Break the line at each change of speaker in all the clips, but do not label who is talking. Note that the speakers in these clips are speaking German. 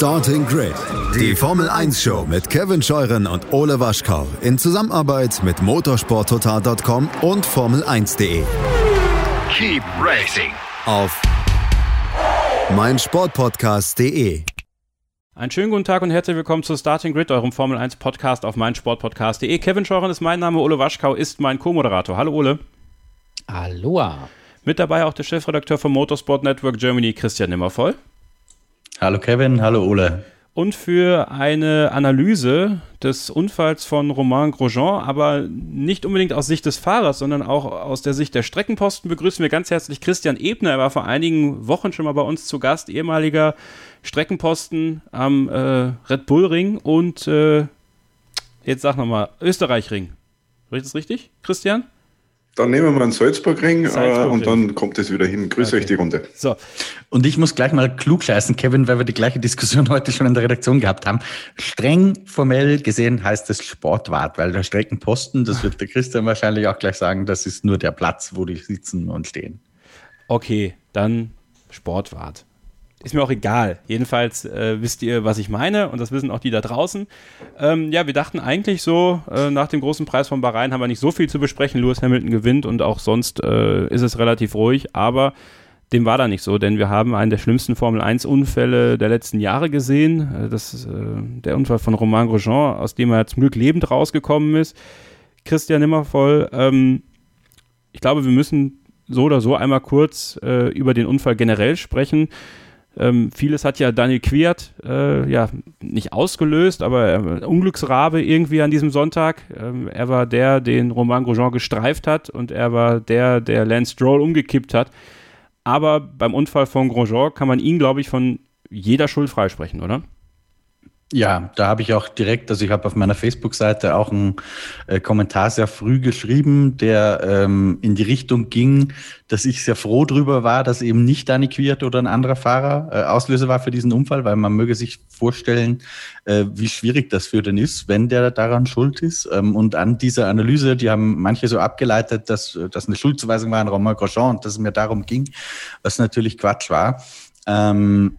Starting Grid, die Formel 1 Show mit Kevin Scheuren und Ole Waschkau in Zusammenarbeit mit motorsporttotal.com und Formel1.de.
Keep racing
Auf meinsportpodcast.de.
Einen schönen guten Tag und herzlich willkommen zu Starting Grid, eurem Formel 1 Podcast auf meinsportpodcast.de. Kevin Scheuren ist mein Name, Ole Waschkau ist mein Co-Moderator. Hallo Ole.
Aloha.
Mit dabei auch der Chefredakteur vom Motorsport Network Germany, Christian Nimmervoll.
Hallo Kevin, hallo Ole.
Und für eine Analyse des Unfalls von Romain Grosjean, aber nicht unbedingt aus Sicht des Fahrers, sondern auch aus der Sicht der Streckenposten, begrüßen wir ganz herzlich Christian Ebner. Er war vor einigen Wochen schon mal bei uns zu Gast, ehemaliger Streckenposten am äh, Red Bull Ring und äh, jetzt sag nochmal, Österreich Ring. Ist das richtig, Christian?
Dann nehmen wir einen Salzburgring äh,
Salzburgring.
und dann kommt es wieder hin. Grüße
Okay.
euch die Runde.
So,
Und ich muss gleich mal klug scheißen, Kevin, weil wir die gleiche Diskussion heute schon in der Redaktion gehabt haben. Streng formell gesehen heißt es Sportwart, weil der Streckenposten, das wird der Christian wahrscheinlich auch gleich sagen, das ist nur der Platz, wo die sitzen und stehen.
Okay, dann Sportwart. Ist mir auch egal. Jedenfalls äh, wisst ihr, was ich meine und das wissen auch die da draußen. Ähm, ja, wir dachten eigentlich so, äh, nach dem großen Preis von Bahrain haben wir nicht so viel zu besprechen. Lewis Hamilton gewinnt und auch sonst äh, ist es relativ ruhig, aber dem war da nicht so, denn wir haben einen der schlimmsten Formel-1-Unfälle der letzten Jahre gesehen. Äh, das ist äh, der Unfall von Romain Grosjean, aus dem er zum Glück lebend rausgekommen ist. Christian Nimmervoll, ähm, ich glaube, wir müssen so oder so einmal kurz äh, über den Unfall generell sprechen. Ähm, vieles hat ja Daniel Quiert äh, ja nicht ausgelöst, aber äh, Unglücksrabe irgendwie an diesem Sonntag. Ähm, er war der, den Romain Grosjean gestreift hat und er war der, der Lance Stroll umgekippt hat. Aber beim Unfall von Grosjean kann man ihn, glaube ich, von jeder Schuld freisprechen, oder?
Ja, da habe ich auch direkt, also ich habe auf meiner Facebook-Seite auch einen äh, Kommentar sehr früh geschrieben, der ähm, in die Richtung ging, dass ich sehr froh drüber war, dass eben nicht Dani Quiert oder ein anderer Fahrer äh, Auslöser war für diesen Unfall, weil man möge sich vorstellen, äh, wie schwierig das für den ist, wenn der daran schuld ist. Ähm, und an dieser Analyse, die haben manche so abgeleitet, dass das eine Schuldzuweisung war an Romain Grosjean und dass es mir darum ging, was natürlich Quatsch war. Ähm,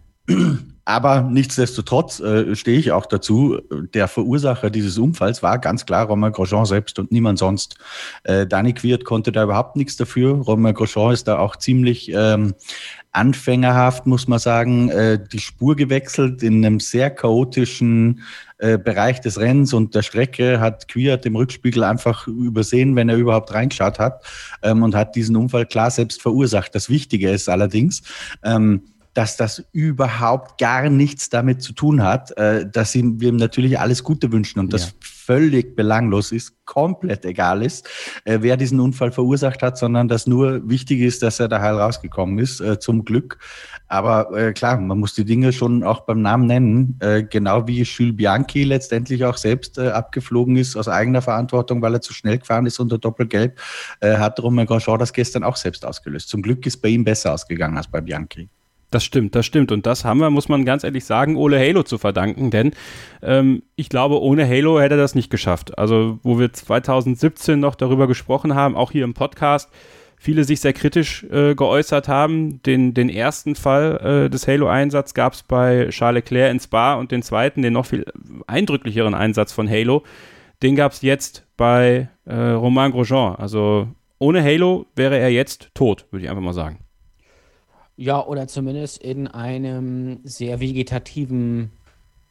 aber nichtsdestotrotz äh, stehe ich auch dazu, der Verursacher dieses Unfalls war ganz klar Romain Grosjean selbst und niemand sonst. Äh, Dani Quiert konnte da überhaupt nichts dafür. Romain Grosjean ist da auch ziemlich ähm, anfängerhaft, muss man sagen, äh, die Spur gewechselt in einem sehr chaotischen äh, Bereich des Rennens und der Strecke hat Quiert im Rückspiegel einfach übersehen, wenn er überhaupt reingeschaut hat ähm, und hat diesen Unfall klar selbst verursacht. Das Wichtige ist allerdings, ähm, dass das überhaupt gar nichts damit zu tun hat, äh, dass wir ihm natürlich alles Gute wünschen und das
Ja.
völlig belanglos ist, komplett egal ist, äh, wer diesen Unfall verursacht hat, sondern dass nur wichtig ist, dass er da heil rausgekommen ist, äh, zum Glück. Aber klar, man muss die Dinge schon auch beim Namen nennen, genau wie Jules Bianchi letztendlich auch selbst abgeflogen ist aus eigener Verantwortung, weil er zu schnell gefahren ist unter Doppelgelb, hat Romain Grosjean das gestern auch selbst ausgelöst. Zum Glück ist bei ihm besser ausgegangen als bei Bianchi.
Das stimmt, das stimmt. Und das haben wir, muss man ganz ehrlich sagen, Ole Halo zu verdanken, denn ähm, ich glaube, ohne Halo hätte er das nicht geschafft. Also, wo wir 2017 noch darüber gesprochen haben, auch hier im Podcast, viele sich sehr kritisch äh, geäußert haben. Den, den ersten Fall äh, des Halo-Einsatz gab es bei Charles Leclerc in Spa und den zweiten, den noch viel eindrücklicheren Einsatz von Halo, den gab es jetzt bei äh, Romain Grosjean. Also ohne Halo wäre er jetzt tot, würde ich einfach mal sagen.
Ja, oder zumindest in einem sehr vegetativen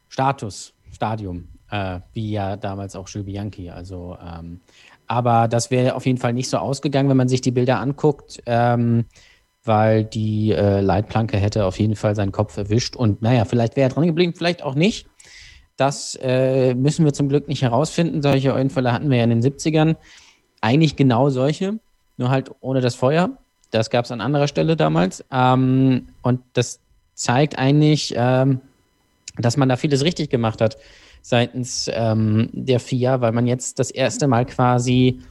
Status, Stadium, äh, wie ja damals auch Jules Bianchi. Also, ähm, aber das wäre auf jeden Fall nicht so ausgegangen, wenn man sich die Bilder anguckt, ähm, weil die äh, Leitplanke hätte auf jeden Fall seinen Kopf erwischt. Und naja, vielleicht wäre er dran geblieben, vielleicht auch nicht. Das äh, müssen wir zum Glück nicht herausfinden. Solche Unfälle hatten wir ja in den 70ern. Eigentlich genau solche, nur halt ohne das Feuer. Das gab es an anderer Stelle damals. Ähm, und das zeigt eigentlich, ähm, dass man da vieles richtig gemacht hat seitens ähm, der FIA, weil man jetzt das erste Mal quasi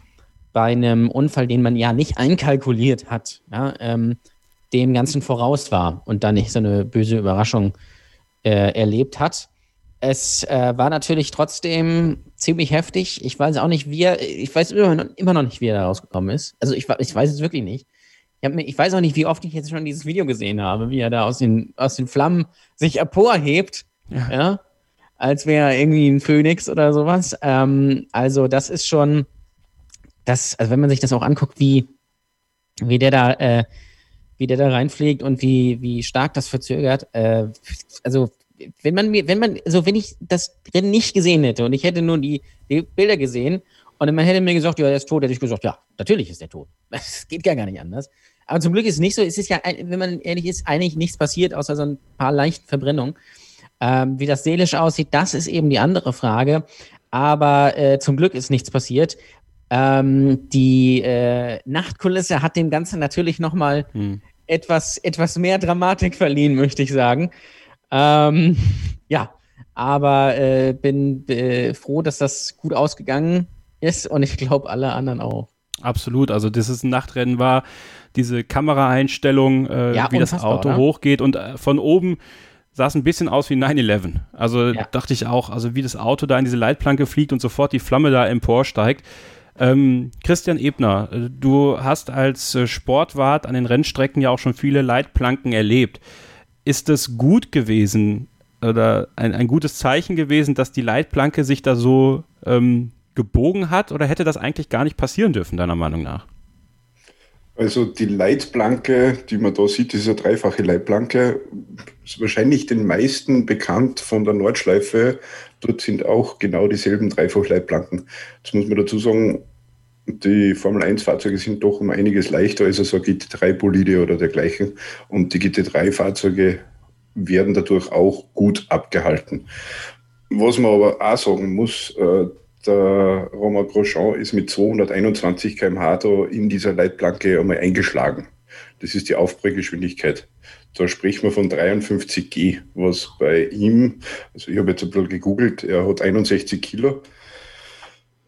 bei einem Unfall, den man ja nicht einkalkuliert hat, ja, ähm, dem Ganzen voraus war und dann nicht so eine böse Überraschung äh, erlebt hat. Es äh, war natürlich trotzdem ziemlich heftig. Ich weiß auch nicht, wie er, ich weiß immer noch, immer noch nicht, wie er da rausgekommen ist. Also ich, ich weiß es wirklich nicht. Ich, mir, ich weiß auch nicht, wie oft ich jetzt schon dieses Video gesehen habe, wie er da aus den, aus den Flammen sich emporhebt Ja. Als wäre irgendwie ein Phönix oder sowas. Ähm, also, das ist schon, das, also wenn man sich das auch anguckt, wie, wie der da, äh, wie der da reinfliegt und wie, wie stark das verzögert, äh, also wenn man mir, wenn man, also wenn ich das Rennen nicht gesehen hätte und ich hätte nur die, die Bilder gesehen und man hätte mir gesagt, ja, der ist tot, hätte ich gesagt, ja, natürlich ist der tot. Es geht gar nicht anders. Aber zum Glück ist es nicht so. Es ist ja, wenn man ehrlich ist, eigentlich nichts passiert, außer so ein paar leichten Verbrennungen. Ähm, wie das seelisch aussieht, das ist eben die andere Frage. Aber äh, zum Glück ist nichts passiert. Ähm, die äh, Nachtkulisse hat dem Ganzen natürlich nochmal hm. etwas, etwas mehr Dramatik verliehen, möchte ich sagen. Ähm, ja, aber äh, bin äh, froh, dass das gut ausgegangen ist und ich glaube alle anderen auch.
Absolut, also das ist ein Nachtrennen war, diese Kameraeinstellung, äh, ja, wie das Auto oder? hochgeht und äh, von oben sah es ein bisschen aus wie 9-11. Also ja. dachte ich auch, also wie das Auto da in diese Leitplanke fliegt und sofort die Flamme da emporsteigt. Ähm, Christian Ebner, äh, du hast als äh, Sportwart an den Rennstrecken ja auch schon viele Leitplanken erlebt. Ist es gut gewesen oder ein, ein gutes Zeichen gewesen, dass die Leitplanke sich da so ähm, gebogen hat oder hätte das eigentlich gar nicht passieren dürfen, deiner Meinung nach?
Also die Leitplanke, die man da sieht, ist eine dreifache Leitplanke, ist wahrscheinlich den meisten bekannt von der Nordschleife. Dort sind auch genau dieselben Dreifach-Leitplanken. Jetzt muss man dazu sagen, die Formel 1-Fahrzeuge sind doch um einiges leichter als so GT3-Bolide oder dergleichen. Und die GT3-Fahrzeuge werden dadurch auch gut abgehalten. Was man aber auch sagen muss, äh, der Romain Grosjean ist mit 221 km/h da in dieser Leitplanke einmal eingeschlagen. Das ist die Aufprallgeschwindigkeit. Da spricht man von 53 G, was bei ihm, also ich habe jetzt ein bisschen gegoogelt, er hat 61 Kilo.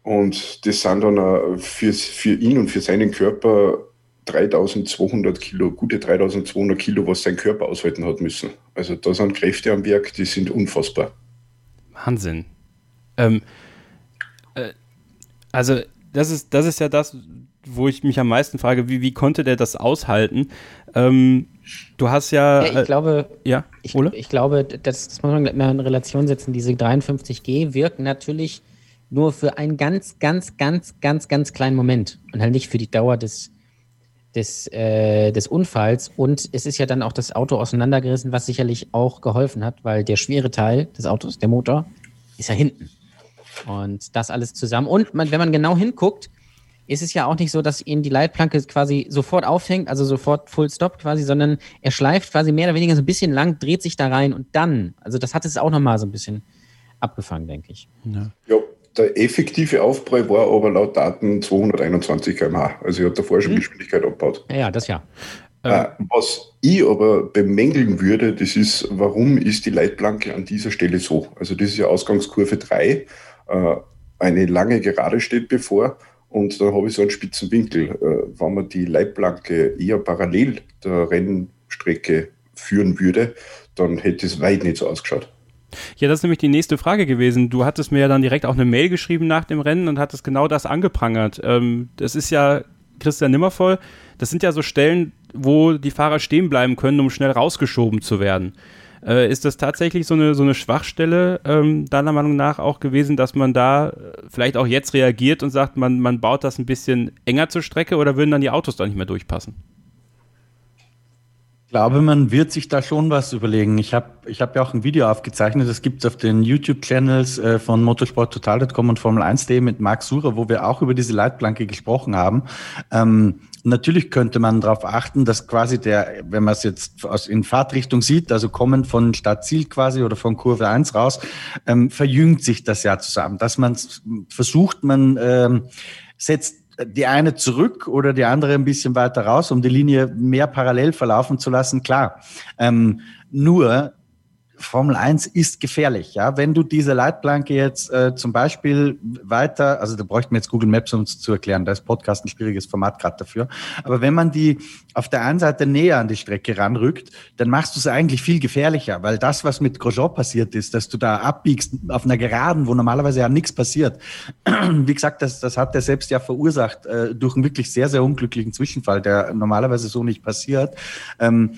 Und das sind dann für, für ihn und für seinen Körper 3200 Kilo, gute 3200 Kilo, was sein Körper aushalten hat müssen. Also da sind Kräfte am Werk, die sind unfassbar.
Wahnsinn. Ähm, also das ist, das ist ja das, wo ich mich am meisten frage, wie, wie konnte der das aushalten? Ähm, du hast ja.
ja ich äh, glaube, ja, ich, ich, glaube, das, das muss man mal in Relation setzen. Diese 53G wirken natürlich nur für einen ganz, ganz, ganz, ganz, ganz kleinen Moment und halt nicht für die Dauer des, des, äh, des Unfalls. Und es ist ja dann auch das Auto auseinandergerissen, was sicherlich auch geholfen hat, weil der schwere Teil des Autos, der Motor, ist ja hinten. Und das alles zusammen. Und man, wenn man genau hinguckt, ist es ja auch nicht so, dass ihn die Leitplanke quasi sofort aufhängt, also sofort Full Stop quasi, sondern er schleift quasi mehr oder weniger so ein bisschen lang, dreht sich da rein und dann, also das hat es auch nochmal so ein bisschen abgefangen, denke ich.
Ja. ja. der effektive Aufprall war aber laut Daten 221 km/h. Also er hat davor schon hm. Geschwindigkeit abgebaut.
Ja, das ja.
Äh, was ich aber bemängeln würde, das ist, warum ist die Leitplanke an dieser Stelle so? Also das ist ja Ausgangskurve 3 äh, eine lange Gerade steht bevor und dann habe ich so einen spitzen Winkel. Äh, wenn man die Leitplanke eher parallel der Rennstrecke führen würde, dann hätte es weit nicht so ausgeschaut.
Ja, das ist nämlich die nächste Frage gewesen. Du hattest mir ja dann direkt auch eine Mail geschrieben nach dem Rennen und hattest genau das angeprangert. Ähm, das ist ja Christian Nimmervoll. Das sind ja so Stellen, wo die Fahrer stehen bleiben können, um schnell rausgeschoben zu werden. Äh, ist das tatsächlich so eine, so eine Schwachstelle ähm, deiner Meinung nach auch gewesen, dass man da äh, vielleicht auch jetzt reagiert und sagt, man, man baut das ein bisschen enger zur Strecke oder würden dann die Autos da nicht mehr durchpassen?
Ich glaube, man wird sich da schon was überlegen. Ich habe ich hab ja auch ein Video aufgezeichnet, das gibt es auf den YouTube-Channels äh, von motorsporttotal.com und Formel 1.de mit Marc Surer, wo wir auch über diese Leitplanke gesprochen haben. Ähm, natürlich könnte man darauf achten, dass quasi der, wenn man es jetzt aus, in Fahrtrichtung sieht, also kommend von Stadtziel quasi oder von Kurve 1 raus, ähm, verjüngt sich das ja zusammen. Dass man versucht, man ähm, setzt die eine zurück oder die andere ein bisschen weiter raus, um die Linie mehr parallel verlaufen zu lassen, klar. Ähm, nur Formel 1 ist gefährlich. Ja, wenn du diese Leitplanke jetzt äh, zum Beispiel weiter, also da bräuchten wir jetzt Google Maps, um es zu erklären. Da ist Podcast ein schwieriges Format gerade dafür. Aber wenn man die auf der einen Seite näher an die Strecke ranrückt, dann machst du es eigentlich viel gefährlicher, weil das, was mit Grosjean passiert ist, dass du da abbiegst auf einer Geraden, wo normalerweise ja nichts passiert. Wie gesagt, das, das hat er selbst ja verursacht äh, durch einen wirklich sehr, sehr unglücklichen Zwischenfall, der normalerweise so nicht passiert. Ähm,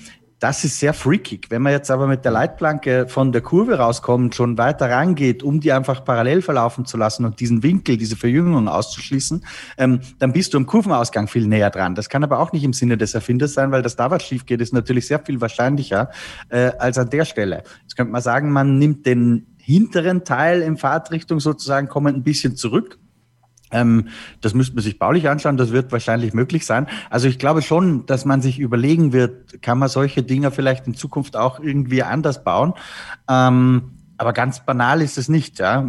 das ist sehr freakig. Wenn man jetzt aber mit der Leitplanke von der Kurve rauskommt, schon weiter rangeht, um die einfach parallel verlaufen zu lassen und diesen Winkel, diese Verjüngung auszuschließen, ähm, dann bist du am Kurvenausgang viel näher dran. Das kann aber auch nicht im Sinne des Erfinders sein, weil das da was schief geht, ist natürlich sehr viel wahrscheinlicher äh, als an der Stelle. Jetzt könnte man sagen, man nimmt den hinteren Teil in Fahrtrichtung sozusagen kommend ein bisschen zurück ähm, das müsste man sich baulich anschauen, das wird wahrscheinlich möglich sein. Also ich glaube schon, dass man sich überlegen wird, kann man solche Dinge vielleicht in Zukunft auch irgendwie anders bauen. Ähm, aber ganz banal ist es nicht. Ja?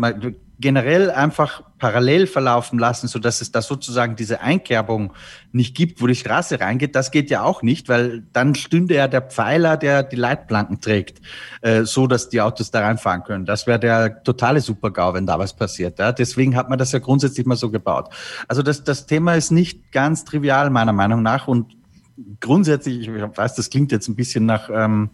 Generell einfach parallel verlaufen lassen, so dass es da sozusagen diese Einkerbung nicht gibt, wo die Straße reingeht, das geht ja auch nicht, weil dann stünde ja der Pfeiler, der die Leitplanken trägt, äh, so dass die Autos da reinfahren können. Das wäre der totale Supergau, wenn da was passiert. Ja? Deswegen hat man das ja grundsätzlich mal so gebaut. Also das, das Thema ist nicht ganz trivial meiner Meinung nach und grundsätzlich, ich weiß, das klingt jetzt ein bisschen nach ähm,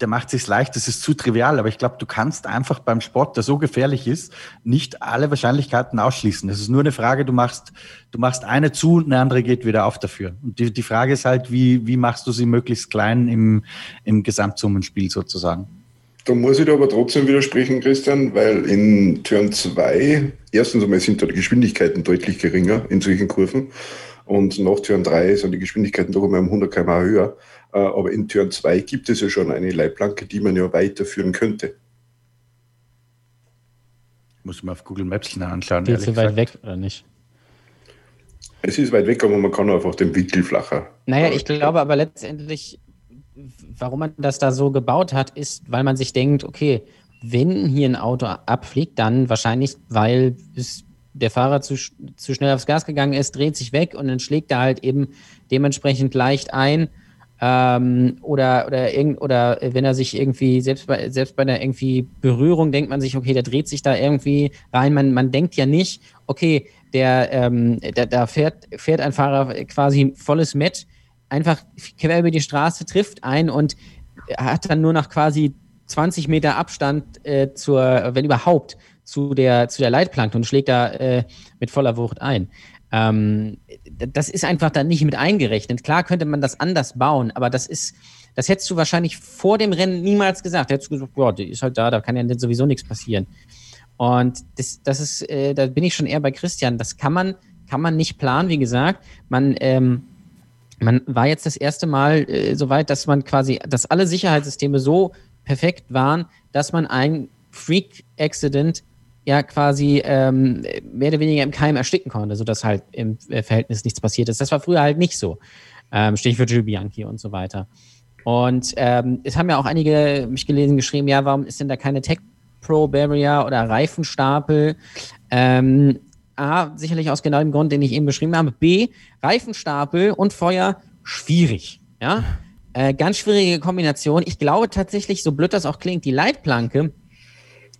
der macht sich leicht, das ist zu trivial, aber ich glaube, du kannst einfach beim Sport, der so gefährlich ist, nicht alle Wahrscheinlichkeiten ausschließen. Es ist nur eine Frage, du machst, du machst eine zu und eine andere geht wieder auf dafür. Und die, die Frage ist halt, wie, wie machst du sie möglichst klein im, im Gesamtsummenspiel sozusagen?
Da muss ich dir aber trotzdem widersprechen, Christian, weil in Turn 2, erstens einmal sind da die Geschwindigkeiten deutlich geringer in solchen Kurven und nach Turn 3 sind die Geschwindigkeiten doch einmal um 100 km höher. Äh, aber in Turn 2 gibt es ja schon eine Leitplanke, die man ja weiterführen könnte.
Muss ich mal auf Google Maps anschauen.
Ist sie weit weg oder nicht?
Es ist weit weg, aber man kann einfach den Winkel flacher.
Naja, ich glaube aber letztendlich, warum man das da so gebaut hat, ist, weil man sich denkt, okay, wenn hier ein Auto abfliegt, dann wahrscheinlich, weil es der Fahrer zu, zu schnell aufs Gas gegangen ist, dreht sich weg und dann schlägt er halt eben dementsprechend leicht ein ähm, oder, oder, oder wenn er sich irgendwie, selbst bei, selbst bei einer irgendwie Berührung denkt man sich, okay, der dreht sich da irgendwie rein. Man, man denkt ja nicht, okay, der, ähm, da, da fährt, fährt ein Fahrer quasi volles Met, einfach quer über die Straße, trifft ein und hat dann nur noch quasi 20 Meter Abstand äh, zur, wenn überhaupt, zu der, zu der Leitplanke und schlägt da äh, mit voller Wucht ein. Ähm, das ist einfach dann nicht mit eingerechnet. Klar könnte man das anders bauen, aber das ist, das hättest du wahrscheinlich vor dem Rennen niemals gesagt. Hättest du gesagt, ja, die ist halt da, da kann ja sowieso nichts passieren. Und das, das ist, äh, da bin ich schon eher bei Christian. Das kann man, kann man nicht planen, wie gesagt. Man, ähm, man war jetzt das erste Mal äh, so weit, dass man quasi, dass alle Sicherheitssysteme so perfekt waren, dass man ein Freak-Accident ja quasi ähm, mehr oder weniger im Keim ersticken konnte, sodass halt im äh, Verhältnis nichts passiert ist. Das war früher halt nicht so. Ähm, Stichwort Jules Bianchi und so weiter. Und ähm, es haben ja auch einige mich gelesen, geschrieben, ja, warum ist denn da keine Tech Pro Barrier oder Reifenstapel? Ähm, A, sicherlich aus genau dem Grund, den ich eben beschrieben habe. B, Reifenstapel und Feuer, schwierig. Ja, äh, ganz schwierige Kombination. Ich glaube tatsächlich, so blöd das auch klingt, die Leitplanke,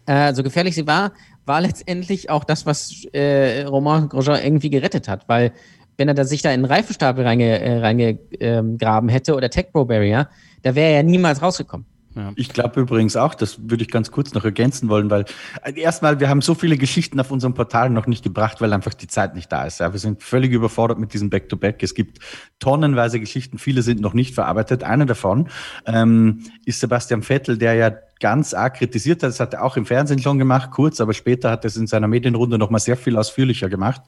äh, so gefährlich sie war, war letztendlich auch das, was äh, Romain Grosjean irgendwie gerettet hat, weil wenn er da sich da in einen Reifenstapel reingegraben reinge, ähm, hätte oder Tech Pro Barrier, da wäre er ja niemals rausgekommen.
Ja. Ich glaube übrigens auch, das würde ich ganz kurz noch ergänzen wollen, weil äh, erstmal, wir haben so viele Geschichten auf unserem Portal noch nicht gebracht, weil einfach die Zeit nicht da ist. Ja. Wir sind völlig überfordert mit diesem Back-to-Back. -Back. Es gibt tonnenweise Geschichten, viele sind noch nicht verarbeitet. Eine davon ähm, ist Sebastian Vettel, der ja ganz arg kritisiert hat. Das hat er auch im Fernsehen schon gemacht, kurz, aber später hat er es in seiner Medienrunde noch mal sehr viel ausführlicher gemacht,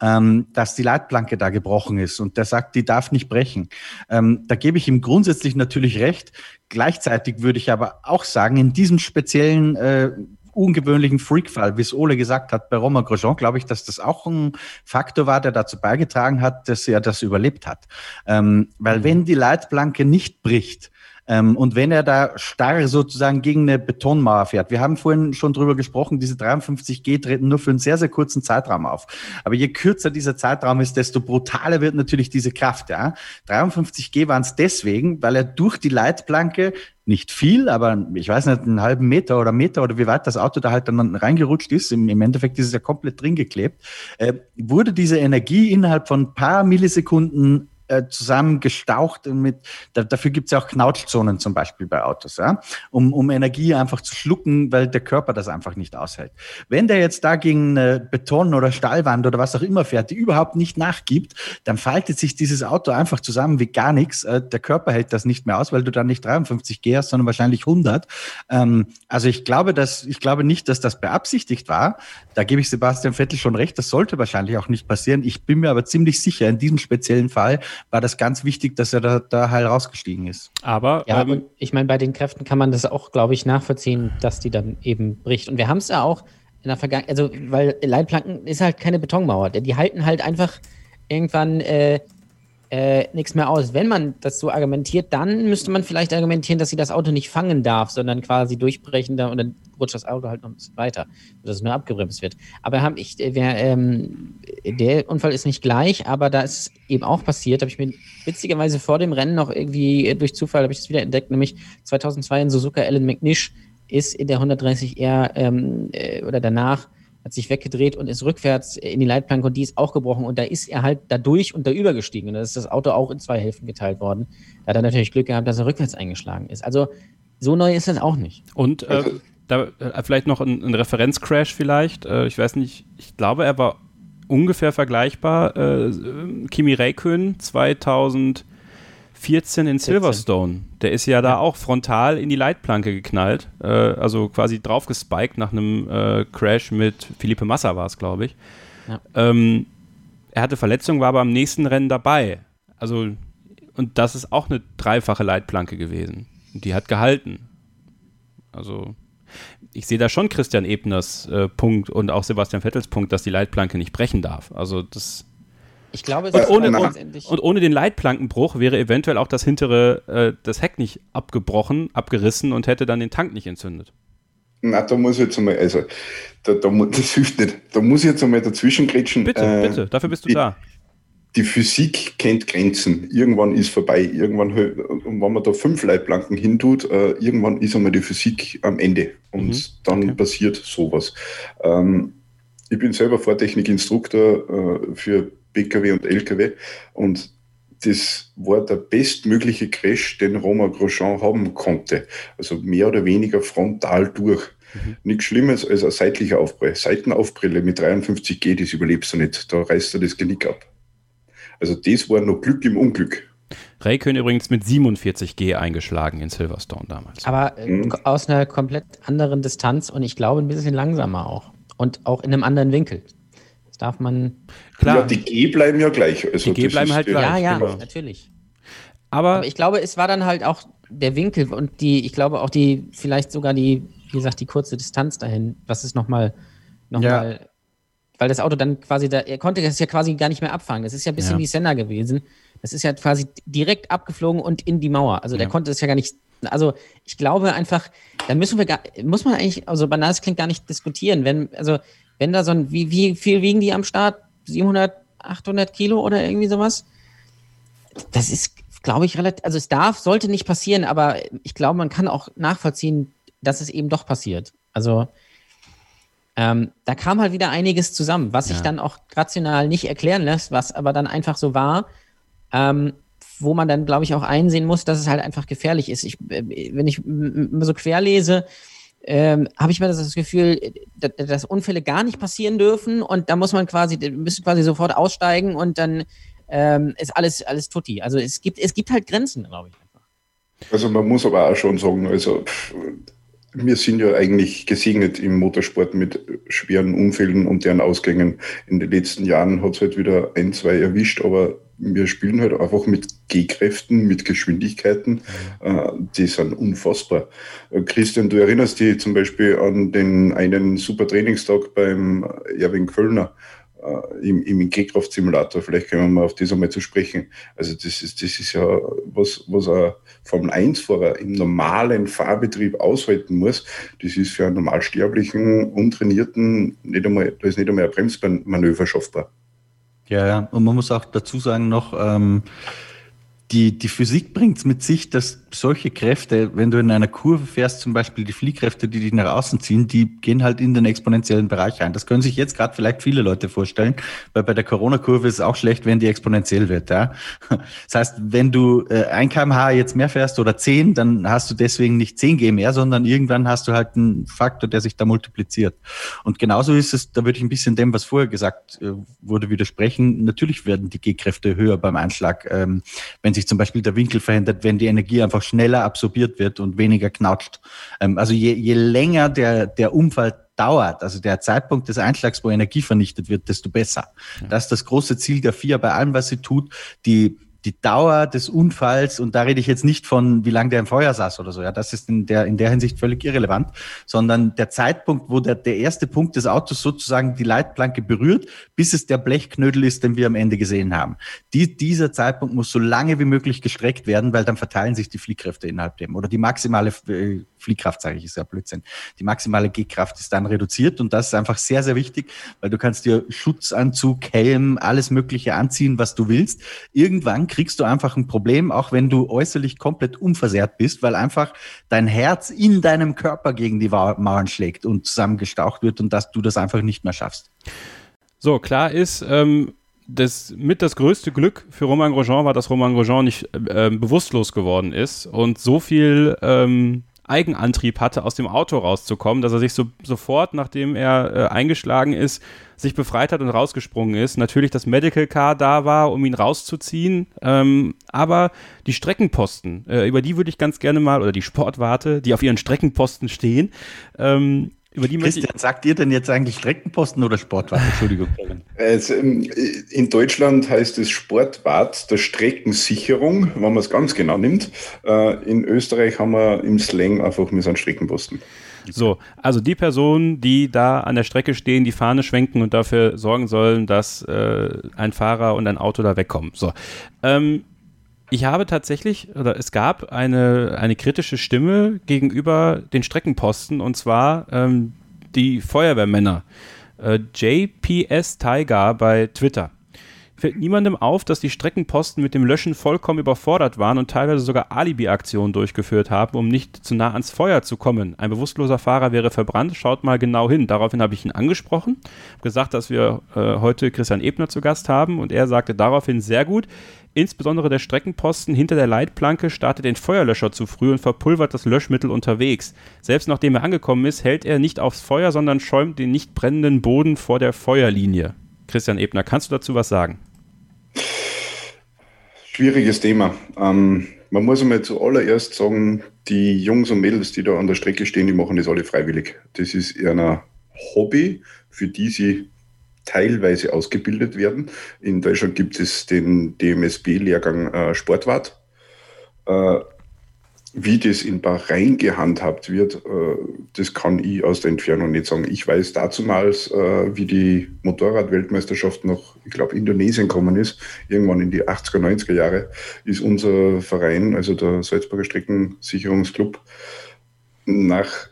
ähm, dass die Leitplanke da gebrochen ist. Und der sagt, die darf nicht brechen. Ähm, da gebe ich ihm grundsätzlich natürlich recht. Gleichzeitig würde ich aber auch sagen, in diesem speziellen äh, ungewöhnlichen Freak-Fall, wie es Ole gesagt hat, bei Romain Grosjean, glaube ich, dass das auch ein Faktor war, der dazu beigetragen hat, dass er das überlebt hat. Ähm, weil mhm. wenn die Leitplanke nicht bricht, und wenn er da starr sozusagen gegen eine Betonmauer fährt, wir haben vorhin schon drüber gesprochen, diese 53G treten nur für einen sehr, sehr kurzen Zeitraum auf. Aber je kürzer dieser Zeitraum ist, desto brutaler wird natürlich diese Kraft. Ja? 53G waren es deswegen, weil er durch die Leitplanke nicht viel, aber ich weiß nicht, einen halben Meter oder Meter oder wie weit das Auto da halt dann reingerutscht ist, im, im Endeffekt ist es ja komplett drin geklebt, äh, wurde diese Energie innerhalb von ein paar Millisekunden äh, zusammengestaucht und mit, da, dafür gibt es ja auch Knautschzonen zum Beispiel bei Autos, ja, um, um Energie einfach zu schlucken, weil der Körper das einfach nicht aushält. Wenn der jetzt da gegen eine Beton- oder Stahlwand oder was auch immer fährt, die überhaupt nicht nachgibt, dann faltet sich dieses Auto einfach zusammen wie gar nichts. Äh, der Körper hält das nicht mehr aus, weil du dann nicht 53 G hast, sondern wahrscheinlich 100. Ähm, also ich glaube, dass, ich glaube nicht, dass das beabsichtigt war. Da gebe ich Sebastian Vettel schon recht. Das sollte wahrscheinlich auch nicht passieren. Ich bin mir aber ziemlich sicher, in diesem speziellen Fall war das ganz wichtig, dass er da, da heil rausgestiegen ist.
Aber
Ja,
ähm,
und ich meine, bei den Kräften kann man das auch, glaube ich, nachvollziehen, dass die dann eben bricht. Und wir haben es ja auch in der Vergangenheit, also, weil Leitplanken ist halt keine Betonmauer. Die halten halt einfach irgendwann äh, äh, nichts mehr aus. Wenn man das so argumentiert, dann müsste man vielleicht argumentieren, dass sie das Auto nicht fangen darf, sondern quasi durchbrechen da und dann rutscht das Auto halt noch ein bisschen weiter, dass es nur abgebremst wird. Aber hab ich, äh, wer, ähm, der Unfall ist nicht gleich, aber da ist eben auch passiert, habe ich mir witzigerweise vor dem Rennen noch irgendwie äh, durch Zufall habe ich das wieder entdeckt, nämlich 2002 in Suzuka Alan McNish ist in der 130R ähm, äh, oder danach hat sich weggedreht und ist rückwärts in die Leitplanke und die ist auch gebrochen und da ist er halt da durch und da übergestiegen und da ist das Auto auch in zwei Hälften geteilt worden. Da hat er natürlich Glück gehabt, dass er rückwärts eingeschlagen ist. Also so neu ist das auch nicht.
Und äh,
Also-
da äh, vielleicht noch ein, ein Referenzcrash vielleicht. Äh, ich weiß nicht, ich glaube, er war ungefähr vergleichbar. Äh, Kimi Räikkönen 2014 in Silverstone. Der ist ja da auch frontal in die Leitplanke geknallt. Äh, also quasi draufgespiked nach einem äh, Crash mit Felipe Massa war es, glaube ich.
Ja.
Ähm, er hatte Verletzungen, war aber am nächsten Rennen dabei. Also, und das ist auch eine dreifache Leitplanke gewesen. Die hat gehalten. Also, ich sehe da schon Christian Ebners äh, Punkt und auch Sebastian Vettels Punkt, dass die Leitplanke nicht brechen darf. Also das
Ich glaube, es
Und
ist
ohne-
aber
und-
ohne den Leitplankenbruch wäre eventuell auch das hintere, äh, das Heck nicht abgebrochen, abgerissen und hätte dann den Tank nicht entzündet.
Na, da muss ich jetzt einmal, also, da, da, das hilft nicht. Da muss ich jetzt einmal dazwischen grätschen.
Bitte,
Äh,
bitte, dafür bist du
die-
da.
Die Physik kennt Grenzen. Irgendwann ist vorbei. Irgendwann, wenn man da fünf Leitplanken hintut, äh, irgendwann ist einmal die Physik am Ende. Und
Mhm,
dann
okay.
passiert sowas. Ähm, ich bin selber Fahrtechnikinstruktor äh, für PKW und LKW und das war der bestmögliche Crash, den Romain Grosjean haben konnte. Also mehr oder weniger frontal durch. Nichts Schlimmes als ein seitlicher Aufprall. Seitenaufprelle mit 53 G, das überlebst du nicht. Da reißt er das Genick ab. Also das war noch Glück im Unglück.
Raikön übrigens mit 47G eingeschlagen in Silverstone damals.
aber äh,
Mhm.
aus einer komplett anderen Distanz und ich glaube ein bisschen langsamer auch. Und auch in einem anderen Winkel. Das darf man.
Klar,
Ja, die G bleiben ja gleich. Also
Die G
das
bleiben
ist
halt gleich.
ja, ja,
genau.
natürlich.
aber
Aber ich glaube, es war dann halt auch der Winkel und die, ich glaube auch die, vielleicht sogar die, wie gesagt, die kurze Distanz dahin, was ist nochmal, nochmal, weil das Auto dann quasi da, er konnte das ja quasi gar nicht mehr abfangen. Das ist ja ein bisschen
Ja.
wie Senna gewesen. Das ist ja quasi direkt abgeflogen und in die Mauer. Also der
Ja.
konnte das ja gar nicht, also ich glaube einfach, da müssen wir gar, muss man eigentlich, also banal, es klingt gar nicht diskutieren, wenn, also wenn da so ein, wie, wie viel wiegen die am Start? 700, 800 Kilo oder irgendwie sowas? das ist, glaube ich, relativ, also es darf, sollte nicht passieren, aber ich glaube, man kann auch nachvollziehen, dass es eben doch passiert. Also ähm, da kam halt wieder einiges zusammen, was sich
Ja.
dann auch rational nicht erklären lässt, was aber dann einfach so war, ähm, wo man dann, glaube ich, auch einsehen muss, dass es halt einfach gefährlich ist. Ich, äh, wenn ich so quer lese, ähm, habe ich mir das Gefühl, dass, dass Unfälle gar nicht passieren dürfen und da muss man quasi, müssen quasi sofort aussteigen und dann ähm, ist alles, alles tutti. Also es gibt, es gibt halt Grenzen, glaube ich.
Also man muss aber auch schon sagen, also wir sind ja eigentlich gesegnet im Motorsport mit schweren Unfällen und deren Ausgängen. In den letzten Jahren hat es halt wieder ein, zwei erwischt, aber wir spielen halt einfach mit G-Kräften, mit Geschwindigkeiten, äh, die sind unfassbar. Äh, Christian, du erinnerst dich zum Beispiel an den einen super Trainingstag beim Erwin Kölner äh, im, im G-Kraft-Simulator. Vielleicht können wir mal auf das einmal zu sprechen. Also das ist, das ist ja was, was ein Formel-1-Fahrer im normalen Fahrbetrieb aushalten muss. Das ist für einen normalsterblichen, untrainierten, nicht einmal, da ist nicht einmal ein Bremsmanöver schaffbar.
Ja, ja. Und man muss auch dazu sagen noch, ähm, die, die Physik bringt es mit sich, dass solche Kräfte, wenn du in einer Kurve fährst, zum Beispiel die Fliehkräfte, die dich nach außen ziehen, die gehen halt in den exponentiellen Bereich ein. Das können sich jetzt gerade vielleicht viele Leute vorstellen, weil bei der Corona-Kurve ist es auch schlecht, wenn die exponentiell wird. Ja? Das heißt, wenn du äh, 1 kmh jetzt mehr fährst oder 10, dann hast du deswegen nicht 10 G mehr, sondern irgendwann hast du halt einen Faktor, der sich da multipliziert. Und genauso ist es, da würde ich ein bisschen dem, was vorher gesagt äh, wurde, widersprechen. Natürlich werden die G-Kräfte höher beim Einschlag, ähm, wenn sich zum Beispiel der Winkel verändert, wenn die Energie einfach schneller absorbiert wird und weniger knautscht. Ähm, also je, je länger der, der Unfall dauert, also der Zeitpunkt des Einschlags, wo Energie vernichtet wird, desto besser. Ja. Das ist das große Ziel der FIA bei allem, was sie tut. Die die Dauer des Unfalls, und da rede ich jetzt nicht von, wie lange der im Feuer saß oder so, ja, das ist in der, in der Hinsicht völlig irrelevant, sondern der Zeitpunkt, wo der, der erste Punkt des Autos sozusagen die Leitplanke berührt, bis es der Blechknödel ist, den wir am Ende gesehen haben. Die, dieser Zeitpunkt muss so lange wie möglich gestreckt werden, weil dann verteilen sich die Fliehkräfte innerhalb dem, oder die maximale äh, Fliehkraft, sage ich, ist ja Blödsinn. Die maximale G-Kraft ist dann reduziert und das ist einfach sehr, sehr wichtig, weil du kannst dir Schutzanzug, Helm, alles Mögliche anziehen, was du willst. Irgendwann kriegst du einfach ein Problem, auch wenn du äußerlich komplett unversehrt bist, weil einfach dein Herz in deinem Körper gegen die Mauern schlägt und zusammengestaucht wird und dass du das einfach nicht mehr schaffst.
So, klar ist, ähm, das mit das größte Glück für Romain Grosjean war, dass Romain Grosjean nicht äh, bewusstlos geworden ist und so viel ähm, Eigenantrieb hatte, aus dem Auto rauszukommen, dass er sich so, sofort, nachdem er äh, eingeschlagen ist, sich befreit hat und rausgesprungen ist. Natürlich das Medical Car da war, um ihn rauszuziehen, ähm, aber die Streckenposten, äh, über die würde ich ganz gerne mal, oder die Sportwarte, die auf ihren Streckenposten stehen, ähm, über die
Christian, sagt ihr denn jetzt eigentlich Streckenposten oder Sportwart? Entschuldigung.
Also, in Deutschland heißt es Sportwart der Streckensicherung, wenn man es ganz genau nimmt. Äh, in Österreich haben wir im Slang einfach mit so einem Streckenposten.
So, also die Personen, die da an der Strecke stehen, die Fahne schwenken und dafür sorgen sollen, dass äh, ein Fahrer und ein Auto da wegkommen. So. Ähm, ich habe tatsächlich, oder es gab eine, eine kritische Stimme gegenüber den Streckenposten und zwar ähm, die Feuerwehrmänner. Äh, JPS Tiger bei Twitter. Fällt niemandem auf, dass die Streckenposten mit dem Löschen vollkommen überfordert waren und teilweise sogar Alibi-Aktionen durchgeführt haben, um nicht zu nah ans Feuer zu kommen. Ein bewusstloser Fahrer wäre verbrannt, schaut mal genau hin. Daraufhin habe ich ihn angesprochen, gesagt, dass wir äh, heute Christian Ebner zu Gast haben und er sagte daraufhin sehr gut, Insbesondere der Streckenposten hinter der Leitplanke startet den Feuerlöscher zu früh und verpulvert das Löschmittel unterwegs. Selbst nachdem er angekommen ist, hält er nicht aufs Feuer, sondern schäumt den nicht brennenden Boden vor der Feuerlinie. Christian Ebner, kannst du dazu was sagen?
Schwieriges Thema. Ähm, man muss einmal zuallererst sagen, die Jungs und Mädels, die da an der Strecke stehen, die machen das alle freiwillig. Das ist eher Hobby, für die sie teilweise ausgebildet werden. In Deutschland gibt es den DMSB-Lehrgang äh, Sportwart. Äh, wie das in Bahrain gehandhabt wird, äh, das kann ich aus der Entfernung nicht sagen. Ich weiß dazumals, äh, wie die Motorradweltmeisterschaft nach, ich glaube, Indonesien gekommen ist, irgendwann in die 80er, 90er Jahre, ist unser Verein, also der Salzburger Streckensicherungsclub, nach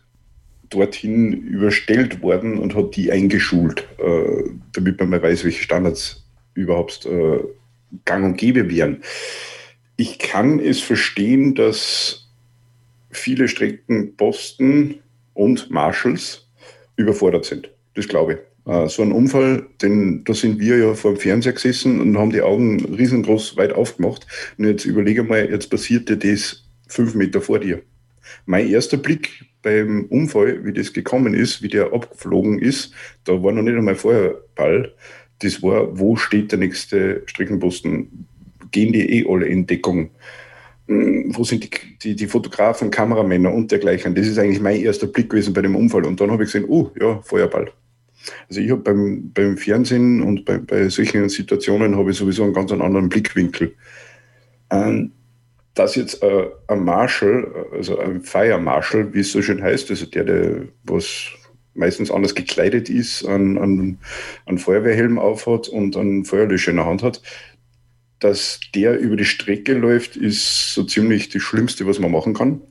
dorthin überstellt worden und hat die eingeschult, äh, damit man mal weiß, welche Standards überhaupt äh, gang und gäbe wären. Ich kann es verstehen, dass viele Streckenposten und Marshals überfordert sind. Das glaube ich. Äh, so ein Unfall, den, da sind wir ja vor dem Fernseher gesessen und haben die Augen riesengroß weit aufgemacht. Und jetzt überlege mal, jetzt passiert dir das fünf Meter vor dir. Mein erster Blick beim Unfall, wie das gekommen ist, wie der abgeflogen ist, da war noch nicht einmal Feuerball. Das war, wo steht der nächste Streckenposten? Gehen die eh alle in Deckung? Hm, wo sind die, die, die, Fotografen, Kameramänner und dergleichen? Das ist eigentlich mein erster Blick gewesen bei dem Unfall. Und dann habe ich gesehen, oh ja, Feuerball. Also ich habe beim, beim Fernsehen und bei, bei solchen Situationen habe ich sowieso einen ganz anderen Blickwinkel. Ähm, dass jetzt äh, ein Marshal, also ein Fire Marshal, wie es so schön heißt, also der, der was meistens anders gekleidet ist, einen, einen, einen Feuerwehrhelm aufhat und einen Feuerlöscher in der Hand hat, dass der über die Strecke läuft, ist so ziemlich das Schlimmste, was man machen kann.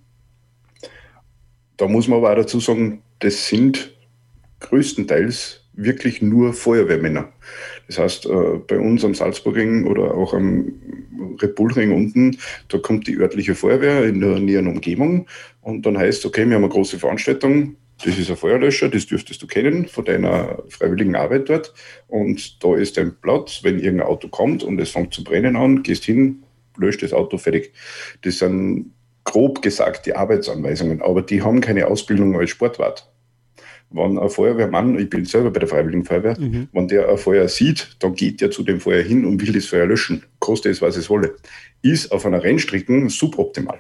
Da muss man aber auch dazu sagen, das sind größtenteils wirklich nur Feuerwehrmänner. Das heißt, äh, bei uns am Salzburgring oder auch am Red Bull Ring unten, da kommt die örtliche Feuerwehr in der näheren Umgebung und dann heißt, okay, wir haben eine große Veranstaltung, das ist ein Feuerlöscher, das dürftest du kennen von deiner freiwilligen Arbeit dort. Und da ist dein Platz, wenn irgendein Auto kommt und es fängt zu brennen an, gehst hin, löscht das Auto fertig. Das sind grob gesagt die Arbeitsanweisungen, aber die haben keine Ausbildung als Sportwart. Wenn ein Feuerwehrmann, ich bin selber bei der Freiwilligen Feuerwehr, mhm. wenn der ein Feuer sieht, dann geht der zu dem Feuer hin und will das Feuer löschen. Koste es, was es wolle. Ist auf einer Rennstrecke suboptimal.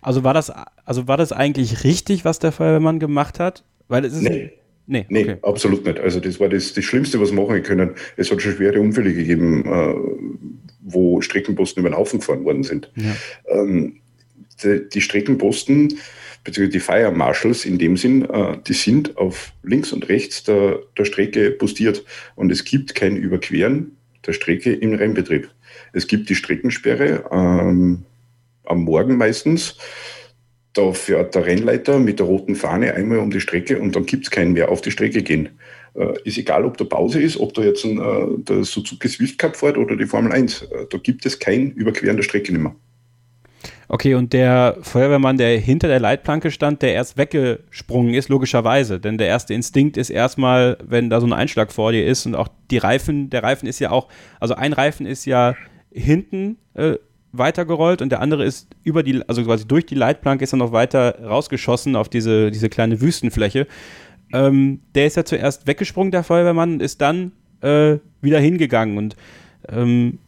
Also war das, also war das eigentlich richtig, was der Feuerwehrmann gemacht hat? Weil es ist.
Nee. Nee, nee okay. absolut nicht. Also das war das, das Schlimmste, was wir machen können. Es hat schon schwere Unfälle gegeben, äh, wo Streckenposten über den Haufen gefahren worden sind. Ja. Ähm, die, die, Streckenposten, beziehungsweise die Fire Marshals in dem Sinn, äh, die sind auf links und rechts der, der Strecke postiert. Und es gibt kein Überqueren der Strecke im Rennbetrieb. Es gibt die Streckensperre. Ähm, am Morgen meistens. Da fährt der Rennleiter mit der roten Fahne einmal um die Strecke und dann gibt es keinen mehr auf die Strecke gehen. Äh, ist egal, ob da Pause ist, ob da jetzt ein, äh, der Suzuki Swift Cup fährt oder die Formel 1. Äh, da gibt es kein Überqueren der Strecke mehr.
Okay, und der Feuerwehrmann, der hinter der Leitplanke stand, der erst weggesprungen ist, logischerweise. Denn der erste Instinkt ist erstmal, wenn da so ein Einschlag vor dir ist und auch die Reifen, der Reifen ist ja auch, also ein Reifen ist ja hinten äh, weitergerollt und der andere ist über die, also quasi durch die Leitplanke ist er noch weiter rausgeschossen auf diese, diese kleine Wüstenfläche. Ähm, der ist ja zuerst weggesprungen, der Feuerwehrmann, ist dann äh, wieder hingegangen. Und ähm,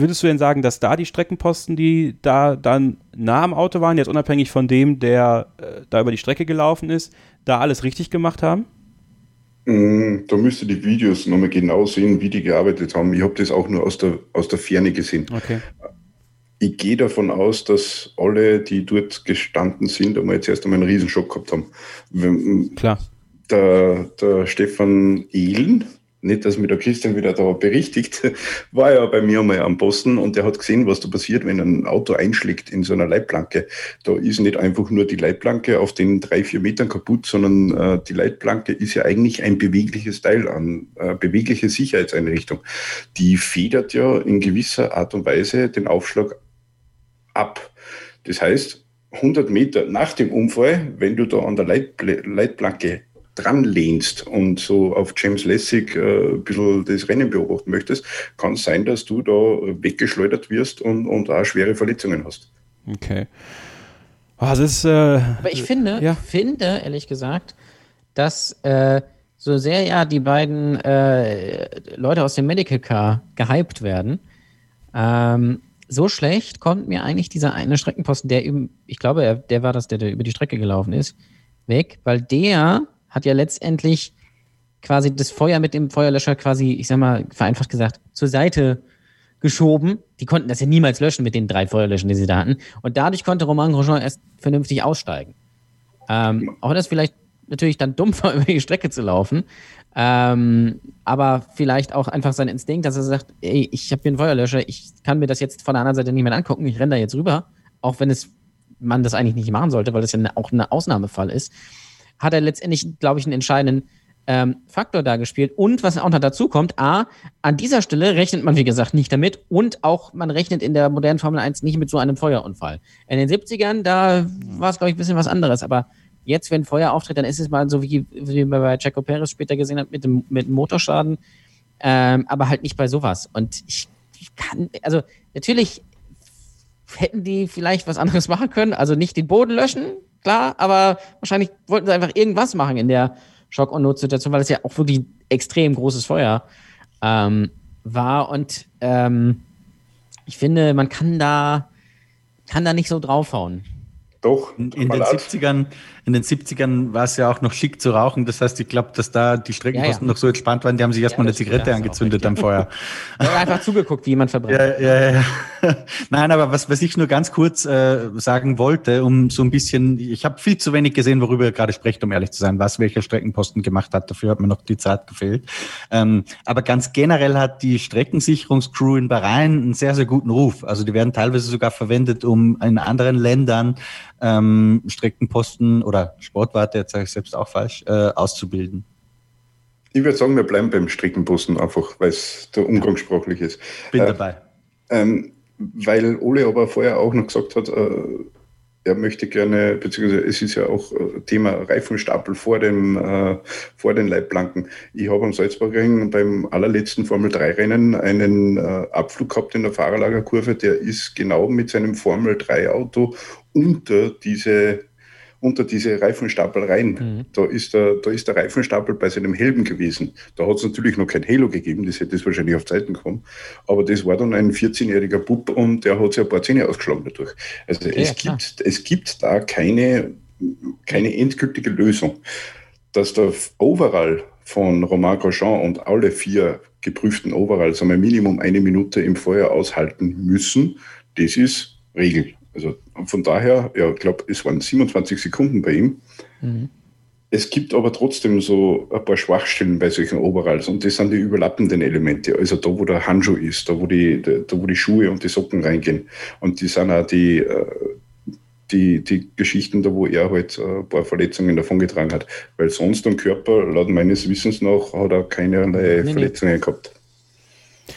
würdest du denn sagen, dass da die Streckenposten, die da dann nah am Auto waren, jetzt unabhängig von dem, der äh, da über die Strecke gelaufen ist, da alles richtig gemacht haben?
Mm, da müsste die Videos nochmal genau sehen, wie die gearbeitet haben. Ich habe das auch nur aus der, aus der Ferne gesehen. Okay ich gehe davon aus, dass alle, die dort gestanden sind, einmal jetzt erst einmal einen Riesenschock gehabt haben.
Klar.
Der, der Stefan Ehlen, nicht, dass mir der Christian wieder da berichtigt, war ja bei mir einmal am Posten und der hat gesehen, was da passiert, wenn ein Auto einschlägt in so einer Leitplanke. Da ist nicht einfach nur die Leitplanke auf den drei, vier Metern kaputt, sondern äh, die Leitplanke ist ja eigentlich ein bewegliches Teil an, äh, bewegliche Sicherheitseinrichtung. Die federt ja in gewisser Art und Weise den Aufschlag ab. Das heißt, 100 Meter nach dem Unfall, wenn du da an der Leit Leitplanke dran lehnst und so auf James Lessig äh, ein bisschen das Rennen beobachten möchtest, kann es sein, dass du da weggeschleudert wirst und, und auch schwere Verletzungen hast.
Okay. Oh, das ist, äh,
Aber ich finde, ja. finde, ehrlich gesagt, dass äh, so sehr ja die beiden äh, Leute aus dem Medical Car gehypt werden, ähm, so schlecht kommt mir eigentlich dieser eine Streckenposten, der eben, ich glaube, der war das, der, der über die Strecke gelaufen ist, weg, weil der hat ja letztendlich quasi das Feuer mit dem Feuerlöscher quasi, ich sag mal, vereinfacht gesagt, zur Seite geschoben. Die konnten das ja niemals löschen mit den drei Feuerlöschern, die sie da hatten. Und dadurch konnte Romain Grosjean erst vernünftig aussteigen. Ähm, auch das vielleicht natürlich dann dumm war, über die Strecke zu laufen. Ähm, aber vielleicht auch einfach sein Instinkt, dass er sagt, ey, ich habe hier einen Feuerlöscher, ich kann mir das jetzt von der anderen Seite nicht mehr angucken, ich renne da jetzt rüber, auch wenn es man das eigentlich nicht machen sollte, weil das ja auch ein Ausnahmefall ist, hat er letztendlich, glaube ich, einen entscheidenden ähm, Faktor da gespielt. Und was auch noch dazu kommt, A, an dieser Stelle rechnet man, wie gesagt, nicht damit und auch man rechnet in der modernen Formel 1 nicht mit so einem Feuerunfall. In den 70ern, da war es, glaube ich, ein bisschen was anderes, aber Jetzt, wenn Feuer auftritt, dann ist es mal so, wie, wie man bei Checo Perez später gesehen hat, mit dem, mit dem Motorschaden. Ähm, aber halt nicht bei sowas. Und ich, ich kann, also natürlich hätten die vielleicht was anderes machen können. Also nicht den Boden löschen, klar, aber wahrscheinlich wollten sie einfach irgendwas machen in der Schock- und Notsituation, weil es ja auch wirklich extrem großes Feuer ähm, war. Und ähm, ich finde, man kann da, kann da nicht so draufhauen.
Doch. In, in den 70ern, in den 70ern war es ja auch noch schick zu rauchen. Das heißt, ich glaube, dass da die Streckenposten ja, ja. noch so entspannt waren, die haben sich erstmal ja, eine Zigarette angezündet am Feuer.
Ich habe einfach zugeguckt, wie jemand verbrennt.
Ja, ja, ja. Nein, aber was, was ich nur ganz kurz äh, sagen wollte, um so ein bisschen, ich habe viel zu wenig gesehen, worüber ihr gerade sprecht, um ehrlich zu sein, was welcher Streckenposten gemacht hat. Dafür hat mir noch die Zeit gefehlt. Ähm, aber ganz generell hat die Streckensicherungscrew in Bahrain einen sehr, sehr guten Ruf. Also die werden teilweise sogar verwendet, um in anderen Ländern ähm, Streckenposten oder Sportwarte, jetzt sage ich selbst auch falsch, äh, auszubilden.
Ich würde sagen, wir bleiben beim Streckenbussen einfach, weil es da umgangssprachlich ist.
Bin
Äh,
dabei.
Ähm, weil Ole aber vorher auch noch gesagt hat, äh, er möchte gerne, beziehungsweise es ist ja auch äh, Thema Reifenstapel vor, dem, äh, vor den Leitplanken. Ich habe am Salzburgring beim allerletzten Formel-3-Rennen einen äh, Abflug gehabt in der Fahrerlagerkurve, der ist genau mit seinem Formel-3-Auto unter diese unter diese Reifenstapel rein. Da, ist der, da ist der Reifenstapel bei seinem Helm gewesen. Da hat es natürlich noch kein Halo gegeben, das hätte es wahrscheinlich auf Zeiten gekommen. Aber das war dann ein 14-jähriger Bub und der hat sich ein paar Zähne ausgeschlagen dadurch. Also
Ja,
es,
klar.
gibt, es gibt da keine, keine endgültige Lösung. Dass der Overall von Romain Grosjean und alle vier geprüften Overalls einmal Minimum eine Minute im Feuer aushalten müssen, das ist Regel. Also von daher, ja, ich glaube, es waren 27 Sekunden bei ihm. Es gibt aber trotzdem so ein paar Schwachstellen bei solchen Overalls und das sind die überlappenden Elemente. Also da, wo der Handschuh ist, da, wo die, da, wo die Schuhe und die Socken reingehen. Und die sind auch die, äh, die, die Geschichten, da wo er halt äh, ein paar Verletzungen davongetragen hat. Weil sonst am Körper, laut meines Wissens nach, hat er keinerlei
nee.
Verletzungen gehabt.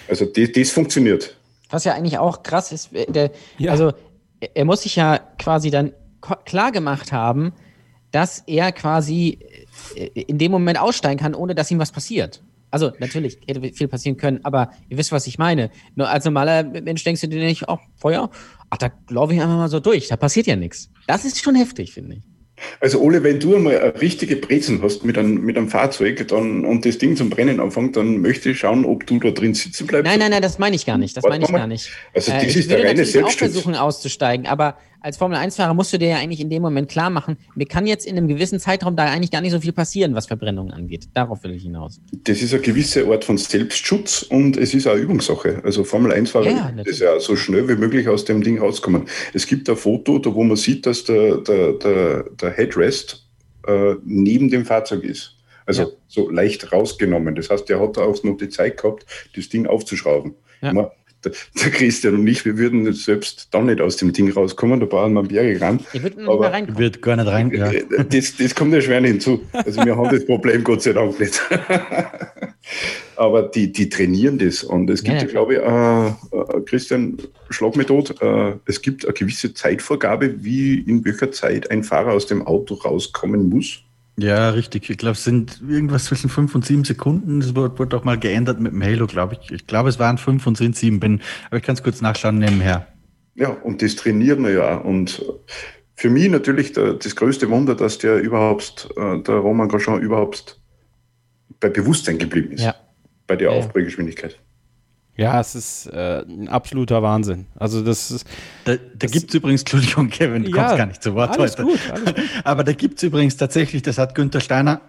Also das, das funktioniert.
Was ja eigentlich auch krass ist, der,
Ja.
also er- muss sich ja quasi dann klar gemacht haben, dass er quasi äh, in dem Moment aussteigen kann, ohne dass ihm was passiert. Also natürlich hätte viel passieren können, aber ihr wisst, was ich meine. Nur als normaler Mensch denkst du dir nicht, oh, Feuer, ach, da laufe ich einfach mal so durch, da passiert ja nichts. Das ist schon heftig, finde ich.
Also Ole, wenn du einmal eine richtige Brezen hast mit einem, mit einem Fahrzeug dann, und das Ding zum Brennen anfängt, dann möchte ich schauen, ob du da drin sitzen bleibst.
Nein, nein, nein, das meine ich gar nicht. Das meine ich gar nicht.
Also das
Äh, ich
ist der
würde
reine
natürlich auch versuchen auszusteigen, aber als Formel-1-Fahrer musst du dir ja eigentlich in dem Moment klar machen, mir kann jetzt in einem gewissen Zeitraum da eigentlich gar nicht so viel passieren, was Verbrennungen angeht. Darauf will ich hinaus.
Das ist eine gewisse Art von Selbstschutz und es ist auch eine Übungssache. Also Formel 1-Fahrer
Ja,
ist ja so schnell wie möglich aus dem Ding rauskommen. Es gibt ein Foto, da wo man sieht, dass der, der, der, der Headrest äh, neben dem Fahrzeug ist. Also
Ja.
so leicht rausgenommen. Das heißt, der hat da auch noch die Zeit gehabt, das Ding aufzuschrauben.
Ja.
Mein, Der, Christian und ich, wir würden selbst dann nicht aus dem Ding rauskommen, da brauchen wir einen Berge ran.
Ich würde nicht reinkommen.
Wird gar nicht rein. Ja.
Äh, Das, das kommt ja schwer hinzu. Also wir haben das Problem Gott sei Dank nicht. Aber die, die trainieren das. Und es gibt,
Ja,
ja,
ja,
glaube ich, äh, äh, Christian, schlag mich tot, äh, es gibt eine gewisse Zeitvorgabe, wie in welcher Zeit ein Fahrer aus dem Auto rauskommen muss.
Ja, richtig. Ich glaube, es sind irgendwas zwischen fünf und sieben Sekunden. Das wurde, wurde auch mal geändert mit dem Halo, glaube ich. Ich glaube, es waren fünf und sind sieben. Bin, aber ich kann es kurz nachschauen nebenher.
Ja, und das trainieren wir ja. Und für mich natürlich der, das größte Wunder, dass der überhaupt, äh, der Roman Grosjean überhaupt bei Bewusstsein geblieben ist.
Ja.
Bei der
Ja, ja.
Aufprallgeschwindigkeit.
Ja, es ist äh, ein absoluter Wahnsinn. Also das ist,
Da, da gibt es übrigens, Entschuldigung, Kevin, du
Ja,
kommst gar nicht zu Wort
alles
heute.
gut, alles
Aber da gibt es übrigens tatsächlich, das hat Günther Steiner,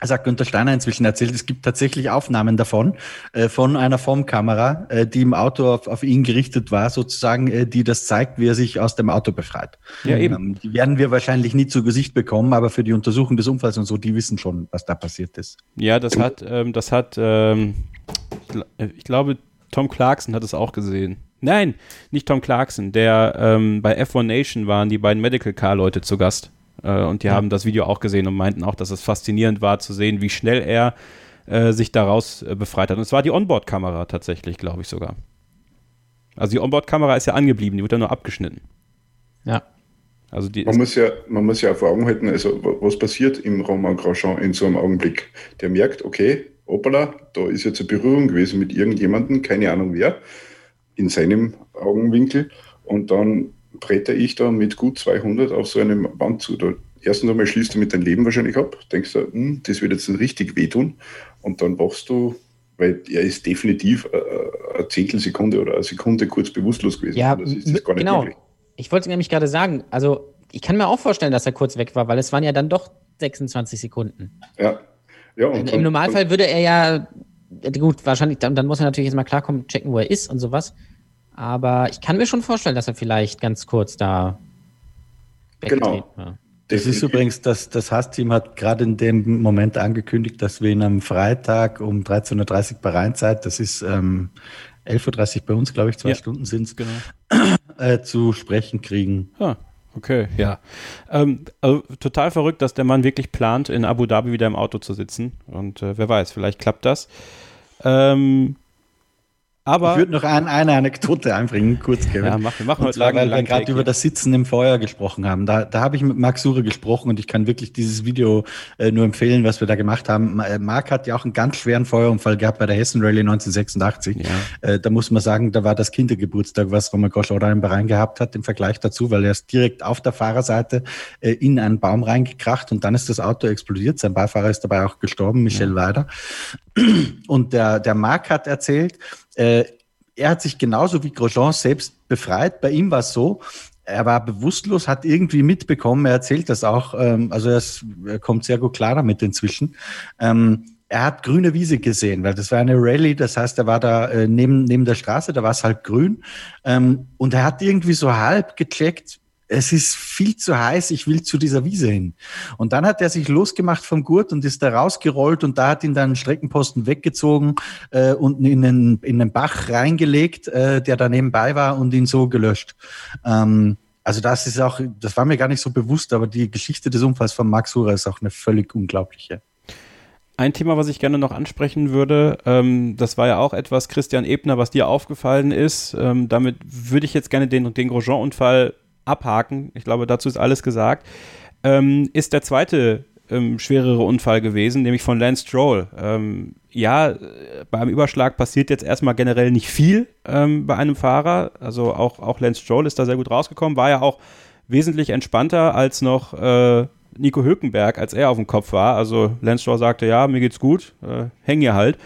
das hat Günther Steiner inzwischen erzählt, es gibt tatsächlich Aufnahmen davon, äh, von einer Formkamera, äh, die im Auto auf, auf ihn gerichtet war, sozusagen, äh, die das zeigt, wie er sich aus dem Auto befreit.
Ja, eben.
Ähm, die werden wir wahrscheinlich nie zu Gesicht bekommen, aber für die Untersuchung des Unfalls und so, die wissen schon, was da passiert ist.
ja, das hat, ähm, das hat, ähm, ich, äh, ich glaube, Tom Clarkson hat es auch gesehen. Nein, nicht Tom Clarkson, der ähm, bei F1 Nation waren die beiden Medical Car Leute zu Gast. Äh, und die haben das Video auch gesehen und meinten auch, dass es faszinierend war zu sehen, wie schnell er äh, sich daraus äh, befreit hat. Und es war die Onboard-Kamera tatsächlich, glaube ich sogar. Also die Onboard-Kamera ist ja angeblieben, die wird ja nur abgeschnitten.
Ja.
Also die
Man muss, ja, man muss ja vor Augen halten, also wa- was passiert im Roman Grosjean in so einem Augenblick? Der merkt, okay, hoppala, da ist jetzt eine Berührung gewesen mit irgendjemandem, keine Ahnung wer, in seinem Augenwinkel und dann bretter ich da mit gut 200 auf so einem Wand zu. Da, erstens einmal schließt du mit deinem Leben wahrscheinlich ab, denkst du, hm, das wird jetzt richtig wehtun und dann wachst du, weil er ist definitiv äh, eine Zehntelsekunde oder eine Sekunde kurz bewusstlos gewesen.
Ja,
das ist das
m-
gar nicht
genau.
möglich.
Ich wollte nämlich gerade sagen, also ich kann mir auch vorstellen, dass er kurz weg war, weil es waren ja dann doch 26 Sekunden.
Ja. Ja, und
Im Normalfall würde er ja, gut, wahrscheinlich, dann, dann muss er natürlich jetzt mal klarkommen, checken, wo er ist und sowas. Aber ich kann mir schon vorstellen, dass er vielleicht ganz kurz da
Genau.
weggetreten war.
Das ist übrigens, das, das Hass-Team hat gerade in dem Moment angekündigt, dass wir ihn am Freitag um 13.30 Uhr bei Rheinzeit, das ist ähm, 11.30 Uhr bei uns, glaube ich, zwei
Ja.
Stunden sind es,
genau.
äh, zu sprechen kriegen.
Ja. Okay, ja. Ähm, also, total verrückt, dass der Mann wirklich plant, in Abu Dhabi wieder im Auto zu sitzen. Und äh, wer weiß, vielleicht klappt das. Ähm, aber
ich würde noch ein, eine Anekdote einbringen, kurz, Kevin.
Ja, mach, wir machen heute
zwar,
lang,
weil wir gerade über das Sitzen im Feuer gesprochen haben. Da, da habe ich mit Marc Sure gesprochen und ich kann wirklich dieses Video äh, nur empfehlen, was wir da gemacht haben. Äh, Marc hat ja auch einen ganz schweren Feuerunfall gehabt bei der Hessen Rallye 1986. Ja. Äh, da muss man sagen, da war das Kindergeburtstag, was Roman oder im Bereich gehabt hat im Vergleich dazu, weil er ist direkt auf der Fahrerseite äh, in einen Baum reingekracht und dann ist das Auto explodiert. Sein Beifahrer ist dabei auch gestorben, Michel ja. Weider. Und der, der Marc hat erzählt, äh, er hat sich genauso wie Grosjean selbst befreit. Bei ihm war es so, er war bewusstlos, hat irgendwie mitbekommen, er erzählt das auch, ähm, also er, kommt sehr gut klar damit inzwischen. Ähm, er hat grüne Wiese gesehen, weil das war eine Rallye, das heißt, er war da äh, neben, neben der Straße, da war es halt grün. Ähm, und er hat irgendwie so halb gecheckt, es ist viel zu heiß, ich will zu dieser Wiese hin. Und dann hat er sich losgemacht vom Gurt und ist da rausgerollt und da hat ihn dann Streckenposten weggezogen äh, und in den, in den Bach reingelegt, äh, der da nebenbei war und ihn so gelöscht. Ähm, also das ist auch, das war mir gar nicht so bewusst, aber die Geschichte des Unfalls von Max Hura ist auch eine völlig unglaubliche.
Ein Thema, was ich gerne noch ansprechen würde, ähm, das war ja auch etwas, Christian Ebner, was dir aufgefallen ist. Ähm, damit würde ich jetzt gerne den, den Grosjean-Unfall abhaken. Ich glaube, dazu ist alles gesagt. Ähm, ist der zweite ähm, schwerere Unfall gewesen, nämlich von Lance Stroll. Ähm, ja, beim Überschlag passiert jetzt erstmal generell nicht viel ähm, bei einem Fahrer. Also auch, auch Lance Stroll ist da sehr gut rausgekommen, war ja auch wesentlich entspannter als noch äh, Nico Hülkenberg, als er auf dem Kopf war. Also Lance Stroll sagte, ja, mir geht's gut, äh, häng hier halt.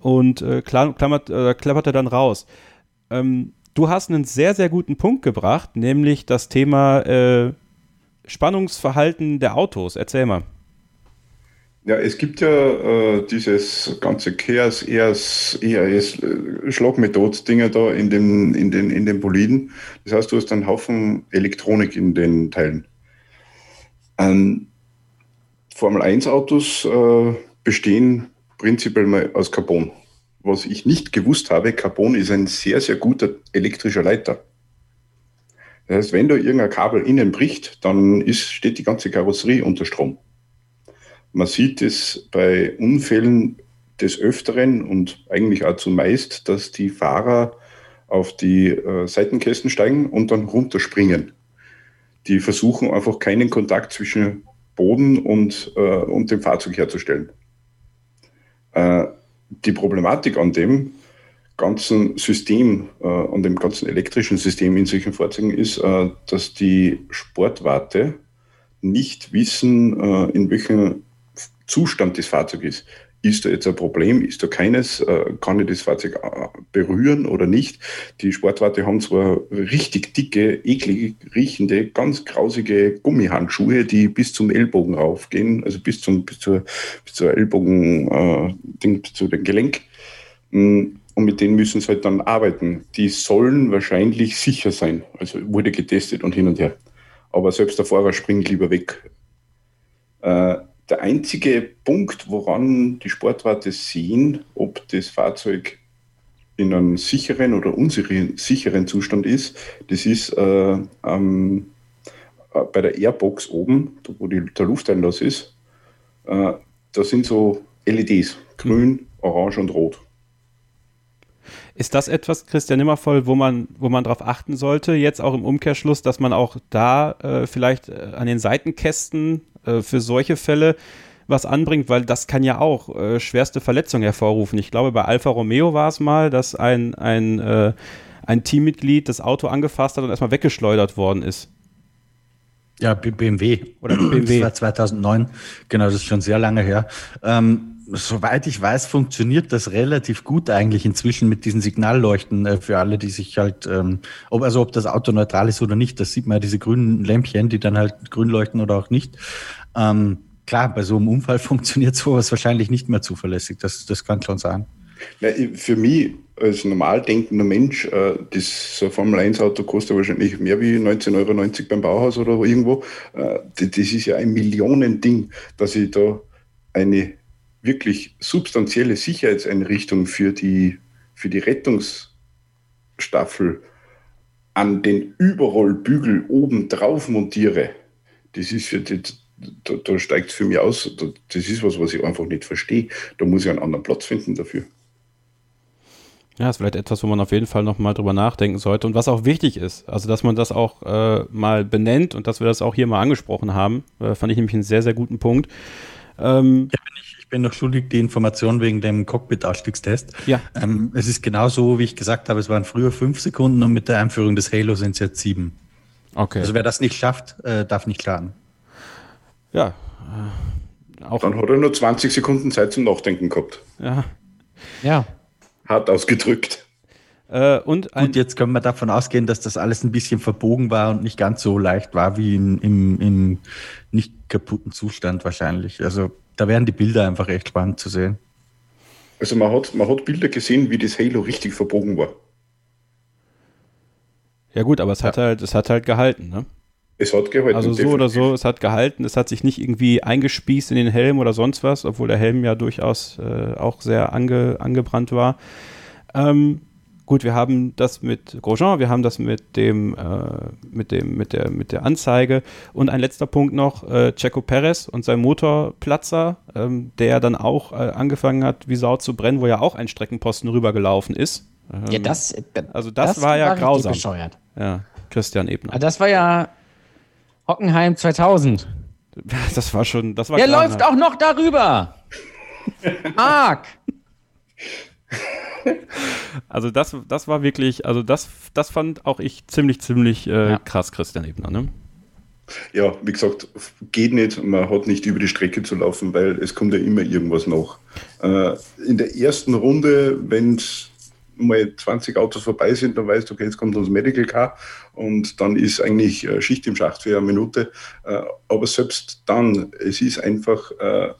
Und äh, klammert, äh, klappert er dann raus. Ähm, du hast einen sehr, sehr guten Punkt gebracht, nämlich das Thema äh, Spannungsverhalten der Autos. Erzähl mal.
Ja, es gibt ja äh, dieses ganze Chaos, ERS, ERS, äh, Schlagmethod-Dinger da in den, in, den, in den Boliden. Das heißt, du hast einen Haufen Elektronik in den Teilen. Ähm, Formel 1 Autos äh, bestehen prinzipiell mal aus Carbon was ich nicht gewusst habe, Carbon ist ein sehr, sehr guter elektrischer Leiter. Das heißt, wenn da irgendein Kabel innen bricht, dann ist, steht die ganze Karosserie unter Strom. Man sieht es bei Unfällen des Öfteren und eigentlich auch zumeist, dass die Fahrer auf die äh, Seitenkästen steigen und dann runterspringen. Die versuchen einfach keinen Kontakt zwischen Boden und, äh, und dem Fahrzeug herzustellen. Äh, die Problematik an dem ganzen System, äh, an dem ganzen elektrischen System in solchen Fahrzeugen ist, äh, dass die Sportwarte nicht wissen, äh, in welchem Zustand das Fahrzeug ist ist da jetzt ein Problem, ist da keines, äh, kann ich das Fahrzeug äh, berühren oder nicht. Die Sportwarte haben zwar richtig dicke, eklig riechende, ganz grausige Gummihandschuhe, die bis zum Ellbogen raufgehen, also bis zum bis zur, bis zur Ellbogen, äh, Ding, zu dem Gelenk. Mm, und mit denen müssen sie halt dann arbeiten. Die sollen wahrscheinlich sicher sein. Also wurde getestet und hin und her. Aber selbst der Fahrer springt lieber weg. Äh, der einzige Punkt, woran die Sportwarte sehen, ob das Fahrzeug in einem sicheren oder unsicheren Zustand ist, das ist äh, ähm, äh, bei der Airbox oben, wo die, der Lufteinlass ist. Äh, da sind so LEDs, grün, orange und rot.
Ist das etwas, Christian Nimmervoll, wo man, wo man darauf achten sollte, jetzt auch im Umkehrschluss, dass man auch da äh, vielleicht äh, an den Seitenkästen äh, für solche Fälle was anbringt, weil das kann ja auch äh, schwerste Verletzungen hervorrufen. Ich glaube, bei Alfa Romeo war es mal, dass ein, ein, äh, ein Teammitglied das Auto angefasst hat und erstmal weggeschleudert worden ist.
Ja, BMW. Oder BMW. Das war 2009. Genau, das ist schon sehr lange her. Ähm, soweit ich weiß, funktioniert das relativ gut eigentlich inzwischen mit diesen Signalleuchten äh, für alle, die sich halt, ähm, ob, also ob das Auto neutral ist oder nicht, das sieht man ja diese grünen Lämpchen, die dann halt grün leuchten oder auch nicht. Ähm, klar, bei so einem Unfall funktioniert sowas wahrscheinlich nicht mehr zuverlässig, das, das kann schon sein.
Ja, für mich als normal denkender Mensch, äh, das so ein Formel 1 Auto kostet wahrscheinlich mehr wie 19,90 Euro beim Bauhaus oder irgendwo. Äh, das ist ja ein Millionending, dass ich da eine wirklich substanzielle Sicherheitseinrichtung für die, für die Rettungsstaffel an den Überrollbügel oben drauf montiere, das ist für die, da, da steigt es für mich aus. Da, das ist was, was ich einfach nicht verstehe. Da muss ich einen anderen Platz finden dafür.
Ja, ist vielleicht etwas, wo man auf jeden Fall nochmal drüber nachdenken sollte und was auch wichtig ist. Also, dass man das auch äh, mal benennt und dass wir das auch hier mal angesprochen haben, äh, fand ich nämlich einen sehr, sehr guten Punkt. Ähm,
ja, ich, ich, bin noch schuldig die Information wegen dem Cockpit-Ausstiegstest.
Ja.
Ähm, es ist genau so, wie ich gesagt habe, es waren früher fünf Sekunden und mit der Einführung des Halo sind es jetzt sieben.
Okay.
Also wer das nicht schafft, äh, darf nicht schaden.
Ja.
Äh, auch Dann hat er nur 20 Sekunden Zeit zum Nachdenken gehabt.
Ja.
Ja.
Hart ausgedrückt.
Äh, und, und jetzt können wir davon ausgehen, dass das alles ein bisschen verbogen war und nicht ganz so leicht war wie in, im, im nicht kaputten Zustand wahrscheinlich. Also da wären die Bilder einfach echt spannend zu sehen.
Also man hat, man hat Bilder gesehen, wie das Halo richtig verbogen war.
Ja gut, aber es ja. hat halt, es hat halt gehalten, ne?
Es hat gehalten.
Also so definitiv. oder so, es hat gehalten. Es hat sich nicht irgendwie eingespießt in den Helm oder sonst was, obwohl der Helm ja durchaus äh, auch sehr ange, angebrannt war. Ähm, gut, wir haben das mit Grosjean, wir haben das mit dem, äh, mit dem, mit der, mit der Anzeige und ein letzter Punkt noch, äh, Checo Perez und sein Motorplatzer, ähm, der dann auch äh, angefangen hat, wie Sau zu brennen, wo ja auch ein Streckenposten rübergelaufen ist.
Ähm, ja, das,
also das, das war ja war grausam.
Bescheuert.
Ja, Christian Ebner.
Ah, das war ja Hockenheim 2000.
Das war schon, das war
Der läuft auch noch darüber. Mark.
Also das, das war wirklich, also das, das fand auch ich ziemlich, ziemlich äh, ja. krass, Christian Ebner, ne?
Ja, wie gesagt, geht nicht. Man hat nicht über die Strecke zu laufen, weil es kommt ja immer irgendwas nach. Äh, in der ersten Runde, wenn es mal 20 Autos vorbei sind, dann weißt du, okay, jetzt kommt uns Medical Car und dann ist eigentlich äh, Schicht im Schacht für eine Minute. Äh, aber selbst dann, es ist einfach äh,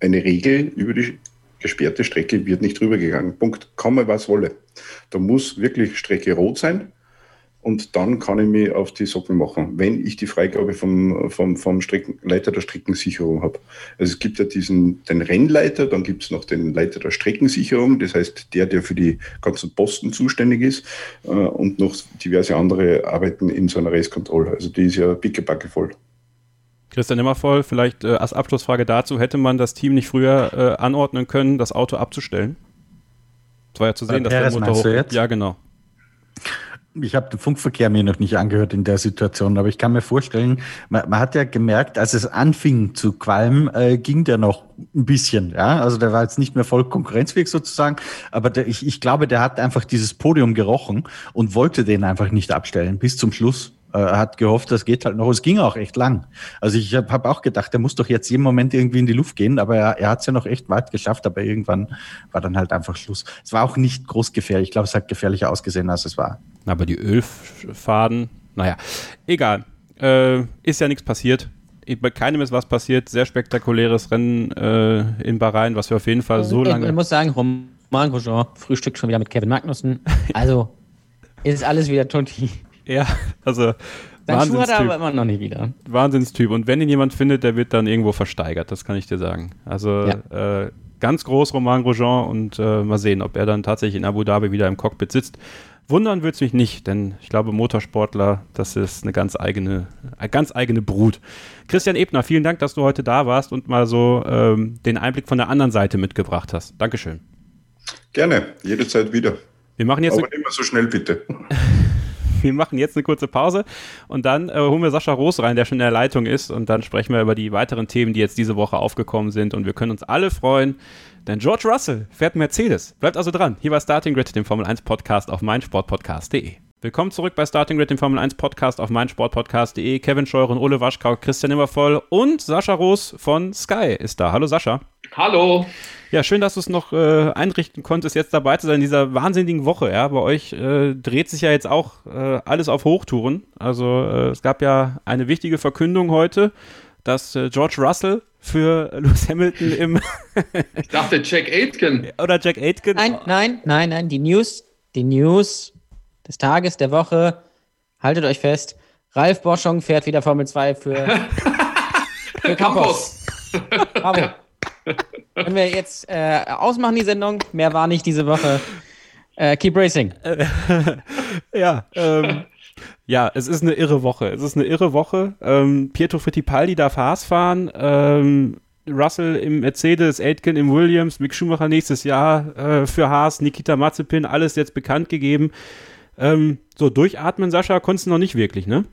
eine Regel über die gesperrte Strecke wird nicht rübergegangen. Punkt. Komme was wolle. Da muss wirklich Strecke rot sein und dann kann ich mich auf die Socken machen, wenn ich die Freigabe vom, vom, vom Strecken, Leiter der Streckensicherung habe. Also es gibt ja diesen, den Rennleiter, dann gibt es noch den Leiter der Streckensicherung, das heißt der, der für die ganzen Posten zuständig ist äh, und noch diverse andere Arbeiten in so einer Race Control. Also die ist ja pickebacke voll.
Christian Immervoll, vielleicht äh, als Abschlussfrage dazu, hätte man das Team nicht früher äh, anordnen können, das Auto abzustellen? Es war ja zu sehen,
Bei dass der Motor hoch...
Ja, genau.
Ich habe den Funkverkehr mir noch nicht angehört in der Situation, aber ich kann mir vorstellen, man, man hat ja gemerkt, als es anfing zu qualmen, äh, ging der noch ein bisschen. Ja, also der war jetzt nicht mehr voll konkurrenzfähig sozusagen, aber der, ich, ich glaube, der hat einfach dieses Podium gerochen und wollte den einfach nicht abstellen bis zum Schluss. Äh, hat gehofft, das geht halt noch. Es ging auch echt lang. Also ich habe hab auch gedacht, der muss doch jetzt jeden Moment irgendwie in die Luft gehen, aber er, er hat es ja noch echt weit geschafft, aber irgendwann war dann halt einfach Schluss. Es war auch nicht groß gefährlich. Ich glaube, es hat gefährlicher ausgesehen, als es war.
Aber die Ölfaden, naja, egal. Äh, ist ja nichts passiert. Bei keinem ist was passiert. Sehr spektakuläres Rennen äh, in Bahrain, was wir auf jeden Fall so lange.
Ich muss sagen, Roman Grosjean frühstückt schon wieder mit Kevin Magnussen. Also ist alles wieder Tonti.
Ja, also.
Dein Schuh hat er aber immer noch nicht wieder.
Wahnsinnstyp. Und wenn ihn jemand findet, der wird dann irgendwo versteigert, das kann ich dir sagen. Also ja. äh, ganz groß Roman Grosjean und äh, mal sehen, ob er dann tatsächlich in Abu Dhabi wieder im Cockpit sitzt. Wundern würde es mich nicht, denn ich glaube, Motorsportler, das ist eine ganz eigene, eine ganz eigene Brut. Christian Ebner, vielen Dank, dass du heute da warst und mal so ähm, den Einblick von der anderen Seite mitgebracht hast. Dankeschön.
Gerne, jederzeit wieder.
Wir machen jetzt.
Aber immer so schnell, bitte.
wir machen jetzt eine kurze Pause und dann äh, holen wir Sascha Roos rein, der schon in der Leitung ist und dann sprechen wir über die weiteren Themen, die jetzt diese Woche aufgekommen sind und wir können uns alle freuen, denn George Russell fährt Mercedes. Bleibt also dran. Hier war Starting Grid, dem Formel 1 Podcast auf meinsportpodcast.de. Willkommen zurück bei Starting Grid, dem Formel 1 Podcast auf meinsportpodcast.de. Kevin Scheuren, Ole Waschkau, Christian Immervoll und Sascha Roos von Sky ist da. Hallo Sascha.
Hallo.
Ja, schön, dass du es noch äh, einrichten konntest, jetzt dabei zu sein in dieser wahnsinnigen Woche. Ja, bei euch äh, dreht sich ja jetzt auch äh, alles auf Hochtouren. Also äh, es gab ja eine wichtige Verkündung heute, dass äh, George Russell für Lewis Hamilton im
Ich dachte Jack Aitken.
Oder Jack Aitken.
Nein, nein, nein, nein. Die News, die News des Tages, der Woche. Haltet euch fest. Ralf Boschung fährt wieder Formel 2 für, für Campos. Bravo. Können wir jetzt äh, ausmachen, die Sendung? Mehr war nicht diese Woche. Äh, keep racing.
Ja, ähm, ja, es ist eine irre Woche. Es ist eine irre Woche. Ähm, Pietro Fittipaldi darf Haas fahren. Ähm, Russell im Mercedes, Aitken im Williams, Mick Schumacher nächstes Jahr äh, für Haas, Nikita Mazepin, alles jetzt bekannt gegeben. Ähm, so, durchatmen, Sascha, konntest du noch nicht wirklich, ne?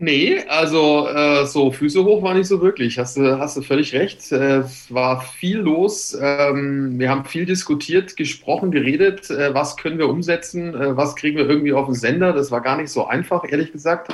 Nee, also äh, so Füße hoch war nicht so wirklich. Hast du, hast du völlig recht. Äh, Es war viel los. Ähm, wir haben viel diskutiert, gesprochen, geredet. Äh, was können wir umsetzen? Äh, was kriegen wir irgendwie auf den Sender? Das war gar nicht so einfach, ehrlich gesagt,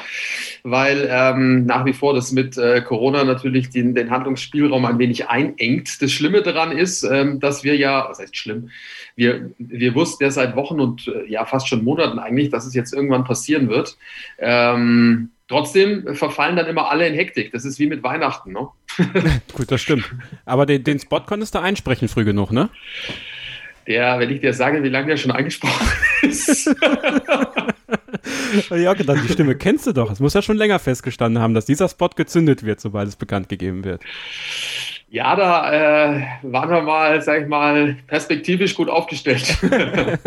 weil ähm, nach wie vor das mit äh, Corona natürlich den, den Handlungsspielraum ein wenig einengt. Das Schlimme daran ist, ähm, dass wir ja, was heißt schlimm? Wir, wir wussten ja seit Wochen und äh, ja fast schon Monaten eigentlich, dass es jetzt irgendwann passieren wird. Ähm, Trotzdem verfallen dann immer alle in Hektik. Das ist wie mit Weihnachten, ne?
Gut, das stimmt. Aber den, den Spot konntest du einsprechen früh genug, ne?
Der, wenn ich dir sage, wie lange der schon angesprochen ist.
Ja, dann die Stimme kennst du doch. Es muss ja schon länger festgestanden haben, dass dieser Spot gezündet wird, sobald es bekannt gegeben wird.
Ja, da äh, waren wir mal, sag ich mal, perspektivisch gut aufgestellt.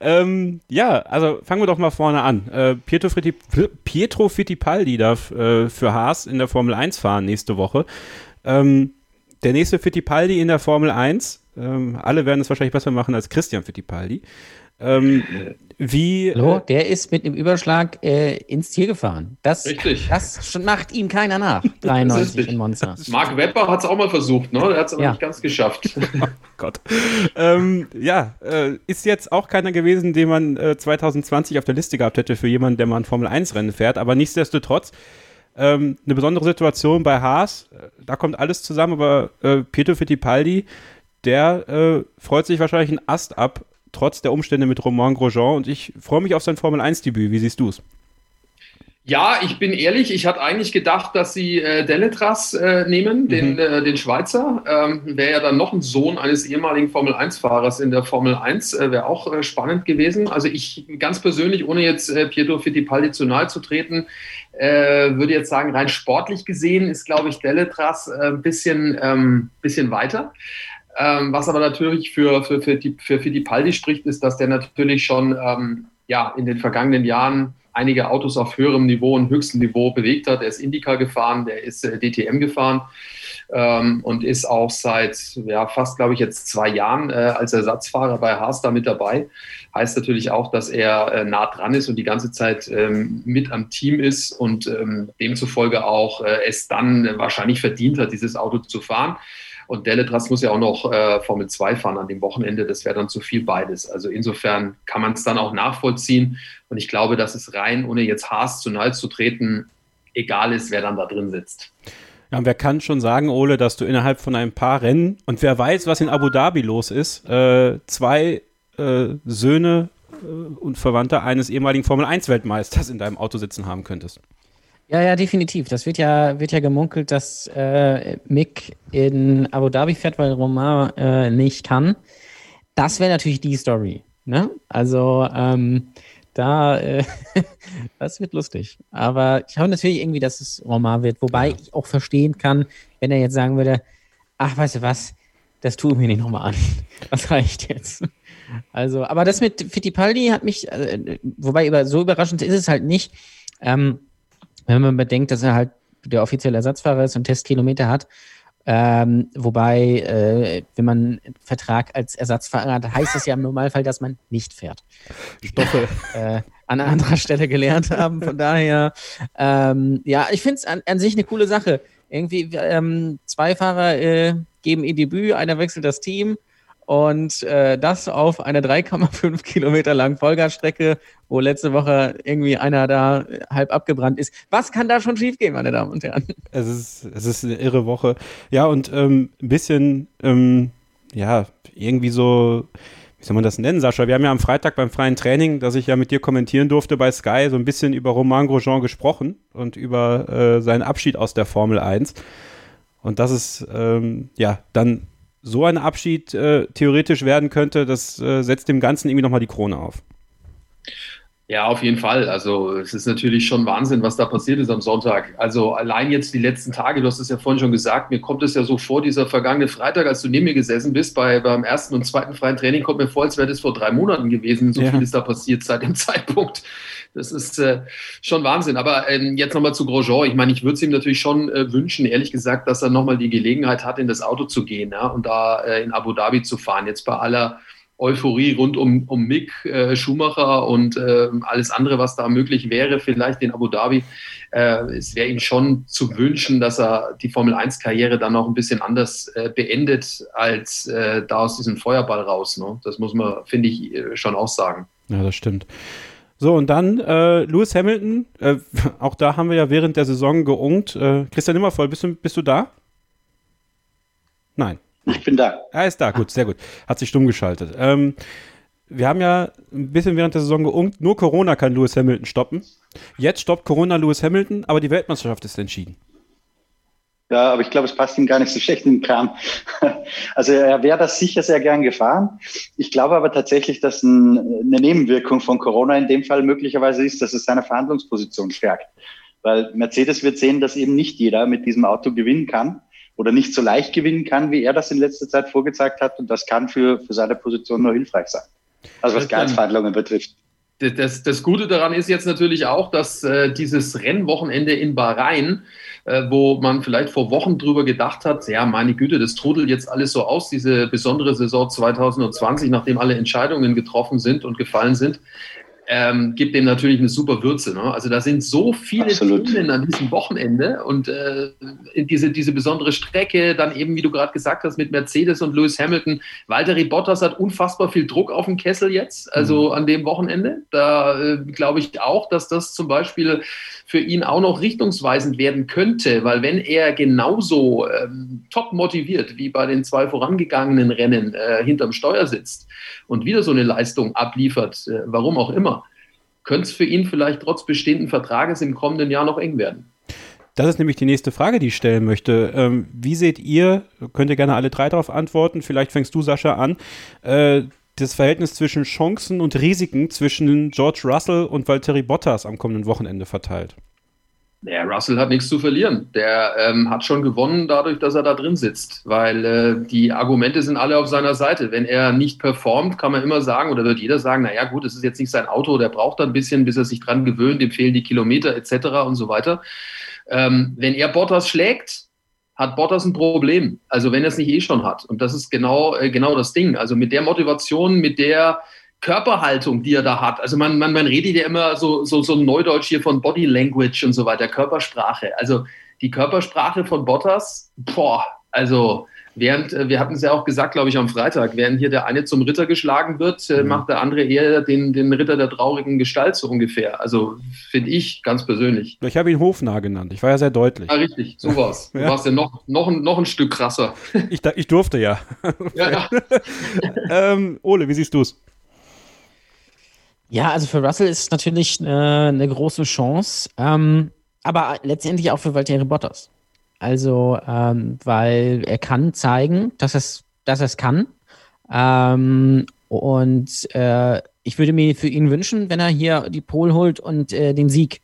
Ähm, ja, also fangen wir doch mal vorne an. Äh, Pietro, Fritti, Pietro Fittipaldi darf äh, für Haas in der Formel 1 fahren nächste Woche. Ähm, der nächste Fittipaldi in der Formel 1, ähm, alle werden es wahrscheinlich besser machen als Christian Fittipaldi. Ähm, wie,
Hallo, der ist mit einem Überschlag äh, ins Ziel gefahren. Das,
Richtig.
das macht ihm keiner nach. 93
richtig.
in Monza.
Mark Webber hat es auch mal versucht, ne? Der hat es aber
Ja.
nicht ganz geschafft.
Gott. Ähm, ja, äh, ist jetzt auch keiner gewesen, den man äh, 2020 auf der Liste gehabt hätte für jemanden, der mal ein Formel-1-Rennen fährt. Aber nichtsdestotrotz ähm, eine besondere Situation bei Haas. Äh, Da kommt alles zusammen, aber äh, Pietro Fittipaldi, der äh, freut sich wahrscheinlich einen Ast ab, trotz der Umstände mit Romain Grosjean. Und ich freue mich auf sein Formel-1-Debüt. Wie siehst du es?
Ja, ich bin ehrlich, ich hatte eigentlich gedacht, dass sie äh, Deletras äh, nehmen, den, äh, den Schweizer. Ähm, Wäre ja dann noch ein Sohn eines ehemaligen Formel-1-Fahrers in der Formel 1, äh, wäre auch äh, spannend gewesen. Also ich ganz persönlich, ohne jetzt äh, Pietro Fittipaldi zu nahe zu treten, äh, würde jetzt sagen, rein sportlich gesehen ist, glaube ich, Deletras ein bisschen, ähm, bisschen weiter. Ähm, was aber natürlich für, für, für, die, für Fittipaldi spricht, ist, dass der natürlich schon ähm, ja, in den vergangenen Jahren einige Autos auf höherem Niveau und höchstem Niveau bewegt hat. Er ist Indica gefahren, der ist äh, DTM gefahren ähm, und ist auch seit ja, fast, glaube ich, jetzt zwei Jahren äh, als Ersatzfahrer bei Haas da mit dabei. Heißt natürlich auch, dass er äh, nah dran ist und die ganze Zeit ähm, mit am Team ist und ähm, demzufolge auch äh, es dann wahrscheinlich verdient hat, dieses Auto zu fahren. Und Deletras muss ja auch noch äh, Formel 2 fahren an dem Wochenende. Das wäre dann zu viel beides. Also insofern kann man es dann auch nachvollziehen. Und ich glaube, dass es rein, ohne jetzt Haas zu nahe zu treten, egal ist, wer dann da drin sitzt.
Ja, wer kann schon sagen, Ole, dass du innerhalb von ein paar Rennen und wer weiß, was in Abu Dhabi los ist, äh, zwei äh, Söhne äh, und Verwandte eines ehemaligen Formel-1-Weltmeisters in deinem Auto sitzen haben könntest.
Ja, ja, definitiv. Das wird ja, wird ja gemunkelt, dass äh, Mick in Abu Dhabi fährt, weil Romain äh, nicht kann. Das wäre natürlich die Story. Ne? Also, ähm, da, äh, das wird lustig. Aber ich hoffe natürlich irgendwie, dass es Romain wird. Wobei ich auch verstehen kann, wenn er jetzt sagen würde, ach, weißt du was, das tue ich mir nicht nochmal an. Das reicht jetzt. Also, aber das mit Fittipaldi hat mich, äh, wobei über, so überraschend ist es halt nicht. Ähm, wenn man bedenkt, dass er halt der offizielle Ersatzfahrer ist und Testkilometer hat. Ähm, wobei, äh, wenn man einen Vertrag als Ersatzfahrer hat, heißt es ja im Normalfall, dass man nicht fährt.
Stoffe.
Äh, an anderer Stelle gelernt haben. Von daher, ähm, ja, ich finde es an, an sich eine coole Sache. Irgendwie, ähm, zwei Fahrer äh, geben ihr Debüt, einer wechselt das Team und äh, das auf einer 3,5 Kilometer langen Vollgasstrecke, wo letzte Woche irgendwie einer da halb abgebrannt ist. Was kann da schon schiefgehen, meine Damen und Herren?
Es ist, es ist eine irre Woche. Ja, und ähm, ein bisschen, ähm, ja, irgendwie so, wie soll man das nennen, Sascha? Wir haben ja am Freitag beim freien Training, das ich ja mit dir kommentieren durfte bei Sky, so ein bisschen über Romain Grosjean gesprochen und über äh, seinen Abschied aus der Formel 1. Und dass es, ähm, ja, dann so ein Abschied äh, theoretisch werden könnte, das äh, setzt dem Ganzen irgendwie nochmal die Krone auf.
Ja, auf jeden Fall. Also es ist natürlich schon Wahnsinn, was da passiert ist am Sonntag. Also allein jetzt die letzten Tage, du hast es ja vorhin schon gesagt, mir kommt es ja so vor, dieser vergangene Freitag, als du neben mir gesessen bist, bei, beim ersten und zweiten freien Training, kommt mir vor, als wäre das vor drei Monaten gewesen. So
Ja.
viel ist da passiert seit dem Zeitpunkt. Das ist äh, schon Wahnsinn. Aber ähm, jetzt nochmal zu Grosjean. Ich meine, ich würde es ihm natürlich schon äh, wünschen, ehrlich gesagt, dass er nochmal die Gelegenheit hat, in das Auto zu gehen ja, und da äh, in Abu Dhabi zu fahren. Jetzt bei aller Euphorie rund um, um Mick Schumacher und äh, alles andere, was da möglich wäre, vielleicht in Abu Dhabi. Es wäre ihm schon zu wünschen, dass er die Formel 1-Karriere dann noch ein bisschen anders beendet, als da aus diesem Feuerball raus. Ne? Das muss man, finde ich, schon auch sagen.
Ja, das stimmt. So, und dann äh, Lewis Hamilton. Äh, auch da haben wir ja während der Saison geungt. Äh, Christian Nimmervoll, bist du, bist du da? Nein.
Ich bin da.
Er ist da, gut, sehr gut. Hat sich stumm geschaltet. Ähm, wir haben ja ein bisschen während der Saison geungt, nur Corona kann Lewis Hamilton stoppen. Jetzt stoppt Corona Lewis Hamilton, aber die Weltmeisterschaft ist entschieden.
Ja, aber ich glaube, es passt ihm gar nicht so schlecht in den Kram. Also er wäre das sicher sehr gern gefahren. Ich glaube aber tatsächlich, dass ein, eine Nebenwirkung von Corona in dem Fall möglicherweise ist, dass es seine Verhandlungsposition stärkt. Weil Mercedes wird sehen, dass eben nicht jeder mit diesem Auto gewinnen kann oder nicht so leicht gewinnen kann, wie er das in letzter Zeit vorgezeigt hat. Und das kann für, für seine Position nur hilfreich sein. Also was Gehaltsverhandlungen betrifft.
Das, das, das Gute daran ist jetzt natürlich auch, dass äh, dieses Rennwochenende in Bahrain, äh, wo man vielleicht vor Wochen drüber gedacht hat, ja, meine Güte, das trudelt jetzt alles so aus, diese besondere Saison 2020, nachdem alle Entscheidungen getroffen sind und gefallen sind, ähm, gibt dem natürlich eine super Würze. Ne? Also da sind so viele
Absolut.
Themen an diesem Wochenende und äh, diese, diese besondere Strecke, dann eben, wie du gerade gesagt hast, mit Mercedes und Lewis Hamilton. Valtteri Bottas hat unfassbar viel Druck auf dem Kessel jetzt, also an dem Wochenende. Da äh, glaube ich auch, dass das zum Beispiel für ihn auch noch richtungsweisend werden könnte, weil wenn er genauso ähm, top motiviert wie bei den zwei vorangegangenen Rennen äh, hinterm Steuer sitzt und wieder so eine Leistung abliefert, äh, warum auch immer, könnte es für ihn vielleicht trotz bestehenden Vertrages im kommenden Jahr noch eng werden.
Das ist nämlich die nächste Frage, die ich stellen möchte. Ähm, wie seht ihr, könnt ihr gerne alle drei darauf antworten, vielleicht fängst du, Sascha, an, äh, das Verhältnis zwischen Chancen und Risiken zwischen George Russell und Valtteri Bottas am kommenden Wochenende verteilt?
Der Russell hat nichts zu verlieren. Der ähm, hat schon gewonnen dadurch, dass er da drin sitzt, weil äh, die Argumente sind alle auf seiner Seite. Wenn er nicht performt, kann man immer sagen oder wird jeder sagen, naja gut, es ist jetzt nicht sein Auto, der braucht da ein bisschen, bis er sich dran gewöhnt, dem fehlen die Kilometer etc. und so weiter. Ähm, wenn er Bottas schlägt, hat Bottas ein Problem. Also wenn er es nicht eh schon hat. Und das ist genau, äh, genau das Ding. Also mit der Motivation, mit der Körperhaltung, die er da hat. Also man, man, man redet ja immer so, so, so Neudeutsch hier von Body Language und so weiter, Körpersprache. Also die Körpersprache von Bottas, boah, also während, äh, wir hatten es ja auch gesagt, glaube ich, am Freitag, während hier der eine zum Ritter geschlagen wird, äh, macht der andere eher den, den Ritter der traurigen Gestalt so ungefähr. Also finde ich ganz persönlich.
Ich habe ihn Hofnarr genannt, ich war ja sehr deutlich.
Ja, richtig, so war's. Du
Ja.
warst ja noch, noch, ein- noch ein Stück krasser.
Ich, ich durfte ja.
Ja, ja.
ähm, Ole, wie siehst du es?
Ja, also für Russell ist es natürlich äh, eine große Chance, ähm, aber letztendlich auch für Valtteri Bottas. Also, ähm, weil er kann zeigen, dass es, dass es kann. Ähm, und äh, ich würde mir für ihn wünschen, wenn er hier die Pole holt und äh, den Sieg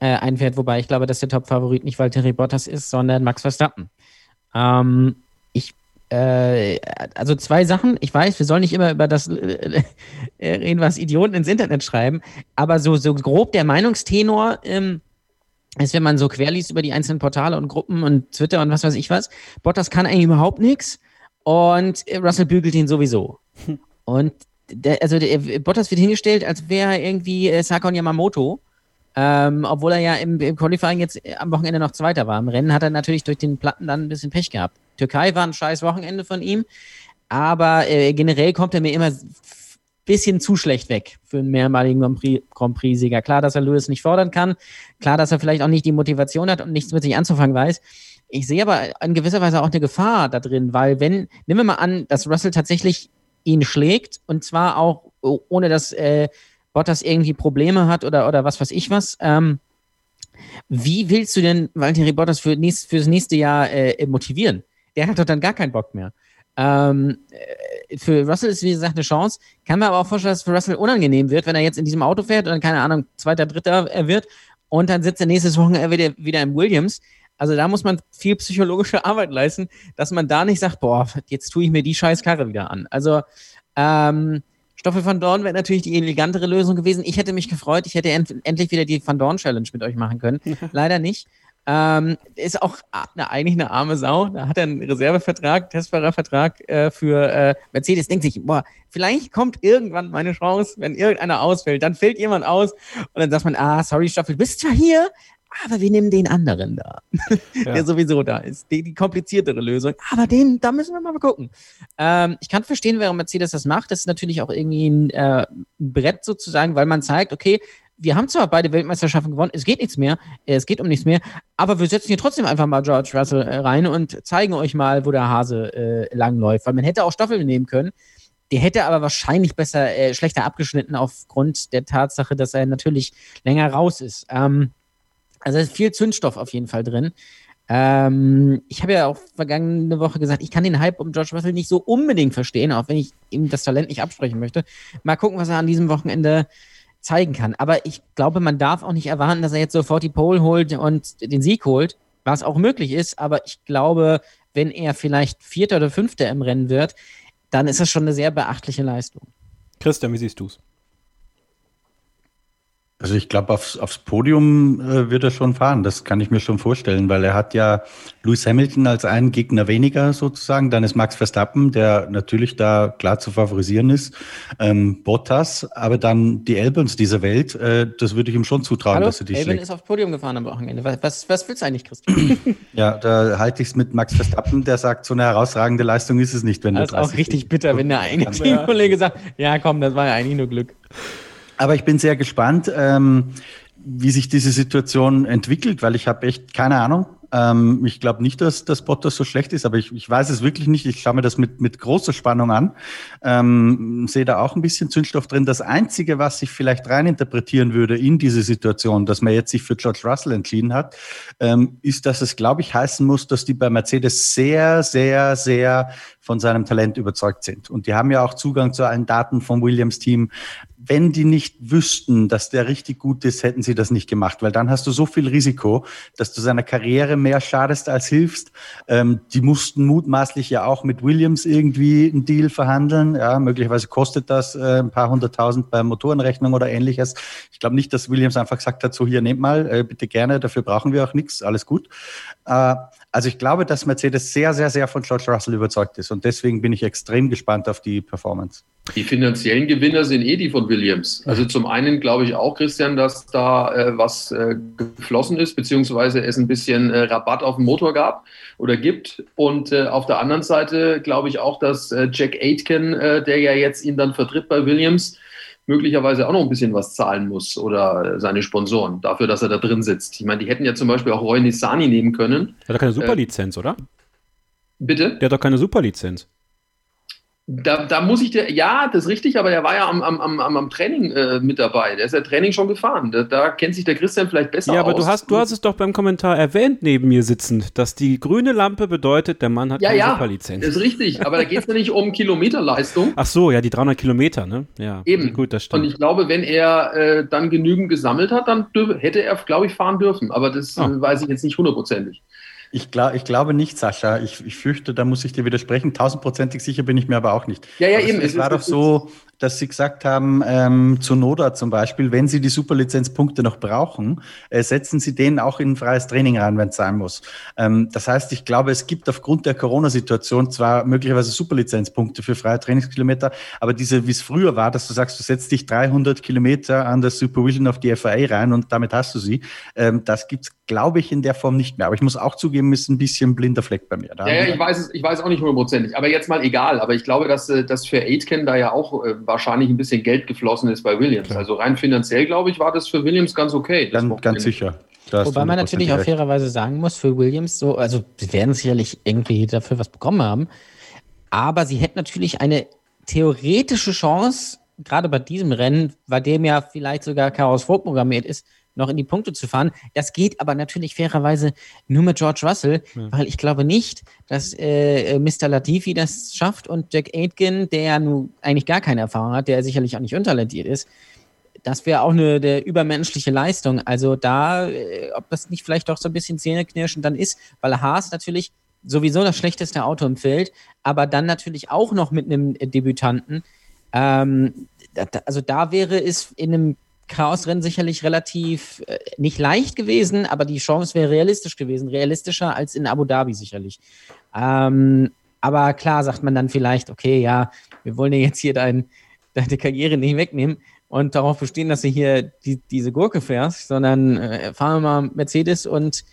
äh, einfährt, wobei ich glaube, dass der Top-Favorit nicht Valtteri Bottas ist, sondern Max Verstappen. Ähm, ich äh, also zwei Sachen. Ich weiß, wir sollen nicht immer über das äh, reden, was Idioten ins Internet schreiben, aber so, so grob der Meinungstenor ähm, ist, wenn man so querliest über die einzelnen Portale und Gruppen und Twitter und was weiß ich was, Bottas kann eigentlich überhaupt nichts und äh, Russell bügelt ihn sowieso. Und der, also der, Bottas wird hingestellt, als wäre er irgendwie äh, Sakon Yamamoto. Ähm, obwohl er ja im, im Qualifying jetzt äh, am Wochenende noch Zweiter war. Im Rennen hat er natürlich durch den Platten dann ein bisschen Pech gehabt. Türkei war ein scheiß Wochenende von ihm, aber äh, generell kommt er mir immer bisschen zu schlecht weg für einen mehrmaligen Grand Prix- Grand Prix-Sieger. Klar, dass er Lewis nicht fordern kann, klar, dass er vielleicht auch nicht die Motivation hat und nichts mit sich anzufangen weiß. Ich sehe aber in gewisser Weise auch eine Gefahr da drin, weil wenn, nehmen wir mal an, dass Russell tatsächlich ihn schlägt und zwar auch oh, ohne dass äh, Bottas irgendwie Probleme hat oder, oder was weiß ich was. Ähm, wie willst du denn Valtteri Bottas für nächst, fürs nächste Jahr äh, motivieren? Der hat doch dann gar keinen Bock mehr. Ähm, äh, für Russell ist wie gesagt eine Chance. Kann mir aber auch vorstellen, dass es für Russell unangenehm wird, wenn er jetzt in diesem Auto fährt und dann, keine Ahnung, zweiter, dritter er wird und dann sitzt er nächstes Wochenende wieder, wieder im Williams. Also da muss man viel psychologische Arbeit leisten, dass man da nicht sagt, boah, jetzt tue ich mir die scheiß Karre wieder an. Also ähm, Stoffel van Dorn wäre natürlich die elegantere Lösung gewesen. Ich hätte mich gefreut, ich hätte end endlich wieder die Van Dorn Challenge mit euch machen können. Leider nicht. Ähm, ist auch eine, eigentlich eine arme Sau. Da hat er einen Reservevertrag, Testfahrervertrag äh, für äh, Mercedes. Denkt sich, boah, vielleicht kommt irgendwann meine Chance, wenn irgendeiner ausfällt. Dann fällt jemand aus und dann sagt man, ah, sorry, Stoffel, bist zwar hier, aber wir nehmen den anderen da, ja. der sowieso da ist. Die, die, kompliziertere Lösung. Aber den, da müssen wir mal gucken. Ähm, ich kann verstehen, warum Mercedes das macht. Das ist natürlich auch irgendwie ein, äh, ein Brett sozusagen, weil man zeigt, okay, wir haben zwar beide Weltmeisterschaften gewonnen, es geht nichts mehr, äh, es geht um nichts mehr, aber wir setzen hier trotzdem einfach mal George Russell äh, rein und zeigen euch mal, wo der Hase äh, langläuft. Weil man hätte auch Stoffel nehmen können. Der hätte aber wahrscheinlich besser, äh, schlechter abgeschnitten aufgrund der Tatsache, dass er natürlich länger raus ist. Ähm, also ist viel Zündstoff auf jeden Fall drin. Ähm, ich habe ja auch vergangene Woche gesagt, ich kann den Hype um George Russell nicht so unbedingt verstehen, auch wenn ich ihm das Talent nicht absprechen möchte. Mal gucken, was er an diesem Wochenende zeigen kann. Aber ich glaube, man darf auch nicht erwarten, dass er jetzt sofort die Pole holt und den Sieg holt, was auch möglich ist. Aber ich glaube, wenn er vielleicht Vierter oder Fünfter im Rennen wird, dann ist das schon eine sehr beachtliche Leistung.
Christian, wie siehst du es?
Also ich glaube, aufs, aufs Podium äh, wird er schon fahren. Das kann ich mir schon vorstellen, weil er hat ja Lewis Hamilton als einen Gegner weniger sozusagen. Dann ist Max Verstappen, der natürlich da klar zu favorisieren ist. Ähm, Bottas, aber dann die Albons dieser Welt, äh, das würde ich ihm schon zutrauen,
Hallo?
dass er die
Albon
schlägt.
ist aufs Podium gefahren am Wochenende. Was, was, was willst du eigentlich, Christian?
ja, da halte ich es mit Max Verstappen, der sagt, so eine herausragende Leistung ist es nicht, wenn
das
du
ist auch richtig bitter, wenn der eigene Teamkollege sagt, ja komm, das war ja eigentlich nur Glück.
Aber ich bin sehr gespannt, ähm, wie sich diese Situation entwickelt, weil ich habe echt keine Ahnung. Ähm, ich glaube nicht, dass das Bottas so schlecht ist, aber ich, ich weiß es wirklich nicht. Ich schaue mir das mit, mit großer Spannung an. Ähm, sehe da auch ein bisschen Zündstoff drin. Das Einzige, was ich vielleicht reininterpretieren würde in diese Situation, dass man jetzt sich für George Russell entschieden hat, ähm, ist, dass es, glaube ich, heißen muss, dass die bei Mercedes sehr, sehr, sehr von seinem Talent überzeugt sind. Und die haben ja auch Zugang zu allen Daten vom Williams-Team wenn die nicht wüssten, dass der richtig gut ist, hätten sie das nicht gemacht, weil dann hast du so viel Risiko, dass du seiner Karriere mehr schadest als hilfst. Ähm, die mussten mutmaßlich ja auch mit Williams irgendwie einen Deal verhandeln. Ja, möglicherweise kostet das äh, ein paar hunderttausend bei Motorenrechnung oder ähnliches. Ich glaube nicht, dass Williams einfach gesagt hat, so hier nehmt mal, äh, bitte gerne, dafür brauchen wir auch nichts, alles gut. Äh, also ich glaube, dass Mercedes sehr, sehr, sehr von George Russell überzeugt ist und deswegen bin ich extrem gespannt auf die Performance.
Die finanziellen Gewinner sind eh die von Williams. Also zum einen glaube ich auch, Christian, dass da äh, was äh, geflossen ist, beziehungsweise es ein bisschen äh, Rabatt auf den Motor gab oder gibt. Und äh, auf der anderen Seite glaube ich auch, dass äh, Jack Aitken, äh, der ja jetzt ihn dann vertritt bei Williams, möglicherweise auch noch ein bisschen was zahlen muss oder seine Sponsoren dafür, dass er da drin sitzt. Ich meine, die hätten ja zum Beispiel auch Roy Nissani nehmen können.
Der hat doch keine Superlizenz, oder?
Bitte?
Der hat doch keine Superlizenz.
Da, da muss ich dir, ja, das ist richtig, aber der war ja am, am, am, am Training äh, mit dabei. Der ist ja Training schon gefahren. Da, da, kennt sich der Christian vielleicht besser aus.
Ja, aber aus. du hast, du hast es doch beim Kommentar erwähnt, neben mir sitzend, dass die grüne Lampe bedeutet, der Mann hat
ja,
keine
ja,
Superlizenz.
Das ist richtig, aber da geht es ja nicht um Kilometerleistung.
Ach so, ja, die 300 Kilometer, ne? Ja,
eben.
Gut, das stimmt.
Und ich glaube, wenn er äh, dann genügend gesammelt hat, dann hätte er, glaube ich, fahren dürfen. Aber das oh. äh, weiß ich jetzt nicht hundertprozentig.
Ich, glaub, ich glaube nicht, Sascha. Ich, ich fürchte, da muss ich dir widersprechen. Tausendprozentig sicher bin ich mir aber auch nicht.
Ja, ja,
aber
eben.
Es, es war doch so, dass Sie gesagt haben, ähm, zu Noda zum Beispiel, wenn Sie die Superlizenzpunkte noch brauchen, äh, setzen Sie den auch in ein freies Training rein, wenn es sein muss. Ähm, das heißt, ich glaube, es gibt aufgrund der Corona-Situation zwar möglicherweise Superlizenzpunkte für freie Trainingskilometer, aber diese, wie es früher war, dass du sagst, du setzt dich 300 Kilometer an der Supervision auf die FAA rein und damit hast du sie, ähm, das gibt's glaube ich, in der Form nicht mehr. Aber ich muss auch zugeben, ist ein bisschen blinder Fleck bei mir.
Da ja, ja ich, weiß es, ich weiß auch nicht hundertprozentig. Aber jetzt mal egal. Aber ich glaube, dass, äh, dass für Aitken da ja auch äh, wahrscheinlich ein bisschen Geld geflossen ist bei Williams. Klar. Also rein finanziell, glaube ich, war das für Williams ganz okay.
Ganz, ganz sicher.
Wobei man natürlich auch fairerweise sagen muss, für Williams so, also sie werden sicherlich irgendwie dafür was bekommen haben. Aber sie hätten natürlich eine theoretische Chance, gerade bei diesem Rennen, bei dem ja vielleicht sogar Chaos vorprogrammiert ist, noch in die Punkte zu fahren. Das geht aber natürlich fairerweise nur mit George Russell, ja. weil ich glaube nicht, dass äh, Mr. Latifi das schafft und Jack Aitken, der nun eigentlich gar keine Erfahrung hat, der sicherlich auch nicht untalentiert ist, das wäre auch eine der übermenschliche Leistung. Also da, äh, ob das nicht vielleicht doch so ein bisschen zähneknirschend dann ist, weil Haas natürlich sowieso das schlechteste Auto im Feld, aber dann natürlich auch noch mit einem Debütanten. Ähm, da, also da wäre es in einem Chaosrennen sicherlich relativ äh, nicht leicht gewesen, aber die Chance wäre realistisch gewesen, realistischer als in Abu Dhabi sicherlich. Ähm, aber klar sagt man dann vielleicht, okay, ja, wir wollen dir jetzt hier dein, deine Karriere nicht wegnehmen und darauf bestehen, dass du hier die, diese Gurke fährst, sondern äh, fahren wir mal Mercedes und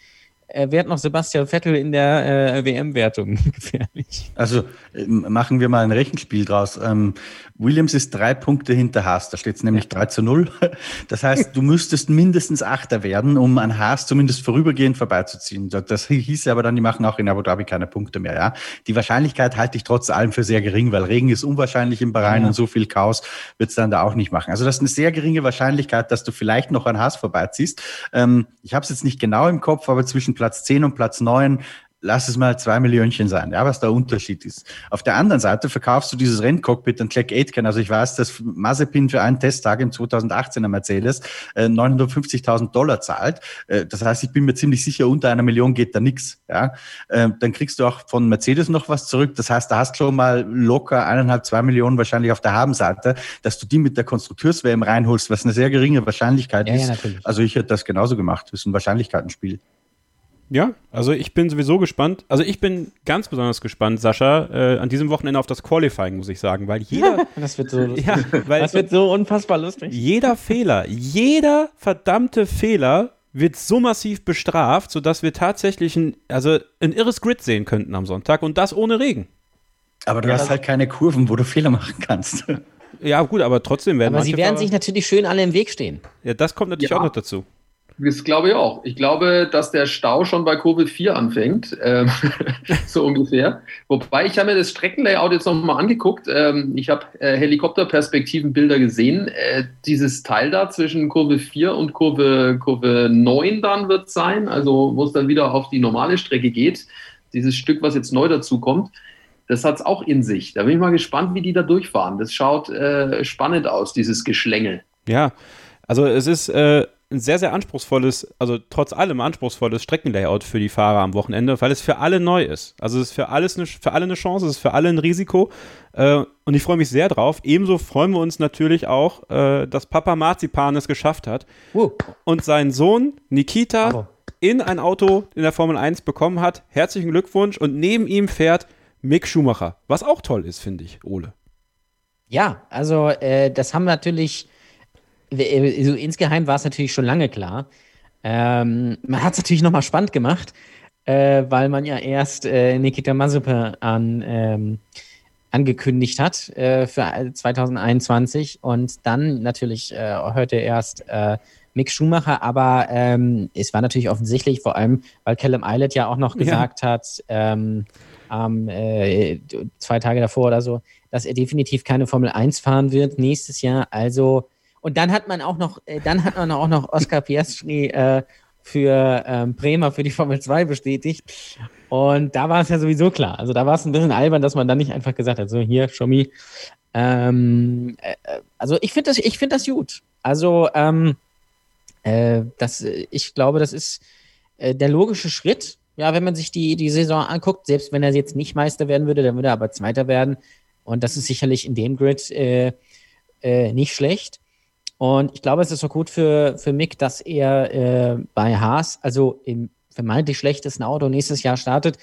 er wird noch Sebastian Vettel in der äh, WM-Wertung gefährlich.
Also äh, machen wir mal ein Rechenspiel draus. Ähm, Williams ist drei Punkte hinter Haas, da steht es nämlich ja. 3 zu 0. Das heißt, du müsstest mindestens Achter werden, um an Haas zumindest vorübergehend vorbeizuziehen. Das hieß aber dann, die machen auch in Abu Dhabi keine Punkte mehr. Ja? Die Wahrscheinlichkeit halte ich trotz allem für sehr gering, weil Regen ist unwahrscheinlich im Bahrain ja. und so viel Chaos wird es dann da auch nicht machen. Also das ist eine sehr geringe Wahrscheinlichkeit, dass du vielleicht noch an Haas vorbeiziehst. Ähm, ich habe es jetzt nicht genau im Kopf, aber zwischen Platz 10 und Platz 9 lass es mal zwei Millionchen sein, ja, was der Unterschied ist. Auf der anderen Seite verkaufst du dieses Renncockpit an Jack Aitken. Also ich weiß, dass Mazepin für einen Testtag im 2018er Mercedes äh, 950.000 Dollar zahlt. Äh, das heißt, ich bin mir ziemlich sicher, unter einer Million geht da nichts. Ja, äh, dann kriegst du auch von Mercedes noch was zurück. Das heißt, da hast du schon mal locker eineinhalb, zwei Millionen wahrscheinlich auf der Habenseite, dass du die mit der Konstrukteurs-WM reinholst, was eine sehr geringe Wahrscheinlichkeit ja, ist. Ja, also ich hätte das genauso gemacht. Das ist ein Wahrscheinlichkeitenspiel.
Ja, also ich bin sowieso gespannt. Also ich bin ganz besonders gespannt, Sascha, äh, an diesem Wochenende auf das Qualifying, muss ich sagen, weil jeder.
das wird so lustig. Ja, weil das wird so unfassbar lustig.
Jeder Fehler, jeder verdammte Fehler wird so massiv bestraft, sodass wir tatsächlich ein, also ein irres Grid sehen könnten am Sonntag und das ohne Regen.
Aber du ja, hast halt keine Kurven, wo du Fehler machen kannst.
Ja, gut, aber trotzdem werden
Aber sie werden Fahrer sich natürlich schön alle im Weg stehen.
Ja, das kommt natürlich ja. auch noch dazu.
Das glaube ich auch. Ich glaube, dass der Stau schon bei Kurve 4 anfängt, ähm, so ungefähr. Wobei ich habe mir das Streckenlayout jetzt nochmal angeguckt. Ähm, ich habe äh, Helikopterperspektivenbilder gesehen. Äh, dieses Teil da zwischen Kurve 4 und Kurve, Kurve 9 dann wird sein, also wo es dann wieder auf die normale Strecke geht. Dieses Stück, was jetzt neu dazu kommt, das hat es auch in sich. Da bin ich mal gespannt, wie die da durchfahren. Das schaut äh, spannend aus, dieses Geschlängel.
Ja, also es ist äh, ein sehr, sehr anspruchsvolles, also trotz allem anspruchsvolles Streckenlayout für die Fahrer am Wochenende, weil es für alle neu ist. Also es ist für, alles eine, für alle eine Chance, es ist für alle ein Risiko. Äh, und ich freue mich sehr drauf. Ebenso freuen wir uns natürlich auch, äh, dass Papa Marzipan es geschafft hat uh. und seinen Sohn Nikita oh. in ein Auto in der Formel 1 bekommen hat. Herzlichen Glückwunsch. Und neben ihm fährt Mick Schumacher, was auch toll ist, finde ich, Ole.
Ja, also äh, das haben natürlich äh, so insgeheim war es natürlich schon lange klar. Ähm, man hat es natürlich nochmal spannend gemacht, äh, weil man ja erst äh, Nikita Mazepin ähm, angekündigt hat äh, für 2021 und dann natürlich äh, heute erst äh, Mick Schumacher, aber ähm, es war natürlich offensichtlich, vor allem, weil Callum Eilert ja auch noch gesagt ja. hat, ähm, äh, zwei Tage davor oder so, dass er definitiv keine Formel 1 fahren wird nächstes Jahr. Also und dann hat man auch noch, äh, dann hat man auch noch Oscar Piastri äh, für ähm, Bremer für die Formel 2 bestätigt. Und da war es ja sowieso klar. Also da war es ein bisschen albern, dass man dann nicht einfach gesagt hat, so hier, show me. Ähm, äh, also ich finde das, ich finde das gut. Also ähm, äh, das, ich glaube, das ist äh, der logische Schritt. Ja, wenn man sich die, die Saison anguckt, selbst wenn er jetzt nicht Meister werden würde, dann würde er aber Zweiter werden. Und das ist sicherlich in dem Grid äh, äh, nicht schlecht. Und ich glaube, es ist auch gut für, für Mick, dass er äh, bei Haas, also im vermeintlich schlechtesten Auto nächstes Jahr startet,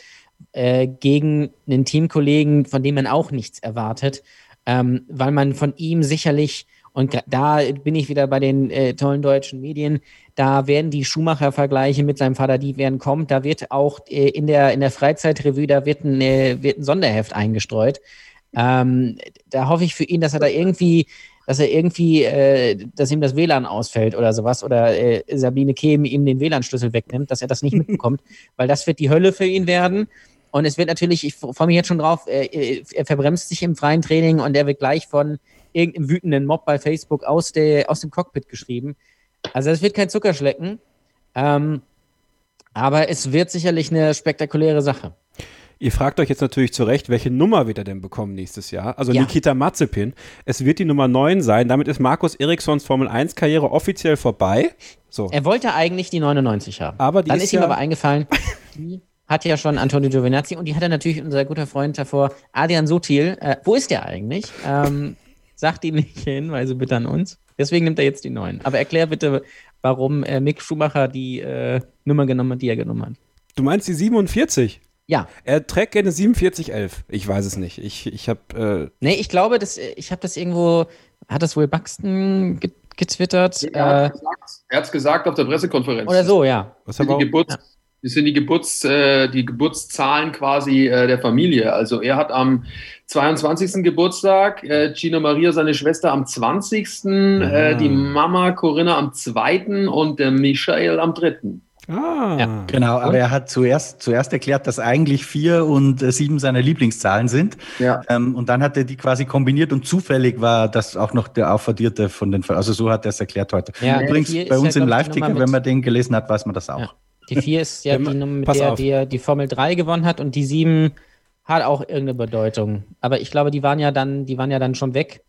äh, gegen einen Teamkollegen, von dem man auch nichts erwartet, ähm, weil man von ihm sicherlich, und da bin ich wieder bei den äh, tollen deutschen Medien, da werden die Schumacher-Vergleiche mit seinem Vater, die werden kommen, da wird auch äh, in der, in der Freizeitrevue, da wird ein, äh, wird ein Sonderheft eingestreut. Ähm, da hoffe ich für ihn, dass er da irgendwie dass er irgendwie, äh, dass ihm das WLAN ausfällt oder sowas oder äh, Sabine Kehm ihm den WLAN-Schlüssel wegnimmt, dass er das nicht mitbekommt, weil das wird die Hölle für ihn werden. Und es wird natürlich, ich freue mich jetzt schon drauf, äh, er verbremst sich im freien Training und er wird gleich von irgendeinem wütenden Mob bei Facebook aus, der, aus dem Cockpit geschrieben. Also es wird kein Zuckerschlecken. Ähm, aber es wird sicherlich eine spektakuläre Sache.
Ihr fragt euch jetzt natürlich zu Recht, welche Nummer wird er denn bekommen nächstes Jahr? Also
Ja.
Nikita Mazepin. Es wird die Nummer 9 sein. Damit ist Markus Erikssons Formel 1 Karriere offiziell vorbei. So.
Er wollte eigentlich die 99 haben.
Aber
Dann
ist
ist, ihm
ja-
aber eingefallen, die hat ja schon Antonio Giovinazzi und die hat er natürlich unser guter Freund davor, Adrian Sutil. Äh, wo ist der eigentlich? Ähm, sagt ihn nicht Hinweise bitte an uns. Deswegen nimmt er jetzt die 9. Aber erklär bitte, warum äh, Mick Schumacher die äh, Nummer genommen hat, die er genommen hat.
Du meinst die 47?
Ja.
Er trägt gerne 4711. Ich weiß es nicht. Ich, ich habe. Äh,
Nee, ich glaube, dass, äh, ich habe das irgendwo, hat das wohl Buxton ge getwittert?
Er
Äh,
hat gesagt- er hat es gesagt auf der Pressekonferenz.
oder so, ja.
was
Das sind
aber
die, Geburts, das sind die, Geburts, äh, die Geburtszahlen quasi äh, der Familie. Also er hat am 22. Geburtstag, äh, Gina Maria, seine Schwester, am 20., äh, die Mama Corinna am 2. und der Michael am 3.
ah,
Ja.
Genau, aber er hat zuerst, zuerst erklärt, dass eigentlich vier und äh, sieben seine Lieblingszahlen sind.
Ja.
Ähm, und dann hat er die quasi kombiniert und zufällig war das auch noch der Aufaddierte von den, also so hat er es erklärt heute.
Ja,
Übrigens,
vier
bei
ja,
uns im
die
Live-Ticker,
Nummer
wenn man den gelesen hat, weiß man das auch.
Ja. Die 4 ist ja die Nummer, mit der
auf.
der die Formel 3 gewonnen hat und die 7 hat auch irgendeine Bedeutung. Aber ich glaube, die waren ja dann, die waren ja dann schon weg.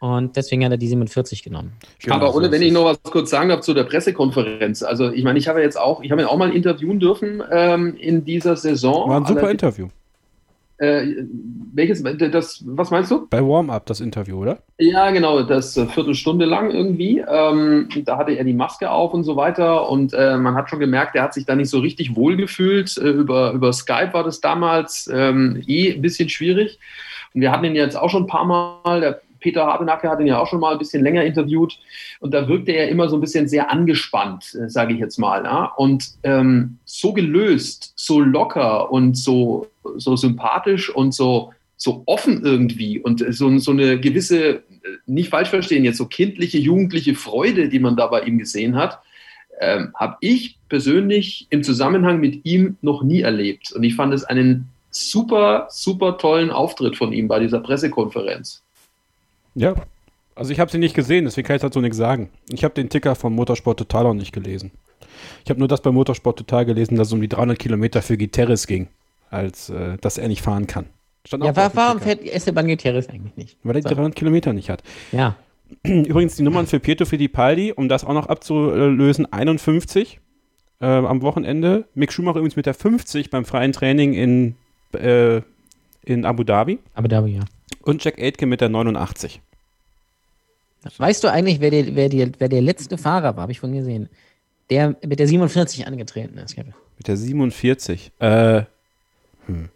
Und deswegen hat er die 47 genommen.
genau,
Aber
ist
wenn ich noch was kurz sagen darf zu der Pressekonferenz. Also ich meine, ich habe ja jetzt auch, ich habe ihn auch mal interviewen dürfen ähm, in dieser Saison.
War ein super
Allerdings-
Interview.
Äh, welches, das, was meinst du?
Bei Warm-Up das Interview, oder?
Ja, genau, das äh, Viertelstunde lang irgendwie. Ähm, da hatte er die Maske auf und so weiter und äh, man hat schon gemerkt, er hat sich da nicht so richtig wohl gefühlt. Äh, über, über Skype war das damals ähm, eh ein bisschen schwierig. Und wir hatten ihn jetzt auch schon ein paar Mal, der Peter Hardenacke hat ihn ja auch schon mal ein bisschen länger interviewt und da wirkte er immer so ein bisschen sehr angespannt, äh, sage ich jetzt mal. Ja? Und ähm, so gelöst, so locker und so, so sympathisch und so, so offen irgendwie und so, so eine gewisse, äh, nicht falsch verstehen, jetzt so kindliche, jugendliche Freude, die man da bei ihm gesehen hat, ähm, habe ich persönlich im Zusammenhang mit ihm noch nie erlebt. Und ich fand es einen super, super tollen Auftritt von ihm bei dieser Pressekonferenz.
Ja. Also ich habe sie nicht gesehen, deswegen kann ich dazu nichts sagen. Ich habe den Ticker von Motorsport Total auch nicht gelesen. Ich habe nur das bei Motorsport Total gelesen, dass es um die 300 Kilometer für Gutierrez ging, als äh, dass er nicht fahren kann. Stand
Ja,
auch
wa
auf dem
warum fährt Esteban Gutierrez eigentlich nicht?
Weil er die 300 Kilometer nicht hat.
Ja.
Übrigens die Nummern für Pietro Fittipaldi, um das auch noch abzulösen, 51 äh, am Wochenende. Mick Schumacher übrigens mit der 50 beim freien Training in, äh, in Abu Dhabi
Aber da, ja.
und Jack Aitken mit der 89.
Weißt du eigentlich, wer der, wer, der, wer der letzte Fahrer war, habe ich von gesehen, der mit der 47 angetreten ist?
Mit der 47. Äh, hm.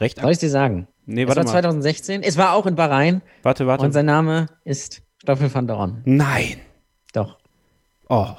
Recht
Soll ich dir sagen?
Nee,
Es
warte
war
mal.
2016. Es war auch in Bahrain
Warte, warte.
und sein Name ist Stoffel van Dorn.
Nein.
Doch.
Oh.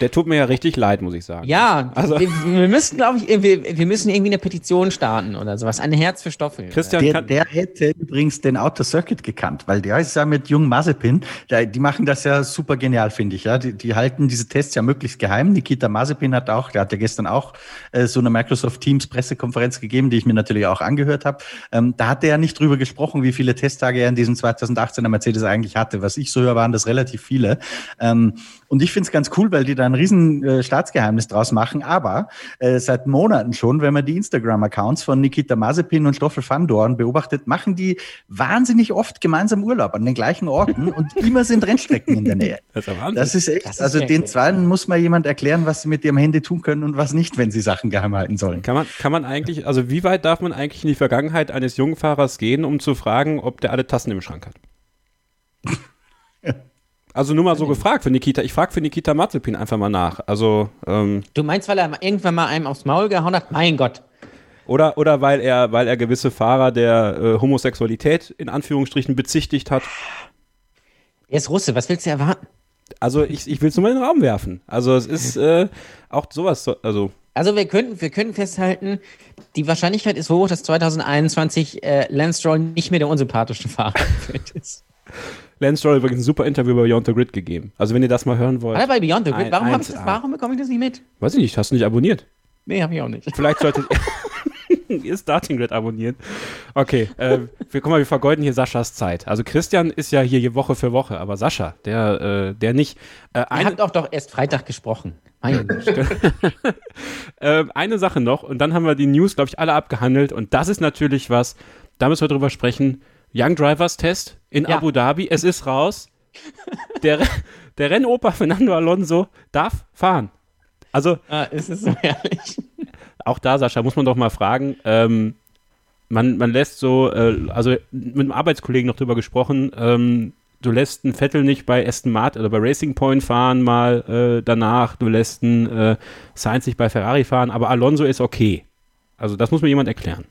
Der tut mir ja richtig leid, muss ich sagen.
Ja,
Also-
wir, wir müssten, glaube ich, wir, wir müssen irgendwie eine Petition starten oder sowas. Ein Herz für Stoffel.
Christian
Der, der hätte übrigens den Outer Circuit gekannt, weil der ist ja mit Jung Mazepin, der, die machen das ja super genial, finde ich. Ja, die, die halten diese Tests ja möglichst geheim. Nikita Mazepin hat auch, der hat ja gestern auch äh, so eine Microsoft Teams Pressekonferenz gegeben, die ich mir natürlich auch angehört habe. Ähm, da hat er ja nicht drüber gesprochen, wie viele Testtage er in diesem 2018er Mercedes eigentlich hatte. Was ich so höre, waren das relativ viele. Ähm, und ich finde es ganz cool, weil die da ein riesen äh, Staatsgeheimnis draus machen. Aber äh, seit Monaten schon, wenn man die Instagram-Accounts von Nikita Mazepin und Stoffel van Dorn beobachtet, machen die wahnsinnig oft gemeinsam Urlaub an den gleichen Orten und immer sind Rennstrecken in der Nähe.
das ist.
Das ist echt,
Das ist
also den Zweien muss mal jemand erklären, was sie mit ihrem Handy tun können und was nicht, wenn sie Sachen geheim halten sollen.
Kann man, kann man eigentlich, also wie weit darf man eigentlich in die Vergangenheit eines jungen Fahrers gehen, um zu fragen, ob der alle Tassen im Schrank hat? Also nur mal so gefragt für Nikita. Ich frage für Nikita Mazepin einfach mal nach. Also, ähm,
Du meinst, weil er irgendwann mal einem aufs Maul gehauen hat? Mein Gott.
oder, oder weil er, weil er gewisse Fahrer der äh, Homosexualität in Anführungsstrichen bezichtigt hat.
Er ist Russe, was willst du erwarten?
Also ich, ich will es nur mal in den Raum werfen. Also es ist äh, auch sowas, so- also
Also wir könnten, wir können festhalten, die Wahrscheinlichkeit ist hoch, dass 2021 äh, Lance Stroll nicht mehr der unsympathische Fahrer ist.
Lance Stroll hat übrigens ein super Interview bei Beyond the Grid gegeben. Also wenn ihr das mal hören wollt.
Er bei Beyond the Grid? Warum, hab ich das,
1A.
warum bekomme ich das nicht mit?
Weiß ich nicht, hast du nicht abonniert?
Nee, habe ich auch nicht.
Vielleicht solltet ihr Starting Grid abonnieren. Okay, äh, wir, guck mal, wir vergeuden hier Saschas Zeit. Also Christian ist ja hier Woche für Woche, aber Sascha, der, äh, der nicht. Äh,
Ihr habt auch doch erst Freitag gesprochen.
Äh, eine Sache noch und dann haben wir die News, glaube ich, alle abgehandelt und das ist natürlich was, da müssen wir drüber sprechen. Young Drivers Test in
Ja.
Abu Dhabi, es ist raus. Der, der Rennoper Fernando Alonso darf fahren. Also
ah, ist es so herrlich.
auch da, Sascha, muss man doch mal fragen. Ähm, man, man lässt so, äh, also mit einem Arbeitskollegen noch drüber gesprochen, ähm, du lässt einen Vettel nicht bei Aston Martin oder bei Racing Point fahren mal äh, danach, du lässt einen äh, Sainz nicht bei Ferrari fahren, aber Alonso ist okay. Also das muss mir jemand erklären.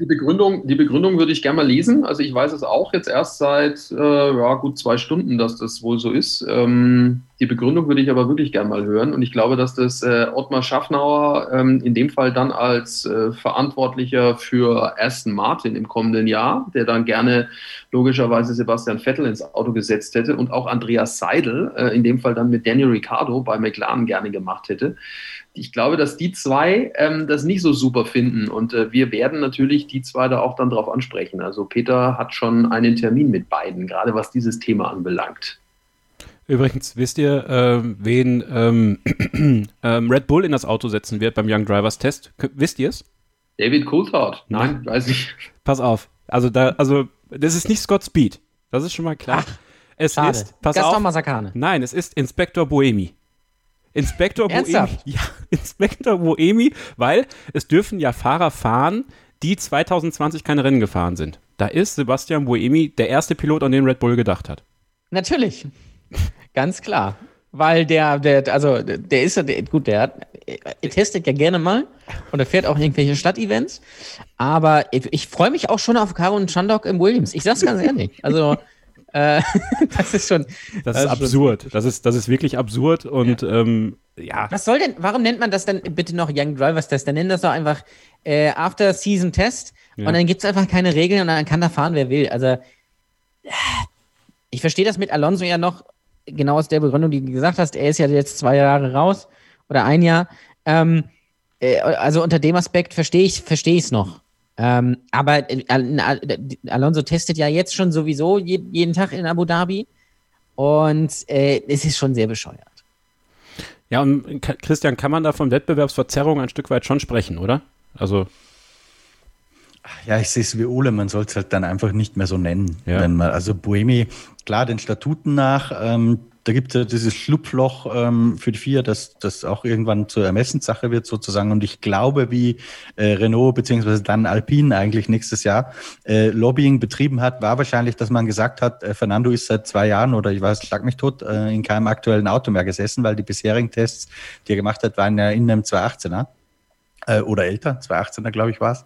Die Begründung, die Begründung würde ich gerne mal lesen. Also ich weiß es auch jetzt erst seit äh, ja, gut zwei Stunden, dass das wohl so ist. Ähm, die Begründung würde ich aber wirklich gerne mal hören. Und ich glaube, dass das äh, Ottmar Schaffnauer ähm, in dem Fall dann als äh, Verantwortlicher für Aston Martin im kommenden Jahr, der dann gerne logischerweise Sebastian Vettel ins Auto gesetzt hätte und auch Andreas Seidel äh, in dem Fall dann mit Daniel Ricciardo bei McLaren gerne gemacht hätte. Ich glaube, dass die zwei ähm, das nicht so super finden und äh, wir werden natürlich die zwei da auch dann drauf ansprechen. Also Peter hat schon einen Termin mit beiden, gerade was dieses Thema anbelangt.
Übrigens, wisst ihr, ähm, wen ähm, ähm, Red Bull in das Auto setzen wird beim Young Drivers Test? K wisst ihr es?
David Coulthard? Nein, weiß ich.
Pass auf. Also da, also das ist nicht Scott Speed. Das ist schon mal klar. es
Schade.
ist, pass
Gaston
auf.
Masakane.
Nein, es ist Inspektor Boemi. Inspektor Boemi. Ja, Inspektor Boemi, weil es dürfen ja Fahrer fahren, die 2020 keine Rennen gefahren sind. Da ist Sebastian Boemi der erste Pilot, an den Red Bull gedacht hat.
Natürlich. Ganz klar. Weil der, der, also der ist ja, gut, der hat, er testet ja gerne mal und er fährt auch irgendwelche Stadtevents. Aber ich, ich freue mich auch schon auf Caro und Chandok im Williams. Ich sag's ganz ehrlich. Also, äh, das ist schon.
Das ist
schon-
absurd. Das ist, das ist wirklich absurd und ähm, ja.
Was soll denn, warum nennt man das dann bitte noch Young Drivers Test? Dann nennt das doch einfach äh, After Season Test
Ja.
und dann gibt's einfach keine Regeln und dann kann da fahren, wer will. Also, ich verstehe das mit Alonso ja noch genau aus der Begründung, die du gesagt hast. Er ist ja jetzt zwei Jahre raus oder ein Jahr. Ähm, äh, also unter dem Aspekt verstehe ich verstehe ich es noch. Ähm, aber äh, Al Al Alonso testet ja jetzt schon sowieso je jeden Tag in Abu Dhabi und äh, es ist schon sehr bescheuert.
Ja, und Christian, kann man da von Wettbewerbsverzerrung ein Stück weit schon sprechen, oder? Also,
Ja, ich sehe es wie Ole, man soll es halt dann einfach nicht mehr so nennen.
Ja.
Wenn man, also Boemi, klar, den Statuten nach, ähm, da gibt es ja dieses Schlupfloch ähm, für die vier, das, das auch irgendwann zur Ermessenssache wird sozusagen. Und ich glaube, wie äh, Renault beziehungsweise dann Alpine eigentlich nächstes Jahr äh, Lobbying betrieben hat, war wahrscheinlich, dass man gesagt hat, äh, Fernando ist seit zwei Jahren oder ich weiß, schlag mich tot, äh, in keinem aktuellen Auto mehr gesessen, weil die bisherigen Tests, die er gemacht hat, waren ja in einem 218er äh, oder älter, 218er glaube ich war es.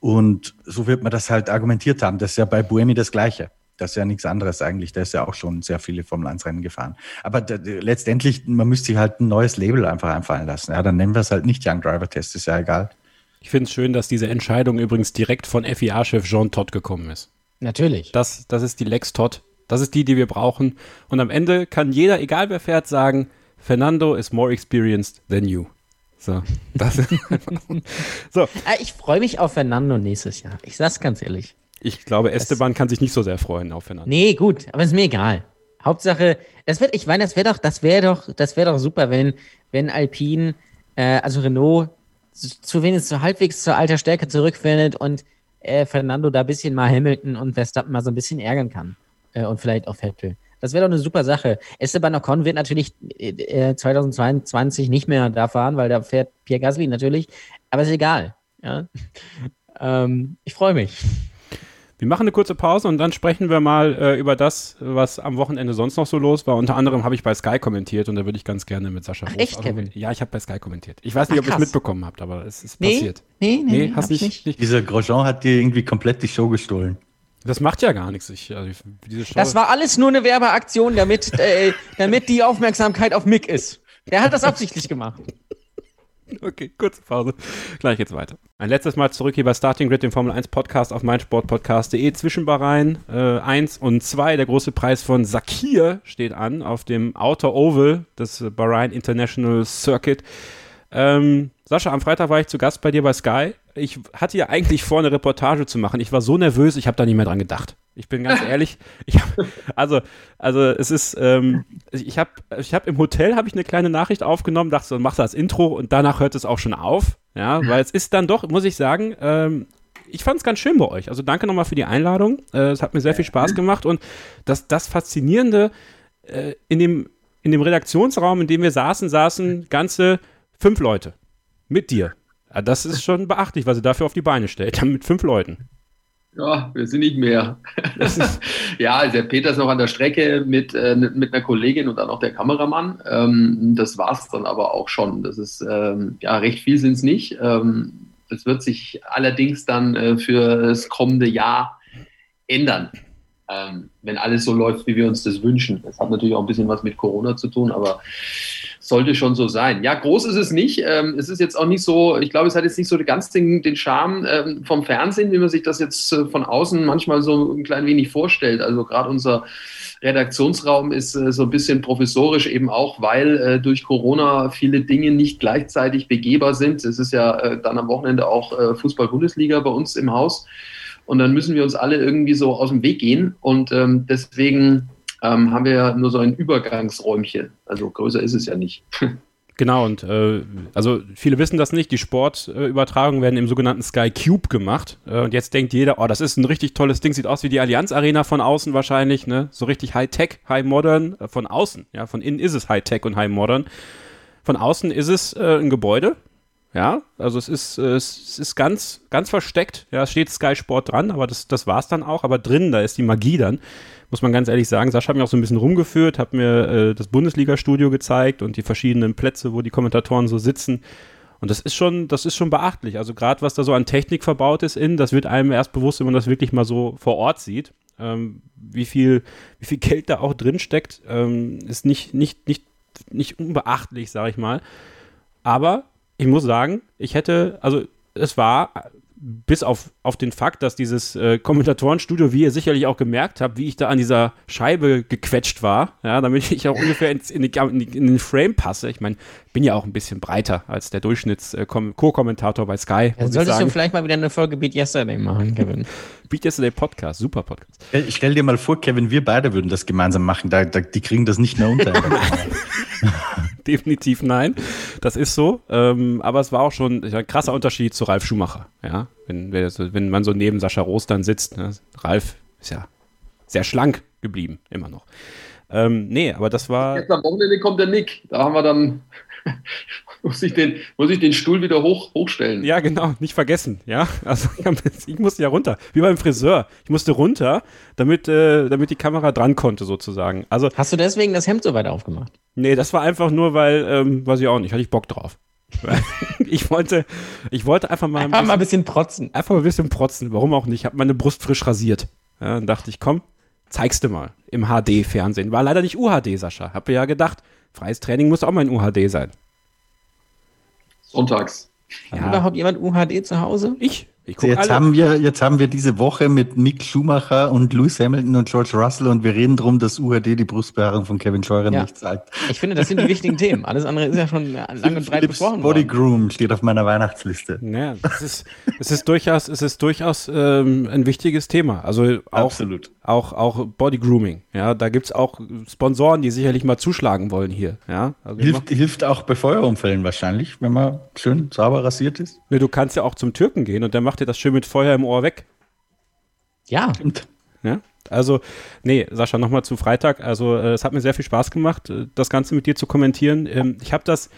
Und so wird man das halt argumentiert haben. Das ist ja bei Buemi das Gleiche. Das ist ja nichts anderes eigentlich. Der ist ja auch schon sehr viele Formel-1-Rennen gefahren. Aber da, letztendlich, man müsste sich halt ein neues Label einfach einfallen lassen. Ja, dann nennen wir es halt nicht Young Driver Test, ist ja egal.
ich finde es schön, dass diese Entscheidung übrigens direkt von FIA-Chef Jean Todt gekommen ist.
Natürlich.
Das, das ist die Lex Todd. Das ist die, die wir brauchen. Und am Ende kann jeder, egal wer fährt, sagen, Fernando is more experienced than you. So, das ist einfach. So,
Ah, Ich freue mich auf Fernando nächstes Jahr. Ich sag's ganz ehrlich.
Ich glaube, Esteban kann sich nicht so sehr freuen auf Fernando.
Nee, gut, aber ist mir egal. Hauptsache, das wird, ich meine, das wäre doch, das wäre doch, das wäre doch super, wenn, wenn Alpine, äh, also Renault, zu- zu wenigstens so halbwegs zur alter Stärke zurückfindet und äh, Fernando da ein bisschen mal Hamilton und Verstappen mal so ein bisschen ärgern kann. Äh, und vielleicht auch Vettel. Das wäre doch eine super Sache. Esteban Ocon wird natürlich äh, 2022 nicht mehr da fahren, weil da fährt Pierre Gasly natürlich. Aber ist egal. Ja? ähm, ich freue mich.
Wir machen eine kurze Pause und dann sprechen wir mal äh, über das, was am Wochenende sonst noch so los war. Unter anderem habe ich bei Sky kommentiert und da würde ich ganz gerne mit Sascha
Ach, echt,
also,
Kevin?
Ja, ich habe bei Sky kommentiert. Ich weiß nicht,
Ach,
ob ihr es mitbekommen habt, aber es ist
Nee,
passiert.
nee, nee, nee,
hast nicht,
ich nicht.
Dieser Grosjean hat dir irgendwie komplett die Show gestohlen.
Das macht ja gar nichts. Ich, also, ich- diese Show,
Das war alles nur eine Werbeaktion, damit, äh, damit die Aufmerksamkeit auf Mick ist. Der hat das absichtlich gemacht.
Okay, kurze Pause. Gleich geht's weiter. Ein letztes Mal zurück hier bei Starting Grid, dem Formel 1 Podcast auf meinsportpodcast.de. Zwischen Bahrain äh, 1 und 2. Der große Preis von Sakir steht an auf dem Outer Oval des Bahrain International Circuit. Ähm, Sascha, am Freitag war ich zu Gast bei dir bei Sky. ich hatte ja eigentlich vor, eine Reportage zu machen. Ich war so nervös, ich habe da nicht mehr dran gedacht. Ich bin ganz ehrlich. Ich hab, also, also es ist, ähm, ich habe ich hab im Hotel habe ich eine kleine Nachricht aufgenommen, dachte so, mach das Intro und danach hört es auch schon auf. Ja, weil es ist dann doch, muss ich sagen, ähm, ich fand es ganz schön bei euch. Also danke nochmal für die Einladung. Äh, es hat mir sehr viel Spaß gemacht und das, das Faszinierende äh, in, dem, in dem Redaktionsraum, in dem wir saßen, saßen ganze fünf Leute mit dir. Das ist schon beachtlich, was ihr dafür auf die Beine stellt, mit fünf Leuten.
Ja, wir sind nicht mehr. ja, also der Peter ist noch an der Strecke mit, äh, mit einer Kollegin und dann auch der Kameramann. Ähm, das war es dann aber auch schon. Das ist, ähm, ja, recht viel sind es nicht. Ähm, das wird sich allerdings dann äh, für das kommende Jahr ändern, ähm, wenn alles so läuft, wie wir uns das wünschen. Das hat natürlich auch ein bisschen was mit Corona zu tun, aber sollte schon so sein. Ja, groß ist es nicht. Ähm, es ist jetzt auch nicht so, ich glaube, es hat jetzt nicht so ganz den, den Charme ähm, vom Fernsehen, wie man sich das jetzt äh, von außen manchmal so ein klein wenig vorstellt. Also gerade unser Redaktionsraum ist äh, so ein bisschen professorisch eben auch, weil äh, durch Corona viele Dinge nicht gleichzeitig begehbar sind. Es ist ja äh, dann am Wochenende auch äh, Fußball-Bundesliga bei uns im Haus. Und dann müssen wir uns alle irgendwie so aus dem Weg gehen. Und ähm, deswegen ähm, haben wir ja nur so ein Übergangsräumchen. Also größer ist es ja nicht.
Genau, und äh, also viele wissen das nicht, die Sportübertragungen werden im sogenannten Sky Cube gemacht. Äh, und jetzt denkt jeder, oh, das ist ein richtig tolles Ding, sieht aus wie die Allianz Arena von außen wahrscheinlich, ne? So richtig High-Tech, High-Modern, äh, von außen, ja, von innen ist es High-Tech und High-Modern. Von außen ist es äh, ein Gebäude, ja, also es ist, äh, es ist ganz, ganz versteckt. Ja, es steht Sky Sport dran, aber das, das war es dann auch. Aber drin, da ist die Magie dann muss man ganz ehrlich sagen. Sascha hat mich auch so ein bisschen rumgeführt, hat mir äh, das Bundesliga-Studio gezeigt und die verschiedenen Plätze, wo die Kommentatoren so sitzen. Und das ist schon, das ist schon beachtlich. Also gerade was da so an Technik verbaut ist in, das wird einem erst bewusst, wenn man das wirklich mal so vor Ort sieht. Ähm, wie viel, wie viel Geld da auch drin steckt, ähm, ist nicht, nicht, nicht, nicht unbeachtlich, sage ich mal. Aber ich muss sagen, ich hätte, also es war bis auf, auf den Fakt, dass dieses äh, Kommentatorenstudio, wie ihr sicherlich auch gemerkt habt, wie ich da an dieser Scheibe gequetscht war, ja, damit ich auch ungefähr ins, in, die, in, den Frame passe. Ich meine, bin ja auch ein bisschen breiter als der Durchschnitts-Co-Kommentator äh, bei Sky.
Ja, solltest du vielleicht mal wieder eine Folge Beat Yesterday machen, Kevin.
Beat Yesterday Podcast, super Podcast.
Ich stell dir mal vor, Kevin, wir beide würden das gemeinsam machen. Da, da, die kriegen das nicht mehr unter.
definitiv nein. Das ist so. Ähm, aber es war auch schon ein krasser Unterschied zu Ralf Schumacher. Ja, wenn, wenn man so neben Sascha Roos dann sitzt. Ne? Ralf ist ja sehr schlank geblieben, immer noch. Ähm, nee, aber das war.
Jetzt am Wochenende kommt der Nick. Da haben wir dann muss ich den, muss ich den Stuhl wieder hoch, hochstellen.
Ja, genau, nicht vergessen, ja. Also ich musste ja runter, wie beim Friseur. Ich musste runter, damit, äh, damit die Kamera dran konnte, sozusagen. Also,
Hast du deswegen das Hemd so weit aufgemacht?
Nee, das war einfach nur, weil, ähm, weiß ich auch nicht, hatte ich Bock drauf. ich wollte, ich wollte einfach mal
ein bisschen, mal ein bisschen protzen.
Einfach mal ein bisschen protzen, warum auch nicht. Ich habe meine Brust frisch rasiert. Ja, dann dachte ich, komm, zeigst du mal im HD-Fernsehen. War leider nicht UHD, Sascha. Hab mir ja gedacht, freies Training muss auch mal in UHD sein.
Sonntags.
Hat ja. überhaupt jemand UHD zu Hause?
Ich.
Jetzt, haben wir, jetzt haben wir diese Woche mit Mick Schumacher und Lewis Hamilton und George Russell und wir reden darum, dass UHD die Brustbehaarung von Kevin Scheuren ja. nicht zeigt.
Ich finde, das sind die wichtigen Themen. Alles andere ist ja schon lang und breit besprochen
Body Groom steht auf meiner Weihnachtsliste.
Ja, es ist, es ist durchaus, es ist durchaus ähm, ein wichtiges Thema. Also auch,
Absolut.
auch, auch Body Grooming. Ja, da gibt es auch Sponsoren, die sicherlich mal zuschlagen wollen hier. Ja,
also hilft, hilft auch bei Feuerunfällen wahrscheinlich, wenn man schön sauber rasiert ist.
Nee, du kannst ja auch zum Türken gehen und der macht dir das schön mit Feuer im Ohr weg.
Ja.
Ja, also, nee, Sascha, nochmal zu Freitag. Also, äh, es hat mir sehr viel Spaß gemacht, äh, das Ganze mit dir zu kommentieren. Ähm, ich habe das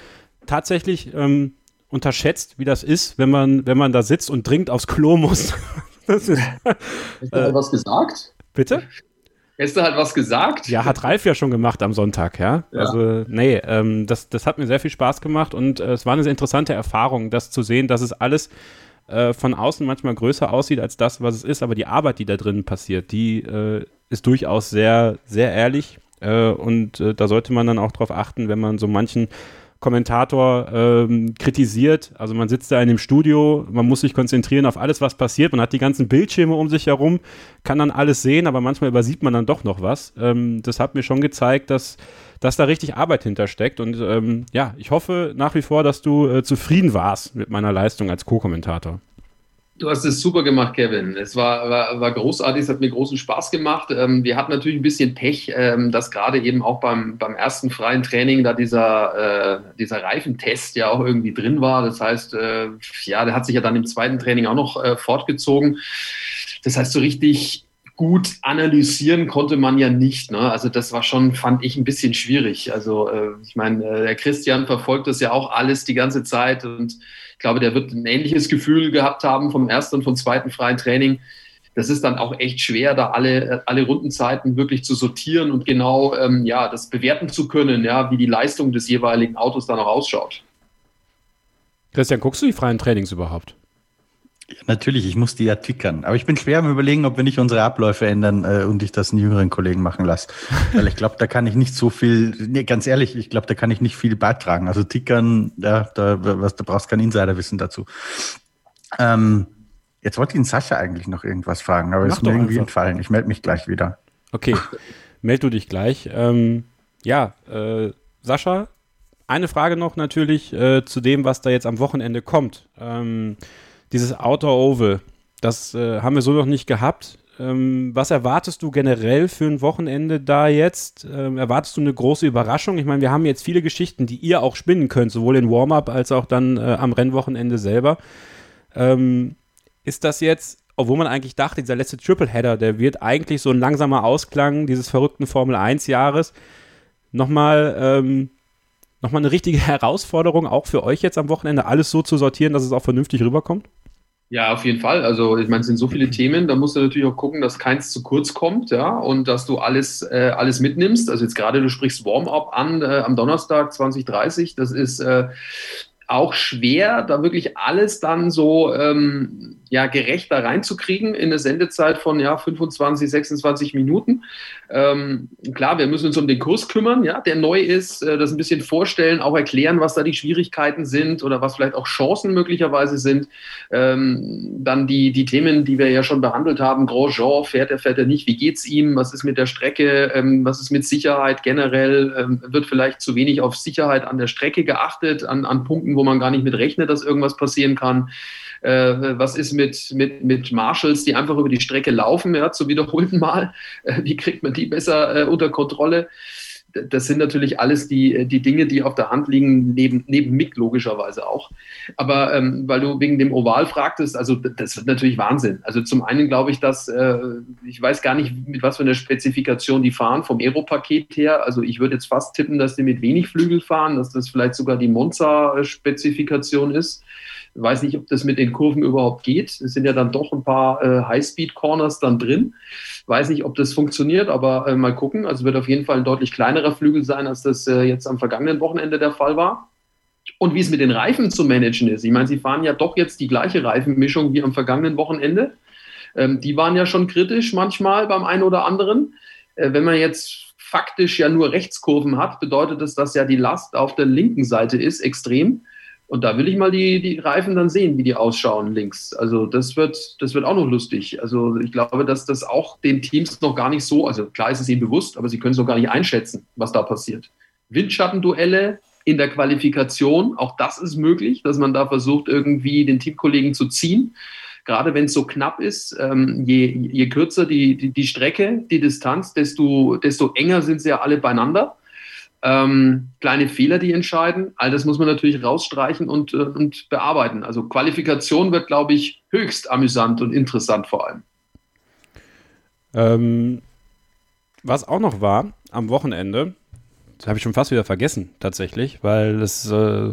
tatsächlich ähm, unterschätzt, wie das ist, wenn man, wenn man da sitzt und dringend aufs Klo muss.
das ist, Hast du äh, was gesagt?
Bitte?
Hast du halt was gesagt?
Ja, hat Ralf ja schon gemacht am Sonntag, ja. ja. Also, nee, ähm, das, das hat mir sehr viel Spaß gemacht und äh, es war eine sehr interessante Erfahrung, das zu sehen, dass es alles äh, von außen manchmal größer aussieht als das, was es ist, aber die Arbeit, die da drin passiert, die äh, ist durchaus sehr, sehr ehrlich äh, und äh, da sollte man dann auch drauf achten, wenn man so manchen Kommentator ähm, kritisiert. Also man sitzt da in dem Studio, man muss sich konzentrieren auf alles, was passiert. Man hat die ganzen Bildschirme um sich herum, kann dann alles sehen, aber manchmal übersieht man dann doch noch was. Ähm, das hat mir schon gezeigt, dass, dass da richtig Arbeit hintersteckt. Und ähm, ja, ich hoffe nach wie vor, dass du äh, zufrieden warst mit meiner Leistung als Co-Kommentator.
Du hast es super gemacht, Kevin. Es war, war, war großartig, es hat mir großen Spaß gemacht. Ähm, wir hatten natürlich ein bisschen Pech, ähm, dass gerade eben auch beim, beim ersten freien Training da dieser, äh, dieser Reifentest ja auch irgendwie drin war. Das heißt, äh, ja, der hat sich ja dann im zweiten Training auch noch äh, fortgezogen. Das heißt, so richtig gut analysieren konnte man ja nicht. Ne? Also das war schon, fand ich, ein bisschen schwierig. Also äh, ich meine, äh, der Christian verfolgt das ja auch alles die ganze Zeit und ich glaube, der wird ein ähnliches Gefühl gehabt haben vom ersten und vom zweiten freien Training. Das ist dann auch echt schwer, da alle, alle Rundenzeiten wirklich zu sortieren und genau ähm, ja, das bewerten zu können, ja, wie die Leistung des jeweiligen Autos dann auch ausschaut.
Christian, guckst du die freien Trainings überhaupt?
Ja, natürlich, ich muss die ja tickern. Aber ich bin schwer am überlegen, ob wir nicht unsere Abläufe ändern äh, und ich das einen jüngeren Kollegen machen lasse. Weil ich glaube, da kann ich nicht so viel, nee, ganz ehrlich, ich glaube, da kann ich nicht viel beitragen. Also tickern, ja, da, was, da brauchst kein Insiderwissen dazu. Ähm, jetzt wollte ich den Sascha eigentlich noch irgendwas fragen, aber es ist mir irgendwie einfach. entfallen. Ich melde mich gleich wieder.
Okay, meld du dich gleich. Ähm, ja, äh, Sascha, eine Frage noch natürlich äh, zu dem, was da jetzt am Wochenende kommt. Ähm, dieses Outer Oval, das äh, haben wir so noch nicht gehabt. Ähm, was erwartest du generell für ein Wochenende da jetzt? Ähm, erwartest du eine große Überraschung? Ich meine, wir haben jetzt viele Geschichten, die ihr auch spinnen könnt, sowohl in Warm-up als auch dann äh, am Rennwochenende selber. Ähm, ist das jetzt, obwohl man eigentlich dachte, dieser letzte Triple-Header, der wird eigentlich so ein langsamer Ausklang dieses verrückten Formel 1-Jahres, nochmal ähm, nochmal eine richtige Herausforderung, auch für euch jetzt am Wochenende, alles so zu sortieren, dass es auch vernünftig rüberkommt?
Ja, auf jeden Fall. Also ich meine, es sind so viele Themen, da musst du natürlich auch gucken, dass keins zu kurz kommt, ja, und dass du alles, äh, alles mitnimmst. Also jetzt gerade, du sprichst Warm-up an äh, am Donnerstag 2030, das ist äh, auch schwer, da wirklich alles dann so ähm, ja, gerecht reinzukriegen in eine Sendezeit von ja, 25, 26 Minuten. Ähm, klar, wir müssen uns um den Kurs kümmern, ja, der neu ist, äh, das ein bisschen vorstellen, auch erklären, was da die Schwierigkeiten sind oder was vielleicht auch Chancen möglicherweise sind. Ähm, dann die, die Themen, die wir ja schon behandelt haben, Grosjean, fährt er, fährt er nicht, wie geht es ihm, was ist mit der Strecke, ähm, was ist mit Sicherheit generell, ähm, wird vielleicht zu wenig auf Sicherheit an der Strecke geachtet, an, an Punkten, wo man gar nicht mit rechnet, dass irgendwas passieren kann. Äh, was ist mit, mit, mit Marshals, die einfach über die Strecke laufen, ja, zu wiederholten Mal? Äh, wie kriegt man die besser äh, unter Kontrolle? das sind natürlich alles die, die Dinge, die auf der Hand liegen, neben, neben Mick logischerweise auch. Aber ähm, weil du wegen dem Oval fragtest, also das wird natürlich Wahnsinn. Also zum einen glaube ich, dass, äh, ich weiß gar nicht, mit was für einer Spezifikation die fahren, vom Aero-Paket her. Also ich würde jetzt fast tippen, dass die mit wenig Flügel fahren, dass das vielleicht sogar die Monza-Spezifikation ist. Weiß nicht, ob das mit den Kurven überhaupt geht. Es sind ja dann doch ein paar äh, High-Speed-Corners dann drin. Weiß nicht, ob das funktioniert, aber äh, mal gucken. Also wird auf jeden Fall ein deutlich kleinerer Flügel sein, als das äh, jetzt am vergangenen Wochenende der Fall war. Und wie es mit den Reifen zu managen ist. Ich meine, sie fahren ja doch jetzt die gleiche Reifenmischung wie am vergangenen Wochenende. Ähm, die waren ja schon kritisch manchmal beim einen oder anderen. Äh, wenn man jetzt faktisch ja nur Rechtskurven hat, bedeutet das, dass ja die Last auf der linken Seite ist, extrem. Und da will ich mal die, die Reifen dann sehen, wie die ausschauen links. Also das wird, das wird auch noch lustig. Also ich glaube, dass das auch den Teams noch gar nicht so, also klar ist es ihnen bewusst, aber sie können es noch gar nicht einschätzen, was da passiert. Windschattenduelle in der Qualifikation, auch das ist möglich, dass man da versucht, irgendwie den Teamkollegen zu ziehen. Gerade wenn es so knapp ist, ähm, je, je kürzer die, die, die Strecke, die Distanz, desto, desto enger sind sie ja alle beieinander ähm, kleine Fehler, die entscheiden. All das muss man natürlich rausstreichen und, äh, und bearbeiten. Also Qualifikation wird, glaube ich, höchst amüsant und interessant vor allem.
Ähm, was auch noch war am Wochenende, das habe ich schon fast wieder vergessen, tatsächlich, weil es äh,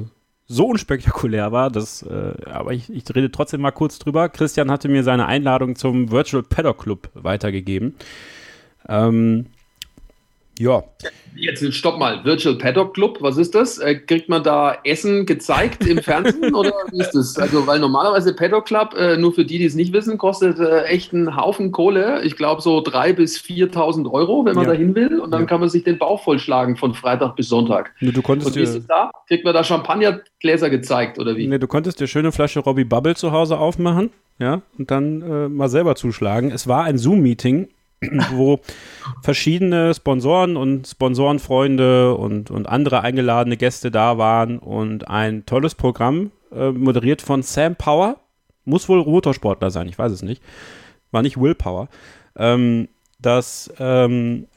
so unspektakulär war, dass, äh, aber ich, ich rede trotzdem mal kurz drüber. Christian hatte mir seine Einladung zum Virtual Paddock Club weitergegeben. Ähm, ja.
Jetzt stopp mal, Virtual Paddock Club, was ist das? Äh, kriegt man da Essen gezeigt im Fernsehen oder wie ist das? Also, weil normalerweise Paddock Club, äh, nur für die, die es nicht wissen, kostet äh, echt einen Haufen Kohle. Ich glaube so 3.000 bis 4.000 Euro, wenn man ja. da hin will. Und dann ja. kann man sich den Bauch vollschlagen von Freitag bis Sonntag.
Nee, du konntest
und wie ist es da? Kriegt man da Champagnergläser gezeigt oder wie?
Nee, du konntest dir schöne Flasche Robbie Bubble zu Hause aufmachen, ja, und dann äh, mal selber zuschlagen. Es war ein Zoom-Meeting wo verschiedene Sponsoren und Sponsorenfreunde und, und andere eingeladene Gäste da waren und ein tolles Programm, äh, moderiert von Sam Power, muss wohl Motorsportler sein, ich weiß es nicht. War nicht Willpower. Ähm, das, ähm,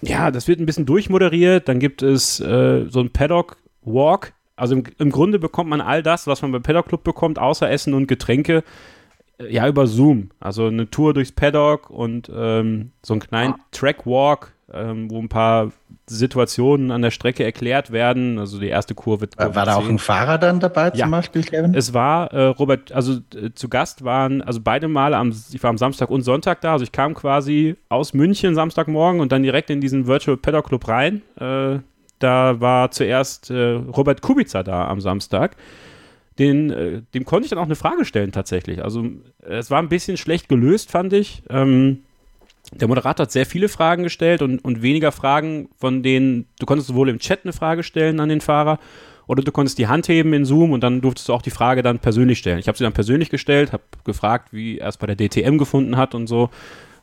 ja, das wird ein bisschen durchmoderiert. Dann gibt es äh, so ein Paddock-Walk. Also im, im Grunde bekommt man all das, was man beim Paddock Club bekommt, außer Essen und Getränke, ja, über Zoom. Also eine Tour durchs Paddock und ähm, so einen kleinen Trackwalk, ähm, wo ein paar Situationen an der Strecke erklärt werden. Also die erste Kurve.
War, war da auch ein Fahrer dann dabei
Ja.
zum Beispiel, Kevin?
Es war äh, Robert, also äh, zu Gast waren, also beide Male, am, ich war am Samstag und Sonntag da, also ich kam quasi aus München Samstagmorgen und dann direkt in diesen Virtual Paddock Club rein. Äh, da war zuerst äh, Robert Kubica da am Samstag. Den, äh, dem konnte ich dann auch eine Frage stellen tatsächlich. Also es war ein bisschen schlecht gelöst, fand ich. Ähm, der Moderator hat sehr viele Fragen gestellt und, und weniger Fragen, von denen du konntest sowohl im Chat eine Frage stellen an den Fahrer oder du konntest die Hand heben in Zoom und dann durftest du auch die Frage dann persönlich stellen. Ich habe sie dann persönlich gestellt, habe gefragt, wie er es bei der DTM gefunden hat und so.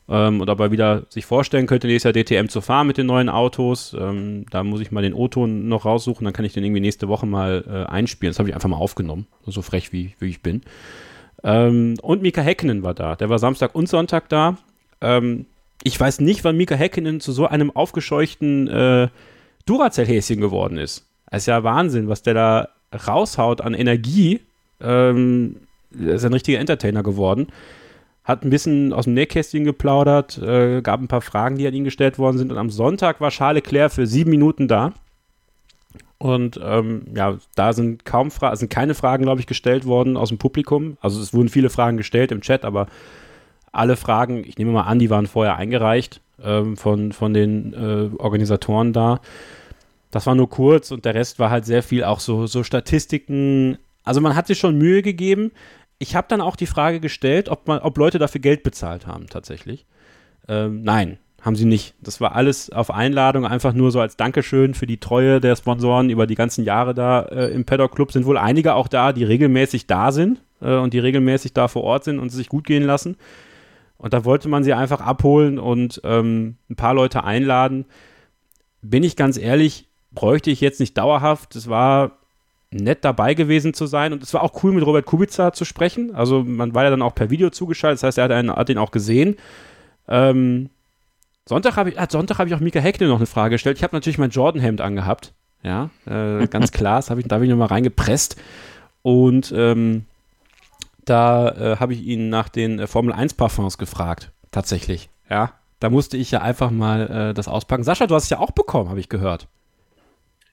Ähm, und ob er wieder sich vorstellen könnte, nächstes Jahr DTM zu fahren mit den neuen Autos. Ähm, da muss ich mal den O-Ton noch raussuchen, dann kann ich den irgendwie nächste Woche mal äh, einspielen. Das habe ich einfach mal aufgenommen, so frech wie, wie ich bin. Ähm, und Mika Häkkinen war da. Der war Samstag und Sonntag da. Ähm, ich weiß nicht, wann Mika Häkkinen zu so einem aufgescheuchten äh, Duracell-Häschen geworden ist. Das ist ja Wahnsinn, was der da raushaut an Energie. Ähm, er ist ein richtiger Entertainer geworden. Hat ein bisschen aus dem Nähkästchen geplaudert, äh, gab ein paar Fragen, die an ihn gestellt worden sind. Und am Sonntag war Charles Leclerc für sieben Minuten da. Und ähm, ja, da sind kaum Fragen, sind keine Fragen, glaube ich, gestellt worden aus dem Publikum. Also es wurden viele Fragen gestellt im Chat, aber alle Fragen, ich nehme mal an, die waren vorher eingereicht ähm, von, von den äh, Organisatoren da. Das war nur kurz und der Rest war halt sehr viel auch so, so Statistiken. Also man hat sich schon Mühe gegeben. Ich habe dann auch die Frage gestellt, ob, man, ob Leute dafür Geld bezahlt haben tatsächlich. Ähm, nein, haben sie nicht. Das war alles auf Einladung, einfach nur so als Dankeschön für die Treue der Sponsoren über die ganzen Jahre da äh, im Paddock Club. Sind wohl einige auch da, die regelmäßig da sind äh, und die regelmäßig da vor Ort sind und sich gut gehen lassen. Und da wollte man sie einfach abholen und ähm, ein paar Leute einladen. Bin ich ganz ehrlich, bräuchte ich jetzt nicht dauerhaft. Es war nett dabei gewesen zu sein und es war auch cool mit Robert Kubica zu sprechen. Also man war ja dann auch per Video zugeschaltet, das heißt, er hat, einen, hat ihn auch gesehen. Ähm, Sonntag habe ich, ah, Sonntag ich auch Mika Heckle noch eine Frage gestellt. Ich habe natürlich mein Jordan-Hemd angehabt. Ja, äh, ganz klar, das habe ich, da habe ich nochmal reingepresst. Und ähm, da äh, habe ich ihn nach den äh, Formel 1 Parfums gefragt. Tatsächlich. Ja, da musste ich ja einfach mal äh, das auspacken. Sascha, du hast es ja auch bekommen, habe ich gehört.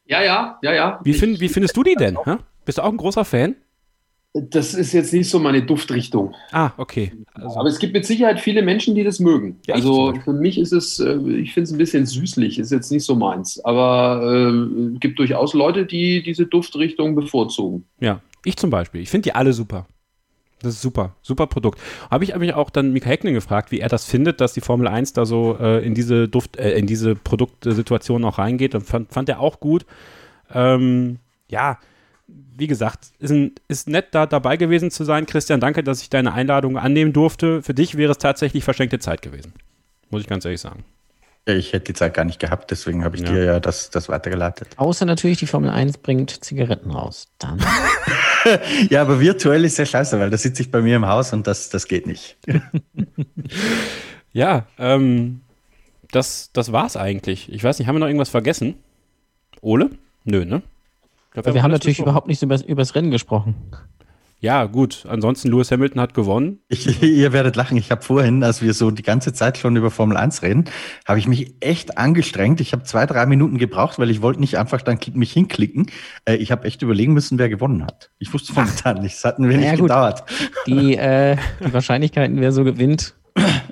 Ja, ja, ja, ja.
Wie, find, wie findest du die denn? Hä? Bist du auch ein großer Fan?
Das ist jetzt nicht so meine Duftrichtung.
Ah, okay. Also,
Aber es gibt mit Sicherheit viele Menschen, die das mögen.
Ja,
also für mich ist es, äh, ich finde es ein bisschen süßlich, ist jetzt nicht so meins. Aber äh, es gibt durchaus Leute, die diese Duftrichtung bevorzugen.
ja, ich zum Beispiel. Ich finde die alle super. Das ist super, super Produkt. Habe ich mich auch dann Mika Heckling gefragt, wie er das findet, dass die Formel 1 da so äh, in diese Duft, äh, in diese Produktsituation auch reingeht. Und fand, fand er auch gut. Ähm, ja, wie gesagt, ist, ein, ist nett, da dabei gewesen zu sein. Christian, danke, dass ich deine Einladung annehmen durfte. Für dich wäre es tatsächlich verschenkte Zeit gewesen. Muss ich ganz ehrlich sagen.
Ich hätte die Zeit gar nicht gehabt, deswegen habe ich
Ja.
dir ja das, das weitergeleitet.
Außer natürlich, die Formel 1 bringt Zigaretten raus. Dann.
Ja, aber virtuell ist ja scheiße, weil da sitze ich bei mir im Haus und das, das geht nicht.
Ja, ähm, das, das war's eigentlich. Ich weiß nicht, haben wir noch irgendwas vergessen? Ole? Nö, ne? Glaub,
Wir haben natürlich überhaupt nicht über, übers Rennen gesprochen.
Ja, gut. Ansonsten, Lewis Hamilton hat gewonnen.
Ich, ihr werdet lachen. Ich habe vorhin, als wir so die ganze Zeit schon über Formel 1 reden, habe ich mich echt angestrengt. Ich habe zwei, drei Minuten gebraucht, weil ich wollte nicht einfach dann mich hinklicken. Äh, ich habe echt überlegen müssen, wer gewonnen hat. Ich wusste momentan nicht. Es hat ein wenig
Ja, gut.
gedauert.
Die, äh, die Wahrscheinlichkeiten, wer so gewinnt,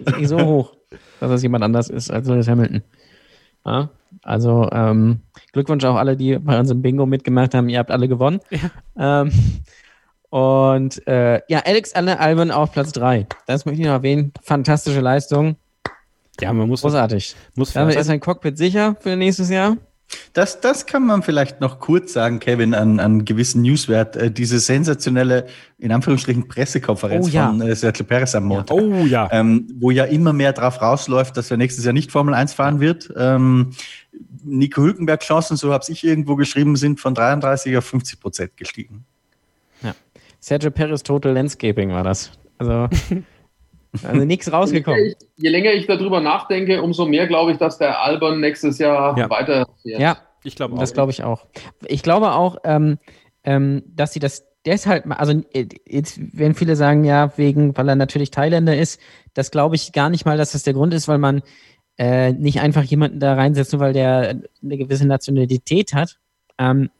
ist nicht so hoch, dass das jemand anders ist als Lewis Hamilton. Ja? Also ähm, Glückwunsch auch alle, die bei uns im Bingo mitgemacht haben. Ihr habt alle gewonnen. Ähm, und äh, ja, Alex Anne Alban auf Platz 3. Das möchte ich noch erwähnen. Fantastische Leistung.
Ja, man muss,
Großartig.
muss
Damit ist sein Cockpit sicher für nächstes Jahr.
Das, das kann man vielleicht noch kurz sagen, Kevin, an, an gewissen Newswert. Äh, diese sensationelle, in Anführungsstrichen, Pressekonferenz
Oh, ja.
von äh, Sergio Perez am Montag.
Oh ja.
ähm, wo ja immer mehr drauf rausläuft, dass er nächstes Jahr nicht Formel 1 fahren wird. Ähm, Nico Hülkenberg Chancen, so habe ich irgendwo geschrieben, sind von 33 auf 50 Prozent gestiegen.
Sergio Perez Total Landscaping war das. Also, also nichts rausgekommen.
Je länger, ich, je länger ich darüber nachdenke, umso mehr glaube ich, dass der Albon nächstes Jahr
Ja.
weiter
Ja,
Ich glaube
das
auch.
glaube ich auch. Ich glaube auch, ähm, ähm, dass sie das deshalb, also äh, jetzt werden viele sagen, ja, wegen, weil er natürlich Thailänder ist. Das glaube ich gar nicht mal, dass das der Grund ist, weil man äh, nicht einfach jemanden da reinsetzt, nur weil der eine gewisse Nationalität hat. Ähm,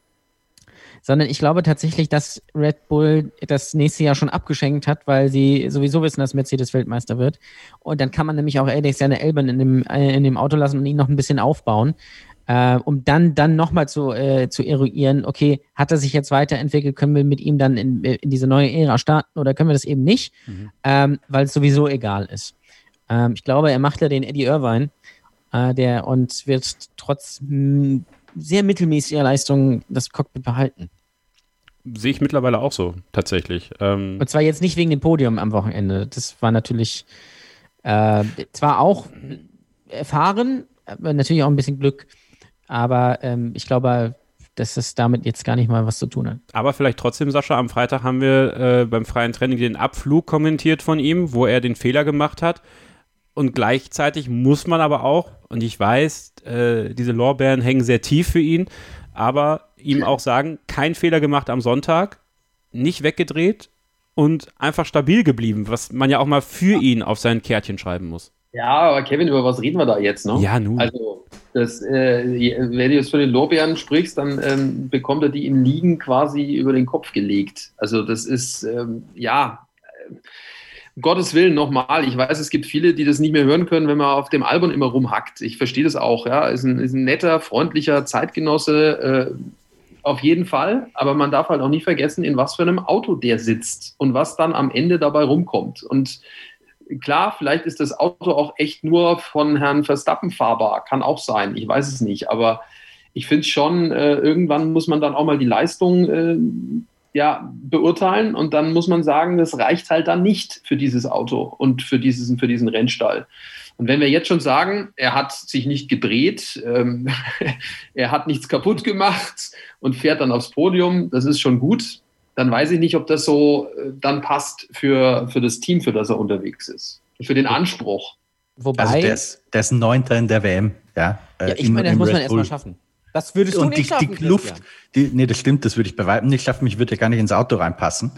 sondern ich glaube tatsächlich, dass Red Bull das nächste Jahr schon abgeschenkt hat, weil sie sowieso wissen, dass Mercedes Weltmeister wird. Und dann kann man nämlich auch Alexander Elben in dem, äh, in dem Auto lassen und ihn noch ein bisschen aufbauen, äh, um dann, dann nochmal zu, äh, zu eruieren, okay, hat er sich jetzt weiterentwickelt, können wir mit ihm dann in, in diese neue Ära starten oder können wir das eben nicht, ähm, weil es sowieso egal ist. Ähm, ich glaube, er macht ja den Eddie Irvine, äh, der und wird trotz mh, sehr mittelmäßiger Leistungen das Cockpit behalten.
Sehe ich mittlerweile auch so, tatsächlich. Ähm,
Und zwar jetzt nicht wegen dem Podium am Wochenende. Das war natürlich äh, zwar auch erfahren, aber natürlich auch ein bisschen Glück. Aber ähm, ich glaube, dass es damit jetzt gar nicht mal was zu tun hat.
Aber vielleicht trotzdem, Sascha, am Freitag haben wir äh, beim freien Training den Abflug kommentiert von ihm, wo er den Fehler gemacht hat. Und gleichzeitig muss man aber auch, und ich weiß, äh, diese Lorbeeren hängen sehr tief für ihn, aber ihm auch sagen, kein Fehler gemacht am Sonntag, nicht weggedreht und einfach stabil geblieben, was man ja auch mal für ihn auf sein Kärtchen schreiben muss.
Ja, aber Kevin, über was reden wir da jetzt noch?
Ja, nun.
Also, das, äh, wenn du jetzt von den Lorbeeren sprichst, dann ähm, bekommt er die im Liegen quasi über den Kopf gelegt. Also, das ist, ähm, ja, Gottes Willen nochmal. Ich weiß, es gibt viele, die das nicht mehr hören können, wenn man auf dem Album immer rumhackt. Ich verstehe das auch, ja. Ist ein, ist ein netter, freundlicher Zeitgenosse, äh, auf jeden Fall. Aber man darf halt auch nicht vergessen, in was für einem Auto der sitzt und was dann am Ende dabei rumkommt. Und klar, vielleicht ist das Auto auch echt nur von Herrn Verstappen fahrbar. Kann auch sein. Ich weiß es nicht. Aber ich finde schon, äh, irgendwann muss man dann auch mal die Leistung äh, ja, beurteilen und dann muss man sagen, das reicht halt dann nicht für dieses Auto und für, dieses, für diesen Rennstall. Und wenn wir jetzt schon sagen, er hat sich nicht gedreht, ähm, er hat nichts kaputt gemacht und fährt dann aufs Podium, das ist schon gut, dann weiß ich nicht, ob das so äh, dann passt für, für das Team, für das er unterwegs ist. Für den Anspruch.
Wobei,
Also der ist, der ist Neunter in der WM. Ja, äh,
ja, ich
im-
meine, das muss man erstmal schaffen. Das würdest du
Und
nicht
die,
schaffen.
die Luft, die, nee, das stimmt, das würde ich bei weitem nicht schaffen. Ich würde ja gar nicht ins Auto reinpassen.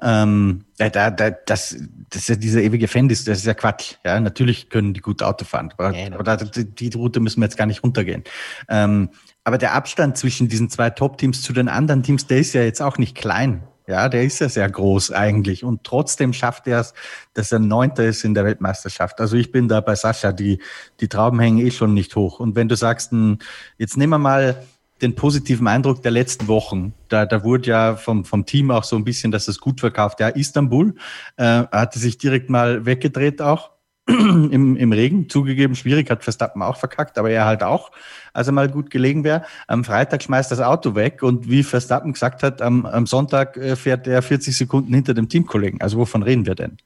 Ähm, da, da, da, das, das ist ja dieser ewige Fan, das ist ja Quatsch. Ja, natürlich können die gut Auto fahren, aber,
Ja,
aber da, die, die Route müssen wir jetzt gar nicht runtergehen. Ähm, aber der Abstand zwischen diesen zwei Top-Teams zu den anderen Teams, der ist ja jetzt auch nicht klein. Ja, der ist ja sehr groß eigentlich. Und trotzdem schafft er es, dass er Neunter ist in der Weltmeisterschaft. Also ich bin da bei Sascha, die, die Trauben hängen eh schon nicht hoch. Und wenn du sagst, n- jetzt nehmen wir mal den positiven Eindruck der letzten Wochen. Da, da wurde ja vom, vom Team auch so ein bisschen, dass es gut verkauft. Ja, Istanbul äh, hatte sich direkt mal weggedreht auch im, im Regen. Zugegeben, schwierig, hat Verstappen auch verkackt, aber er halt auch, als er mal gut gelegen wäre. Am Freitag schmeißt das Auto weg und wie Verstappen gesagt hat, am, am Sonntag äh, fährt er 40 Sekunden hinter dem Teamkollegen. Also wovon reden wir denn?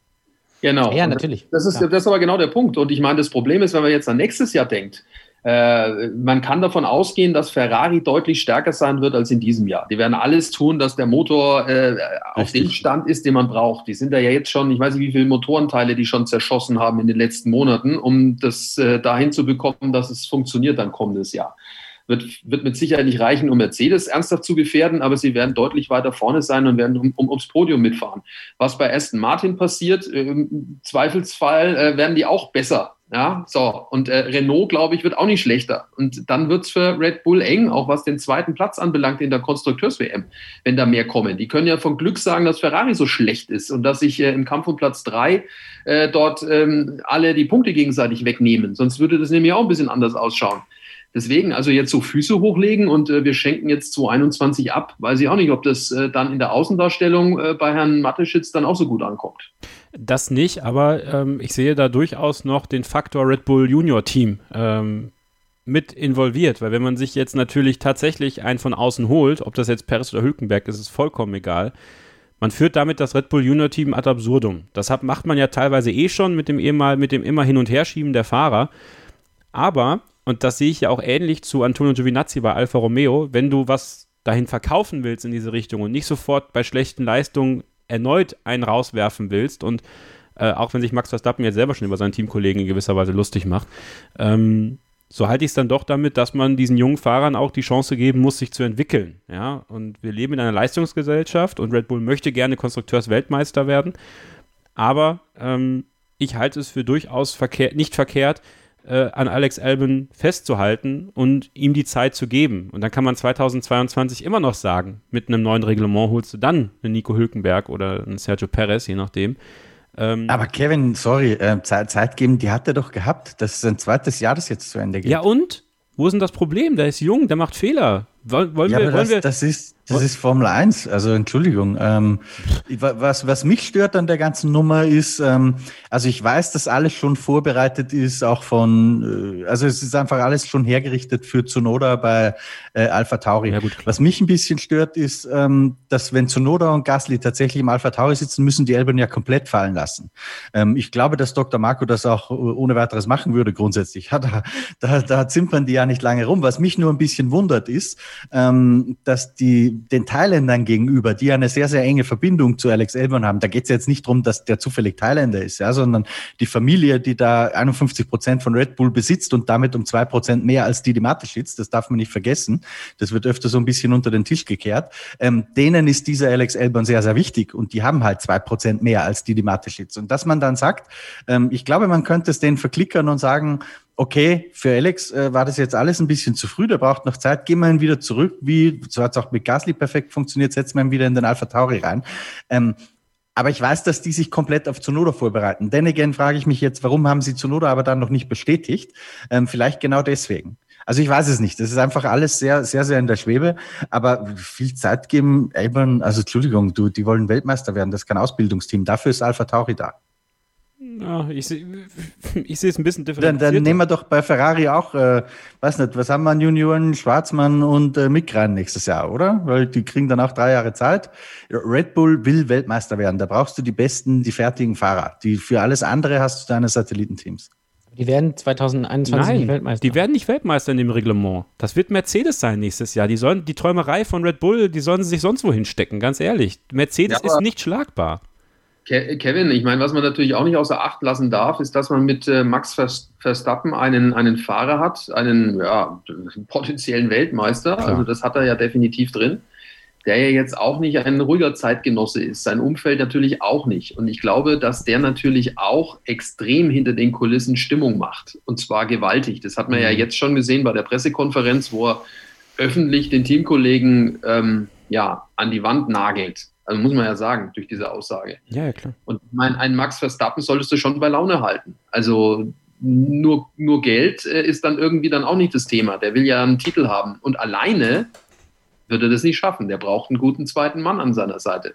Genau.
Ja, natürlich.
Das ist,
Ja.
das ist aber genau der Punkt. Und ich meine, das Problem ist, wenn man jetzt an nächstes Jahr denkt, äh, man kann davon ausgehen, dass Ferrari deutlich stärker sein wird als in diesem Jahr. Die werden alles tun, dass der Motor äh, auf dem Stand ist, den man braucht. Die sind da ja jetzt schon, ich weiß nicht, wie viele Motorenteile die schon zerschossen haben in den letzten Monaten, um das äh, dahin zu bekommen, dass es funktioniert dann kommendes Jahr. Wird, wird mit Sicherheit nicht reichen, um Mercedes ernsthaft zu gefährden, aber sie werden deutlich weiter vorne sein und werden um, um, ums Podium mitfahren. Was bei Aston Martin passiert, im Zweifelsfall äh, werden die auch besser. Ja, so. Und äh, Renault, glaube ich, wird auch nicht schlechter. Und dann wird es für Red Bull eng, auch was den zweiten Platz anbelangt in der Konstrukteurs-WM, wenn da mehr kommen. Die können ja von Glück sagen, dass Ferrari so schlecht ist und dass sich äh, im Kampf um Platz drei äh, dort ähm, alle die Punkte gegenseitig wegnehmen. Sonst würde das nämlich auch ein bisschen anders ausschauen. Deswegen, also jetzt so Füße hochlegen und äh, wir schenken jetzt 221 ab, weiß ich auch nicht, ob das äh, dann in der Außendarstellung äh, bei Herrn Mateschitz dann auch so gut ankommt.
Das nicht, aber ähm, ich sehe da durchaus noch den Faktor Red Bull Junior Team ähm, mit involviert, weil wenn man sich jetzt natürlich tatsächlich einen von außen holt, ob das jetzt Perez oder Hülkenberg ist, ist vollkommen egal. Man führt damit das Red Bull Junior Team ad absurdum. Das hat, macht man ja teilweise eh schon mit dem, mit dem immer hin und her schieben der Fahrer. Aber, und das sehe ich ja auch ähnlich zu Antonio Giovinazzi bei Alfa Romeo, wenn du was dahin verkaufen willst in diese Richtung und nicht sofort bei schlechten Leistungen erneut einen rauswerfen willst und äh, auch wenn sich Max Verstappen jetzt selber schon über seinen Teamkollegen in gewisser Weise lustig macht, ähm, so halte ich es dann doch damit, dass man diesen jungen Fahrern auch die Chance geben muss, sich zu entwickeln. Ja, und wir leben in einer Leistungsgesellschaft und Red Bull möchte gerne Konstrukteursweltmeister werden. Aber ähm, ich halte es für durchaus verkehr nicht verkehrt, äh, an Alex Albon festzuhalten und ihm die Zeit zu geben. Und dann kann man 2022 immer noch sagen, mit einem neuen Reglement holst du dann einen Nico Hülkenberg oder einen Sergio Perez, je nachdem.
Ähm, Aber Kevin, sorry, äh, Zeit, Zeit geben, die hat er doch gehabt. Das ist ein zweites Jahr, das jetzt zu Ende geht.
Ja und? Wo ist denn das Problem? Der ist jung, der macht Fehler. Wollen, wollen
ja,
wir, wollen
das,
wir,
das ist das ist Formel 1, also Entschuldigung. Ähm, was, was mich stört an der ganzen Nummer ist, ähm, also ich weiß, dass alles schon vorbereitet ist, auch von, äh, also es ist einfach alles schon hergerichtet für Zunoda bei äh, Alpha Tauri. Ja, was mich ein bisschen stört, ist, ähm, dass wenn Zunoda und Gasly tatsächlich im Alpha Tauri sitzen, müssen die Elben ja komplett fallen lassen. Ähm, ich glaube, dass Dr. Marco das auch ohne weiteres machen würde grundsätzlich. Ja, da, da, da zimpern die ja nicht lange rum. Was mich nur ein bisschen wundert ist, ähm, dass die den Thailändern gegenüber, die eine sehr, sehr enge Verbindung zu Alex Elbern haben, da geht es jetzt nicht darum, dass der zufällig Thailänder ist, ja, sondern die Familie, die da 51 Prozent von Red Bull besitzt und damit um zwei Prozent mehr als die, die Mateschitz, das darf man nicht vergessen, das wird öfter so ein bisschen unter den Tisch gekehrt, ähm, denen ist dieser Alex Elbern sehr, sehr wichtig und die haben halt zwei Prozent mehr als die, die Mateschitz. Und dass man dann sagt, ähm, ich glaube, man könnte es denen verklickern und sagen, okay, für Alex äh, war das jetzt alles ein bisschen zu früh, der braucht noch Zeit, gehen wir ihn wieder zurück, wie, so hat es auch mit Gasly perfekt funktioniert, setzen wir ihn wieder in den Alpha Tauri rein. Ähm, aber ich weiß, dass die sich komplett auf Zunoda vorbereiten. Denn again frage ich mich jetzt, warum haben sie Zunoda aber dann noch nicht bestätigt? Ähm, vielleicht genau deswegen. Also ich weiß es nicht. Das ist einfach alles sehr, sehr, sehr in der Schwebe. Aber viel Zeit geben, Elbern, also Entschuldigung, du, die wollen Weltmeister werden. Das ist kein Ausbildungsteam. Dafür ist Alpha Tauri da.
Ja, ich sehe ich sehe es ein bisschen
differenziert. Dann, dann nehmen wir doch bei Ferrari auch, äh, weiß nicht, was haben wir an Junioren, Schwarzmann und äh, Mick rein nächstes Jahr, oder? Weil die kriegen dann auch drei Jahre Zeit. Red Bull will Weltmeister werden. Da brauchst du die besten, die fertigen Fahrer. Die, für alles andere hast du deine Satellitenteams.
Die werden 2021
Nein,
nicht Weltmeister.
Die werden nicht Weltmeister in dem Reglement. Das wird Mercedes sein nächstes Jahr. Die sollen die Träumerei von Red Bull, die sollen sich sonst wohin stecken, ganz ehrlich. Mercedes ja, ist nicht schlagbar.
Kevin, ich meine, was man natürlich auch nicht außer Acht lassen darf, ist, dass man mit äh, Max Verstappen einen, einen Fahrer hat, einen ja, potenziellen Weltmeister. Klar. Also das hat er ja definitiv drin, der ja jetzt auch nicht ein ruhiger Zeitgenosse ist. Sein Umfeld natürlich auch nicht. Und ich glaube, dass der natürlich auch extrem hinter den Kulissen Stimmung macht. Und zwar gewaltig. Das hat man mhm. ja jetzt schon gesehen bei der Pressekonferenz, wo er öffentlich den Teamkollegen ähm, ja, an die Wand nagelt also muss man ja sagen, durch diese Aussage.
Ja, ja klar.
Und mein, einen Max Verstappen solltest du schon bei Laune halten. Also nur, nur Geld äh, ist dann irgendwie dann auch nicht das Thema. Der will ja einen Titel haben. Und alleine würde das nicht schaffen. Der braucht einen guten zweiten Mann an seiner Seite.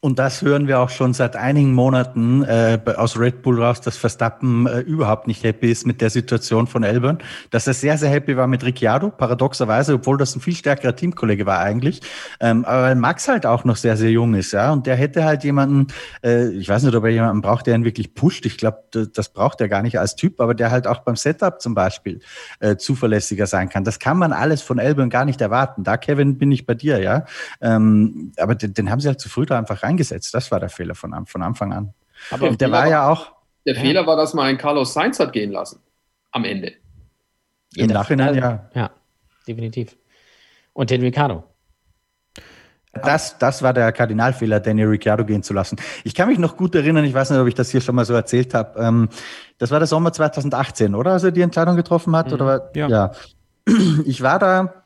Und das hören wir auch schon seit einigen Monaten äh, aus Red Bull raus, dass Verstappen äh, überhaupt nicht happy ist mit der Situation von Elbern. Dass er sehr, sehr happy war mit Ricciardo, paradoxerweise, obwohl das ein viel stärkerer Teamkollege war eigentlich. Ähm, aber weil Max halt auch noch sehr, sehr jung ist, ja. Und der hätte halt jemanden, äh, ich weiß nicht, ob er jemanden braucht, der ihn wirklich pusht. Ich glaube, das braucht er gar nicht als Typ, aber der halt auch beim Setup zum Beispiel äh, zuverlässiger sein kann. Das kann man alles von Elbern gar nicht erwarten. Da, Kevin, bin ich bei dir, ja. Ähm, aber den, den haben sie halt zu früh da einfach eingesetzt. Das war der Fehler von, von Anfang an.
Aber der war ja auch. Der ja. Fehler war, dass man einen Carlos Sainz hat gehen lassen. Am Ende.
Im Nachhinein, ja. Ja, definitiv. Und den Ricardo.
Das, das war der Kardinalfehler, Daniel Ricciardo gehen zu lassen. Ich kann mich noch gut erinnern, ich weiß nicht, ob ich das hier schon mal so erzählt habe. Ähm, das war der Sommer 2018, oder? Als er die Entscheidung getroffen hat? Mhm. Oder, ja. ja. Ich war da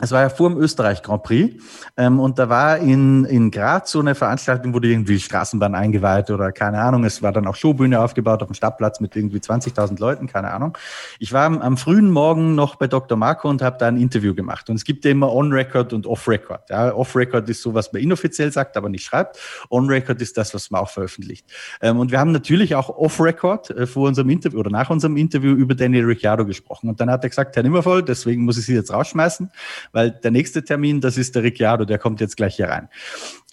es war ja vor dem Österreich Grand Prix ähm, und da war in, in Graz so eine Veranstaltung, wurde irgendwie Straßenbahn eingeweiht oder keine Ahnung. Es war dann auch Showbühne aufgebaut auf dem Stadtplatz mit irgendwie 20.000 Leuten, keine Ahnung. Ich war am, am frühen Morgen noch bei Dr. Marco und habe da ein Interview gemacht. Und es gibt ja immer On-Record und Off-Record. Ja, Off-Record ist so, was man inoffiziell sagt, aber nicht schreibt. On-Record ist das, was man auch veröffentlicht. Ähm, und wir haben natürlich auch Off-Record äh, vor unserem Interview oder nach unserem Interview über Daniel Ricciardo gesprochen. Und dann hat er gesagt, Herr Nimmervoll, deswegen muss ich Sie jetzt rausschmeißen weil der nächste Termin, das ist der Ricciardo, der kommt jetzt gleich hier rein.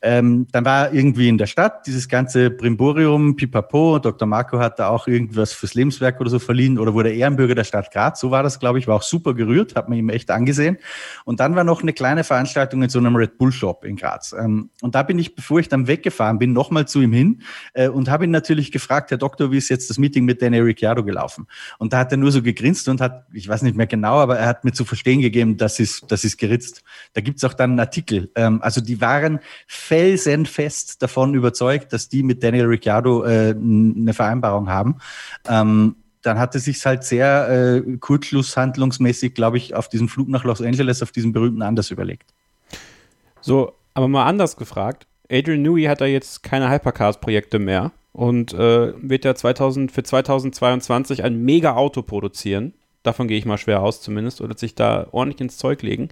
Ähm, dann war irgendwie in der Stadt dieses ganze Brimborium, Pipapo, Dr. Marco hat da auch irgendwas fürs Lebenswerk oder so verliehen oder wurde Ehrenbürger der Stadt Graz, so war das, glaube ich, war auch super gerührt, hat man ihm echt angesehen. Und dann war noch eine kleine Veranstaltung in so einem Red Bull Shop in Graz. Ähm, und da bin ich, bevor ich dann weggefahren bin, nochmal zu ihm hin äh, und habe ihn natürlich gefragt, Herr Doktor, wie ist jetzt das Meeting mit Danny Ricciardo gelaufen? Und da hat er nur so gegrinst und hat, ich weiß nicht mehr genau, aber er hat mir zu verstehen gegeben, das ist, das ist geritzt. Da gibt's auch dann einen Artikel. Ähm, also die waren felsenfest davon überzeugt, dass die mit Daniel Ricciardo äh, eine Vereinbarung haben. Ähm, dann hatte sich halt sehr äh, kurzschlusshandlungsmäßig, glaube ich, auf diesem Flug nach Los Angeles, auf diesem berühmten anders überlegt.
So, aber mal anders gefragt. Adrian Newey hat da jetzt keine Hypercars-Projekte mehr und äh, wird ja 2000, für 2022 ein Mega-Auto produzieren. Davon gehe ich mal schwer aus zumindest, oder sich da ordentlich ins Zeug legen.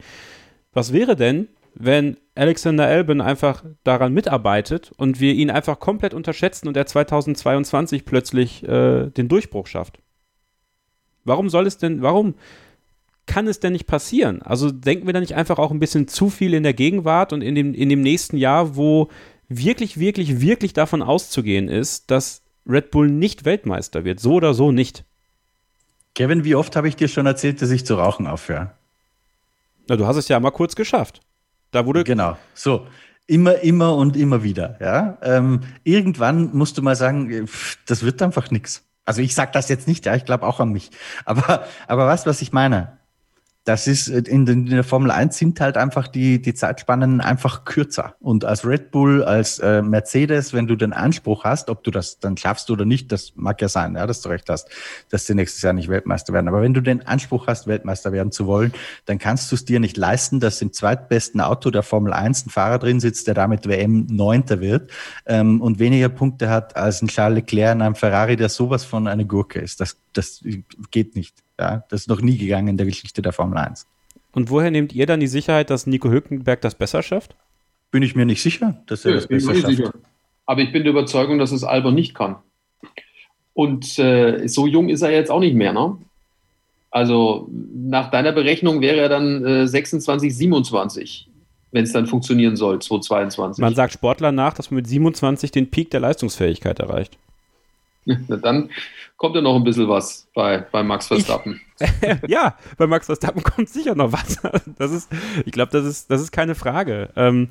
Was wäre denn, wenn Alexander Albin einfach daran mitarbeitet und wir ihn einfach komplett unterschätzen und er 2022 plötzlich äh, den Durchbruch schafft? Warum soll es denn, warum kann es denn nicht passieren? Also denken wir da nicht einfach auch ein bisschen zu viel in der Gegenwart und in dem, in dem nächsten Jahr, wo wirklich, wirklich, wirklich davon auszugehen ist, dass Red Bull nicht Weltmeister wird. So oder so nicht.
Kevin, wie oft habe ich dir schon erzählt, dass ich zu rauchen aufhöre?
Na, du hast es ja mal kurz geschafft. Da wurde.
Genau. So. Immer, immer und immer wieder. Ja. Ähm, irgendwann musst du mal sagen, pff, das wird einfach nichts. Also ich sage das jetzt nicht, ja, ich glaube auch an mich. Aber, aber weißt was ich meine? Das ist äh, in, in der Formel 1 sind halt einfach die, die Zeitspannen einfach kürzer. Und als Red Bull, als äh, Mercedes, wenn du den Anspruch hast, ob du das dann schaffst oder nicht, das mag ja sein, ja, dass du recht hast, dass sie nächstes Jahr nicht Weltmeister werden. Aber wenn du den Anspruch hast, Weltmeister werden zu wollen, dann kannst du es dir nicht leisten, dass im zweitbesten Auto der Formel 1 ein Fahrer drin sitzt, der damit WM Neunter wird ähm, und weniger Punkte hat als ein Charles Leclerc in einem Ferrari, der sowas von eine Gurke ist. Das, das geht nicht. Ja, das ist noch nie gegangen in der Geschichte der Formel 1.
Und woher nehmt ihr dann die Sicherheit, dass Nico Hülkenberg das besser schafft?
Bin ich mir nicht sicher, dass er
Ja,
das besser schafft.
sicher. Aber ich bin der Überzeugung, dass es Albon nicht kann. Und äh, so jung ist er jetzt auch nicht mehr, ne? Also nach deiner Berechnung wäre er dann äh, 26, 27, wenn es dann funktionieren soll, 2022.
Man sagt Sportler nach, dass man mit 27 den Peak der Leistungsfähigkeit erreicht.
Dann kommt ja noch ein bisschen was bei, bei Max Verstappen.
ja, bei Max Verstappen kommt sicher noch was. Das ist, ich glaube, das ist, das ist keine Frage. Ähm,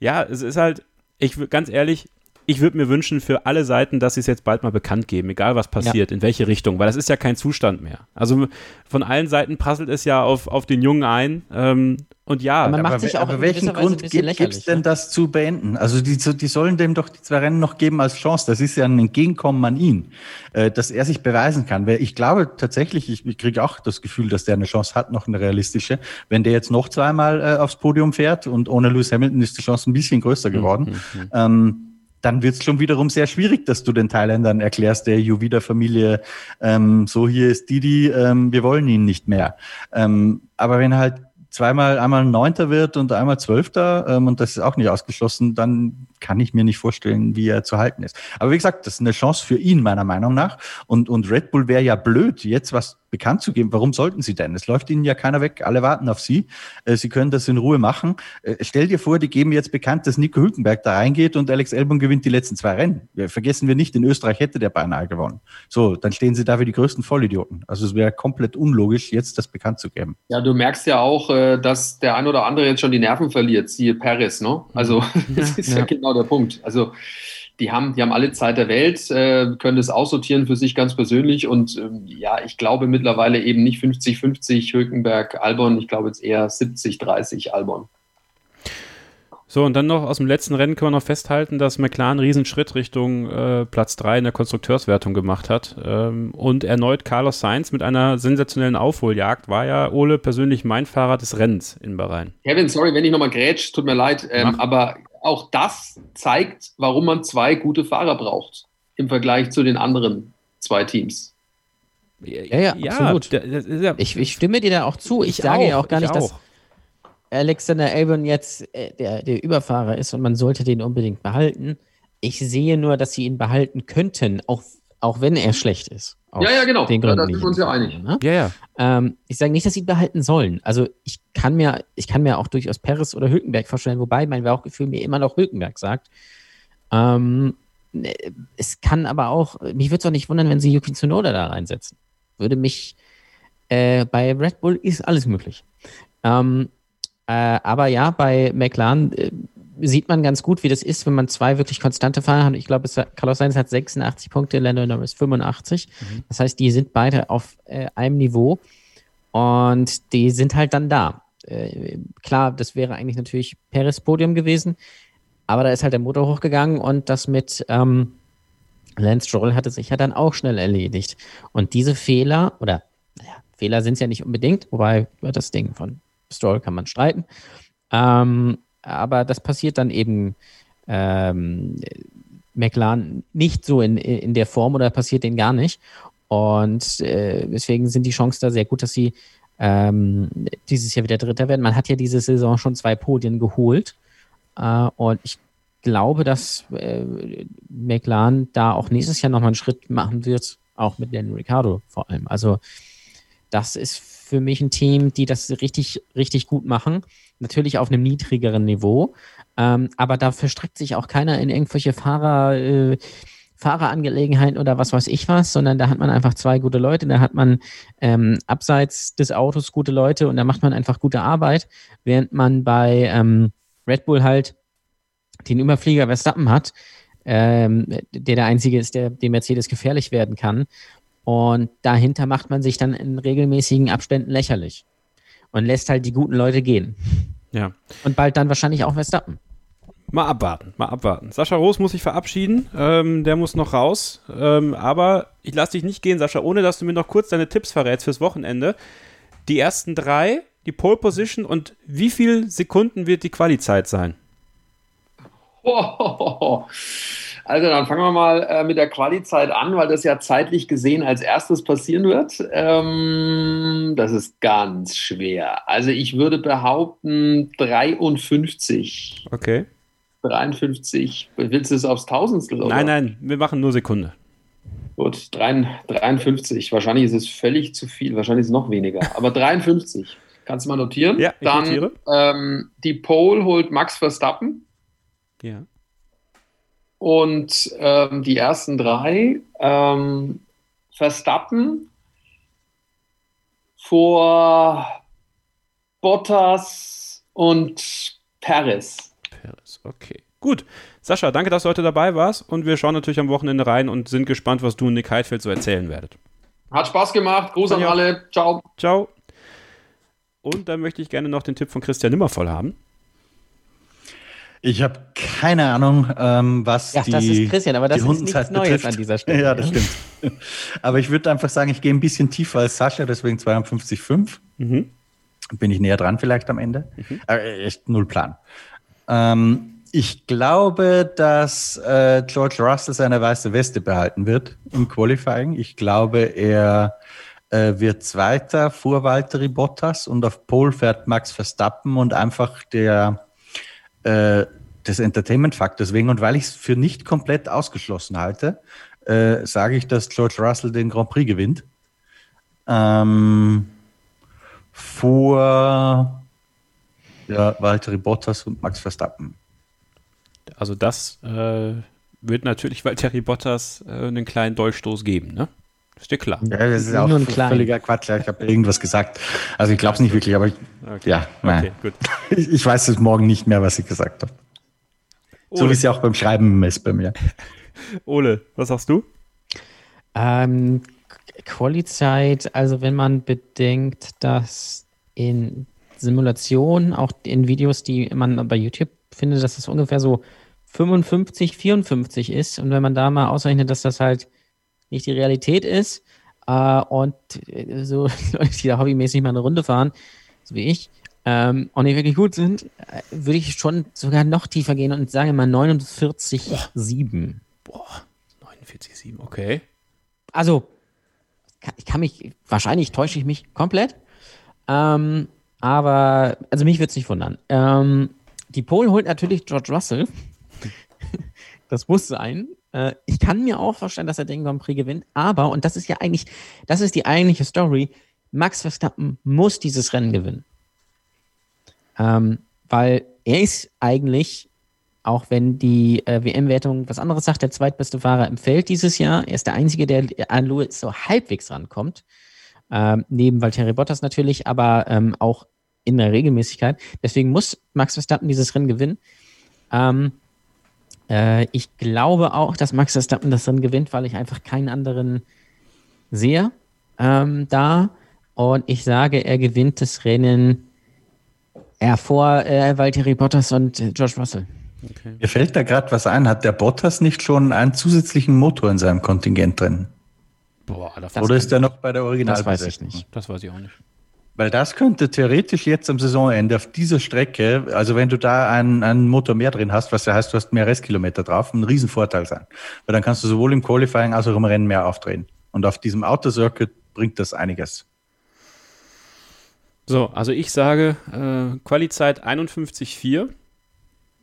ja, es ist halt, ich ganz ehrlich, ich würde mir wünschen für alle Seiten, dass sie es jetzt bald mal bekannt geben, egal was passiert, in welche Richtung, weil das ist ja kein Zustand mehr. Also von allen Seiten prasselt es ja auf, auf den Jungen ein. Ähm, und ja,
Aber man macht
aber
sich auch
aber welchen Grund gibt es denn,
ne?
das zu beenden? Also die, die sollen dem doch die zwei Rennen noch geben als Chance. Das ist ja ein Entgegenkommen an ihn, äh, dass er sich beweisen kann. Weil ich glaube tatsächlich, ich, ich kriege auch das Gefühl, dass der eine Chance hat, noch eine realistische. Wenn der jetzt noch zweimal äh, aufs Podium fährt und ohne Lewis Hamilton ist die Chance ein bisschen größer geworden. Ähm, dann wird es schon wiederum sehr schwierig, dass du den Thailändern erklärst, der Juvida-Familie, ähm, so hier ist Didi, ähm, wir wollen ihn nicht mehr. Ähm, aber wenn halt zweimal, einmal Neunter wird und einmal Zwölfter, ähm, und das ist auch nicht ausgeschlossen, dann kann ich mir nicht vorstellen, wie er zu halten ist. Aber wie gesagt, das ist eine Chance für ihn, meiner Meinung nach. Und, und Red Bull wäre ja blöd, jetzt was bekannt zu geben. Warum sollten sie denn? Es läuft ihnen ja keiner weg. Alle warten auf sie. Äh, sie können das in Ruhe machen. Äh, stell dir vor, die geben jetzt bekannt, dass Nico Hülkenberg da reingeht und Alex Albon gewinnt die letzten zwei Rennen. Ja, vergessen wir nicht, in Österreich hätte der beinahe gewonnen. So, dann stehen sie da wie die größten Vollidioten. Also es wäre komplett unlogisch, jetzt das bekannt zu geben.
Ja, du merkst ja auch, äh, dass der ein oder andere jetzt schon die Nerven verliert, siehe Paris, ne? Also, das ist ja,
ja.
genau der Punkt. Also, die haben, die haben alle Zeit der Welt, äh, können das aussortieren für sich ganz persönlich und ähm, ja, ich glaube mittlerweile eben nicht 50-50 Hülkenberg, Albon, ich glaube jetzt eher 70-30 Albon.
So, und dann noch aus dem letzten Rennen können wir noch festhalten, dass McLaren einen Riesenschritt Richtung äh, Platz 3 in der Konstrukteurswertung gemacht hat. Ähm, und erneut Carlos Sainz mit einer sensationellen Aufholjagd war ja Ole persönlich mein Fahrer des Rennens in Bahrain.
Kevin, sorry, wenn ich nochmal grätsch, tut mir leid, ähm, aber auch das zeigt, warum man zwei gute Fahrer braucht im Vergleich zu den anderen zwei Teams.
Ja,
ja, absolut.
das ist ja
Ich, ich stimme dir da auch zu. Ich, sage ja auch gar
ich
nicht, dass
auch.
Alexander Albon jetzt äh, der, der Überfahrer ist und man sollte den unbedingt behalten. Ich sehe nur, dass sie ihn behalten könnten, auch Auch wenn er schlecht ist.
Ja, ja, genau.
Den
Ja,
Gründen,
da
die
sind
ich
wir uns ja einig.
ne?
Ja, ja.
Ähm, ich sage nicht, dass sie ihn behalten sollen. Also ich kann mir, ich kann mir auch durchaus Paris oder Hülkenberg vorstellen, wobei mein Bauchgefühl mir immer noch Hülkenberg sagt. Ähm, ne, es kann aber auch, mich würde es auch nicht wundern, wenn sie Yuki Tsunoda da reinsetzen. Würde mich, äh, bei Red Bull ist alles möglich. Ähm, äh, aber ja, bei McLaren äh, sieht man ganz gut, wie das ist, wenn man zwei wirklich konstante Fahrer hat. Ich glaube, Carlos Sainz hat 86 Punkte, Lando Norris 85. Das heißt, die sind beide auf äh, einem Niveau und die sind halt dann da. Äh, klar, das wäre eigentlich natürlich Perez Podium gewesen, aber da ist halt der Motor hochgegangen und das mit ähm, Lance Stroll hatte sich ja dann auch schnell erledigt. Und diese Fehler, oder naja, Fehler sind es ja nicht unbedingt, wobei über das Ding von Stroll kann man streiten. Ähm, aber das passiert dann eben ähm, McLaren nicht so in, in der Form oder passiert denen gar nicht. Und äh, deswegen sind die Chancen da sehr gut, dass sie ähm, dieses Jahr wieder Dritter werden. Man hat ja diese Saison schon zwei Podien geholt. Äh, und ich glaube, dass äh, McLaren da auch nächstes Jahr nochmal einen Schritt machen wird, auch mit Daniel Ricciardo vor allem. Also das ist für mich ein Team, die das richtig, richtig gut machen. Natürlich auf einem niedrigeren Niveau. Ähm, aber da verstrickt sich auch keiner in irgendwelche Fahrer, äh, Fahrerangelegenheiten oder was weiß ich was, sondern da hat man einfach zwei gute Leute, da hat man ähm, abseits des Autos gute Leute und da macht man einfach gute Arbeit, während man bei ähm, Red Bull halt den Überflieger Verstappen hat, ähm, der der einzige ist, der dem Mercedes gefährlich werden kann. Und dahinter macht man sich dann in regelmäßigen Abständen lächerlich und lässt halt die guten Leute gehen.
Ja.
Und bald dann wahrscheinlich auch Verstappen.
Mal abwarten, mal abwarten. Sascha Roos muss sich verabschieden, ähm, der muss noch raus. Ähm, aber ich lasse dich nicht gehen, Sascha, ohne dass du mir noch kurz deine Tipps verrätst fürs Wochenende. Die ersten drei, die Pole Position und wie viel Sekunden wird die Quali-Zeit sein?
Also dann fangen wir mal äh, mit der Quali-Zeit an, weil das ja zeitlich gesehen als erstes passieren wird. Ähm, das ist ganz schwer. Also ich würde behaupten 53.
Okay.
53. Willst du es aufs Tausendstel? Oder?
Nein, nein, wir machen nur Sekunde.
Gut, 53. Wahrscheinlich ist es völlig zu viel. Wahrscheinlich ist es noch weniger. Aber 53. Kannst du mal notieren?
Ja, ich
Dann
notiere.
ähm, die Pole holt Max Verstappen.
Ja.
Und ähm, die ersten drei ähm, Verstappen vor Bottas und Perez.
Perez, okay. Gut. Sascha, danke, dass du heute dabei warst und wir schauen natürlich am Wochenende rein und sind gespannt, was du und Nick Heidfeld so erzählen werdet.
Hat Spaß gemacht. Gruß an alle. Ciao.
Ciao. Und dann möchte ich gerne noch den Tipp von Christian Nimmervoll haben.
Ich habe keine Ahnung, ähm, was
Ja,
die
das ist Christian, aber das ist
Hundenzeit
nichts Neues
betrifft.
an dieser Stelle.
Ja, das stimmt. Aber ich würde einfach sagen, ich gehe ein bisschen tiefer als Sascha, deswegen 52,5.
Mhm.
Bin ich näher dran vielleicht am Ende. Aber echt null Plan. Ähm, ich glaube, dass äh, George Russell seine weiße Weste behalten wird im Qualifying. Ich glaube, er äh, wird Zweiter vor Valtteri Bottas und auf Pole fährt Max Verstappen und einfach der äh, des Entertainment-Faktors wegen und weil ich es für nicht komplett ausgeschlossen halte, äh, sage ich, dass George Russell den Grand Prix gewinnt. Ähm, vor ja, Valtteri Bottas und Max Verstappen.
Also das äh, wird natürlich Valtteri Bottas äh, einen kleinen Dolchstoß geben, ne? Ist dir klar.
Ja, das ist
Nur
auch
ein klein.
völliger Quatsch. Ich habe irgendwas gesagt. Also ich glaube es nicht wirklich, aber ich,
Okay.
ja, nein.
Okay, gut.
Ich, ich weiß es morgen nicht mehr, was ich gesagt habe. So wie es ja auch beim Schreiben ist bei mir.
Ole, was sagst du?
Ähm, Quali-Zeit, also wenn man bedenkt, dass in Simulationen, auch in Videos, die man bei YouTube findet, dass das ungefähr so 55, 54 ist. Und wenn man da mal ausrechnet, dass das halt nicht die Realität ist äh, und äh, so Leute, die da hobbymäßig mal eine Runde fahren, so wie ich, ähm, und nicht wirklich gut sind, äh, würde ich schon sogar noch tiefer gehen und sage mal 49,7.
Boah, 49,7, okay.
Also, ich kann mich, wahrscheinlich täusche ich mich komplett. Ähm, aber, also mich würde es nicht wundern. Ähm, die Pole holt natürlich George Russell. das muss sein. Äh, ich kann mir auch vorstellen, dass er den Grand Prix gewinnt, aber, und das ist ja eigentlich, das ist die eigentliche Story, Max Verstappen muss dieses Rennen gewinnen. Ähm, weil er ist eigentlich, auch wenn die äh, WM-Wertung was anderes sagt, der zweitbeste Fahrer im Feld dieses Jahr. Er ist der Einzige, der an Lewis so halbwegs rankommt. Ähm, neben Valtteri Bottas natürlich, aber ähm, auch in der Regelmäßigkeit. Deswegen muss Max Verstappen dieses Rennen gewinnen. Ähm, äh, ich glaube auch, dass Max Verstappen das Rennen gewinnt, weil ich einfach keinen anderen sehe ähm, da. Und ich sage, er gewinnt das Rennen ja, vor äh, Valtteri Bottas und äh, George Russell.
Okay. Mir fällt da gerade was ein. Hat der Bottas nicht schon einen zusätzlichen Motor in seinem Kontingent drin? Boah, Oder ist der noch bei der Original?
Das weiß ich nicht.
Das weiß ich auch nicht.
Weil das könnte theoretisch jetzt am Saisonende auf dieser Strecke, also wenn du da einen, einen Motor mehr drin hast, was ja heißt, du hast mehr Restkilometer drauf, ein Riesenvorteil sein. Weil dann kannst du sowohl im Qualifying als auch im Rennen mehr aufdrehen. Und auf diesem Autocircuit bringt das einiges.
So, also ich sage äh, Qualizeit 51,4.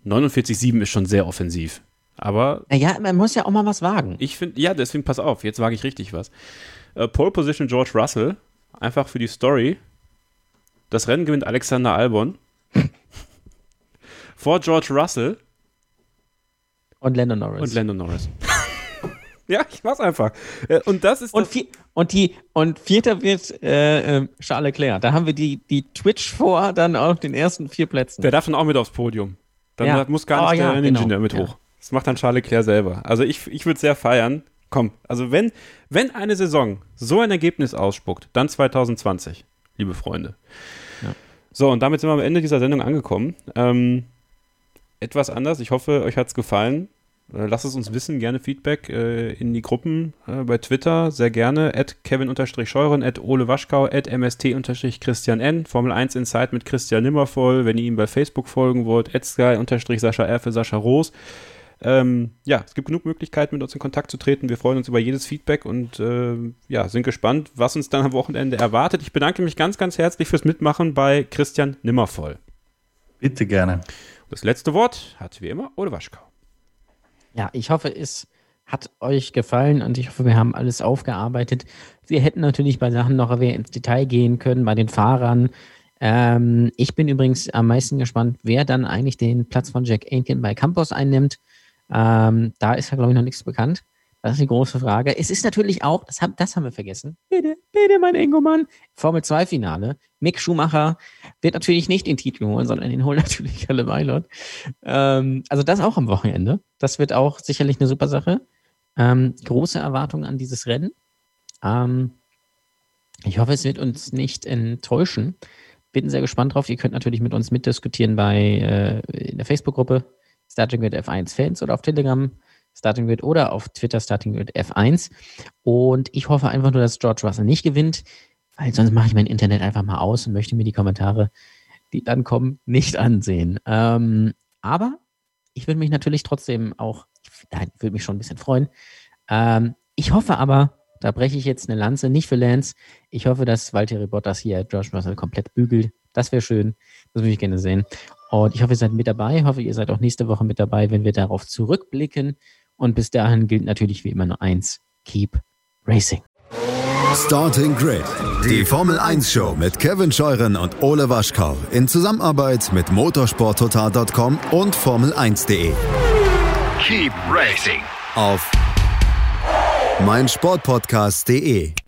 49,7 ist schon sehr offensiv. Aber.
Naja, man muss ja auch mal was wagen.
Ich finde, ja, deswegen pass auf, jetzt wage ich richtig was. Äh, Pole Position George Russell, einfach für die Story. Das Rennen gewinnt Alexander Albon. Vor George Russell.
Und Landon Norris.
Und Landon Norris. ja, ich mach's einfach. Äh, und das ist.
Und, vier, und, die, und vierter wird äh, äh, Charles Leclerc. Da haben wir die, die Twitch vor, dann auf den ersten vier Plätzen.
Der darf dann auch mit aufs Podium. Dann ja. muss gar nicht oh, der ja, Ingenieur genau. mit ja. hoch. Das macht dann Charles Leclerc selber. Also ich, ich würde sehr feiern. Komm, also wenn, wenn eine Saison so ein Ergebnis ausspuckt, dann 2020, liebe Freunde. So, und damit sind wir am Ende dieser Sendung angekommen. Ähm, etwas anders. Ich hoffe, euch hat es gefallen. Äh, lasst es uns wissen, gerne Feedback äh, in die Gruppen äh, bei Twitter, sehr gerne. At Kevin-Scheuren, at Ole Waschkau, at MST-Christian N, Formel 1 Insight mit Christian Nimmervoll, wenn ihr ihm bei Facebook folgen wollt, at Sky-Sascha R für Sascha Roos. Ähm, ja, es gibt genug Möglichkeiten, mit uns in Kontakt zu treten. Wir freuen uns über jedes Feedback und äh, ja, sind gespannt, was uns dann am Wochenende erwartet. Ich bedanke mich ganz, ganz herzlich fürs Mitmachen bei Christian Nimmervoll.
Bitte gerne.
Das letzte Wort hat wie immer Ole Waschkau.
Ja, ich hoffe, es hat euch gefallen und ich hoffe, wir haben alles aufgearbeitet. Wir hätten natürlich bei Sachen noch mehr ins Detail gehen können, bei den Fahrern. Ähm, ich bin übrigens am meisten gespannt, wer dann eigentlich den Platz von Jack Aitken bei Campos einnimmt. Ähm, da ist ja, glaube ich, noch nichts bekannt. Das ist die große Frage. Es ist natürlich auch, das, haben, das haben wir vergessen. Bitte, bitte, mein Engomann. Formel 2 Finale. Mick Schumacher wird natürlich nicht den Titel holen, sondern den holt natürlich Kalle Weilert. Ähm, also das auch am Wochenende. Das wird auch sicherlich eine super Sache. Ähm, große Erwartungen an dieses Rennen. Ähm, ich hoffe, es wird uns nicht enttäuschen. Bin sehr gespannt drauf. Ihr könnt natürlich mit uns mitdiskutieren bei äh, in der Facebook-Gruppe Starting with F1 Fans oder auf Telegram Starting with oder auf Twitter Starting with F1. Und ich hoffe einfach nur, dass George Russell nicht gewinnt, weil sonst mache ich mein Internet einfach mal aus und möchte mir die Kommentare, die dann kommen, nicht ansehen. Ähm, aber ich würde mich natürlich trotzdem auch, nein, würde mich schon ein bisschen freuen. Ähm, ich hoffe aber, da breche ich jetzt eine Lanze, nicht für Lance. Ich hoffe, dass Valtteri Bottas hier George Russell komplett bügelt. Das wäre schön. Das würde ich gerne sehen. Und ich hoffe, ihr seid mit dabei. Ich hoffe, ihr seid auch nächste Woche mit dabei, wenn wir darauf zurückblicken. Und bis dahin gilt natürlich wie immer nur eins: Keep Racing.
Starting Grid, die Formel 1 Show mit Kevin Scheuren und Ole Waschkau in Zusammenarbeit mit motorsporttotal.com und Formel1.de.
Keep Racing
auf meinsportpodcast.de.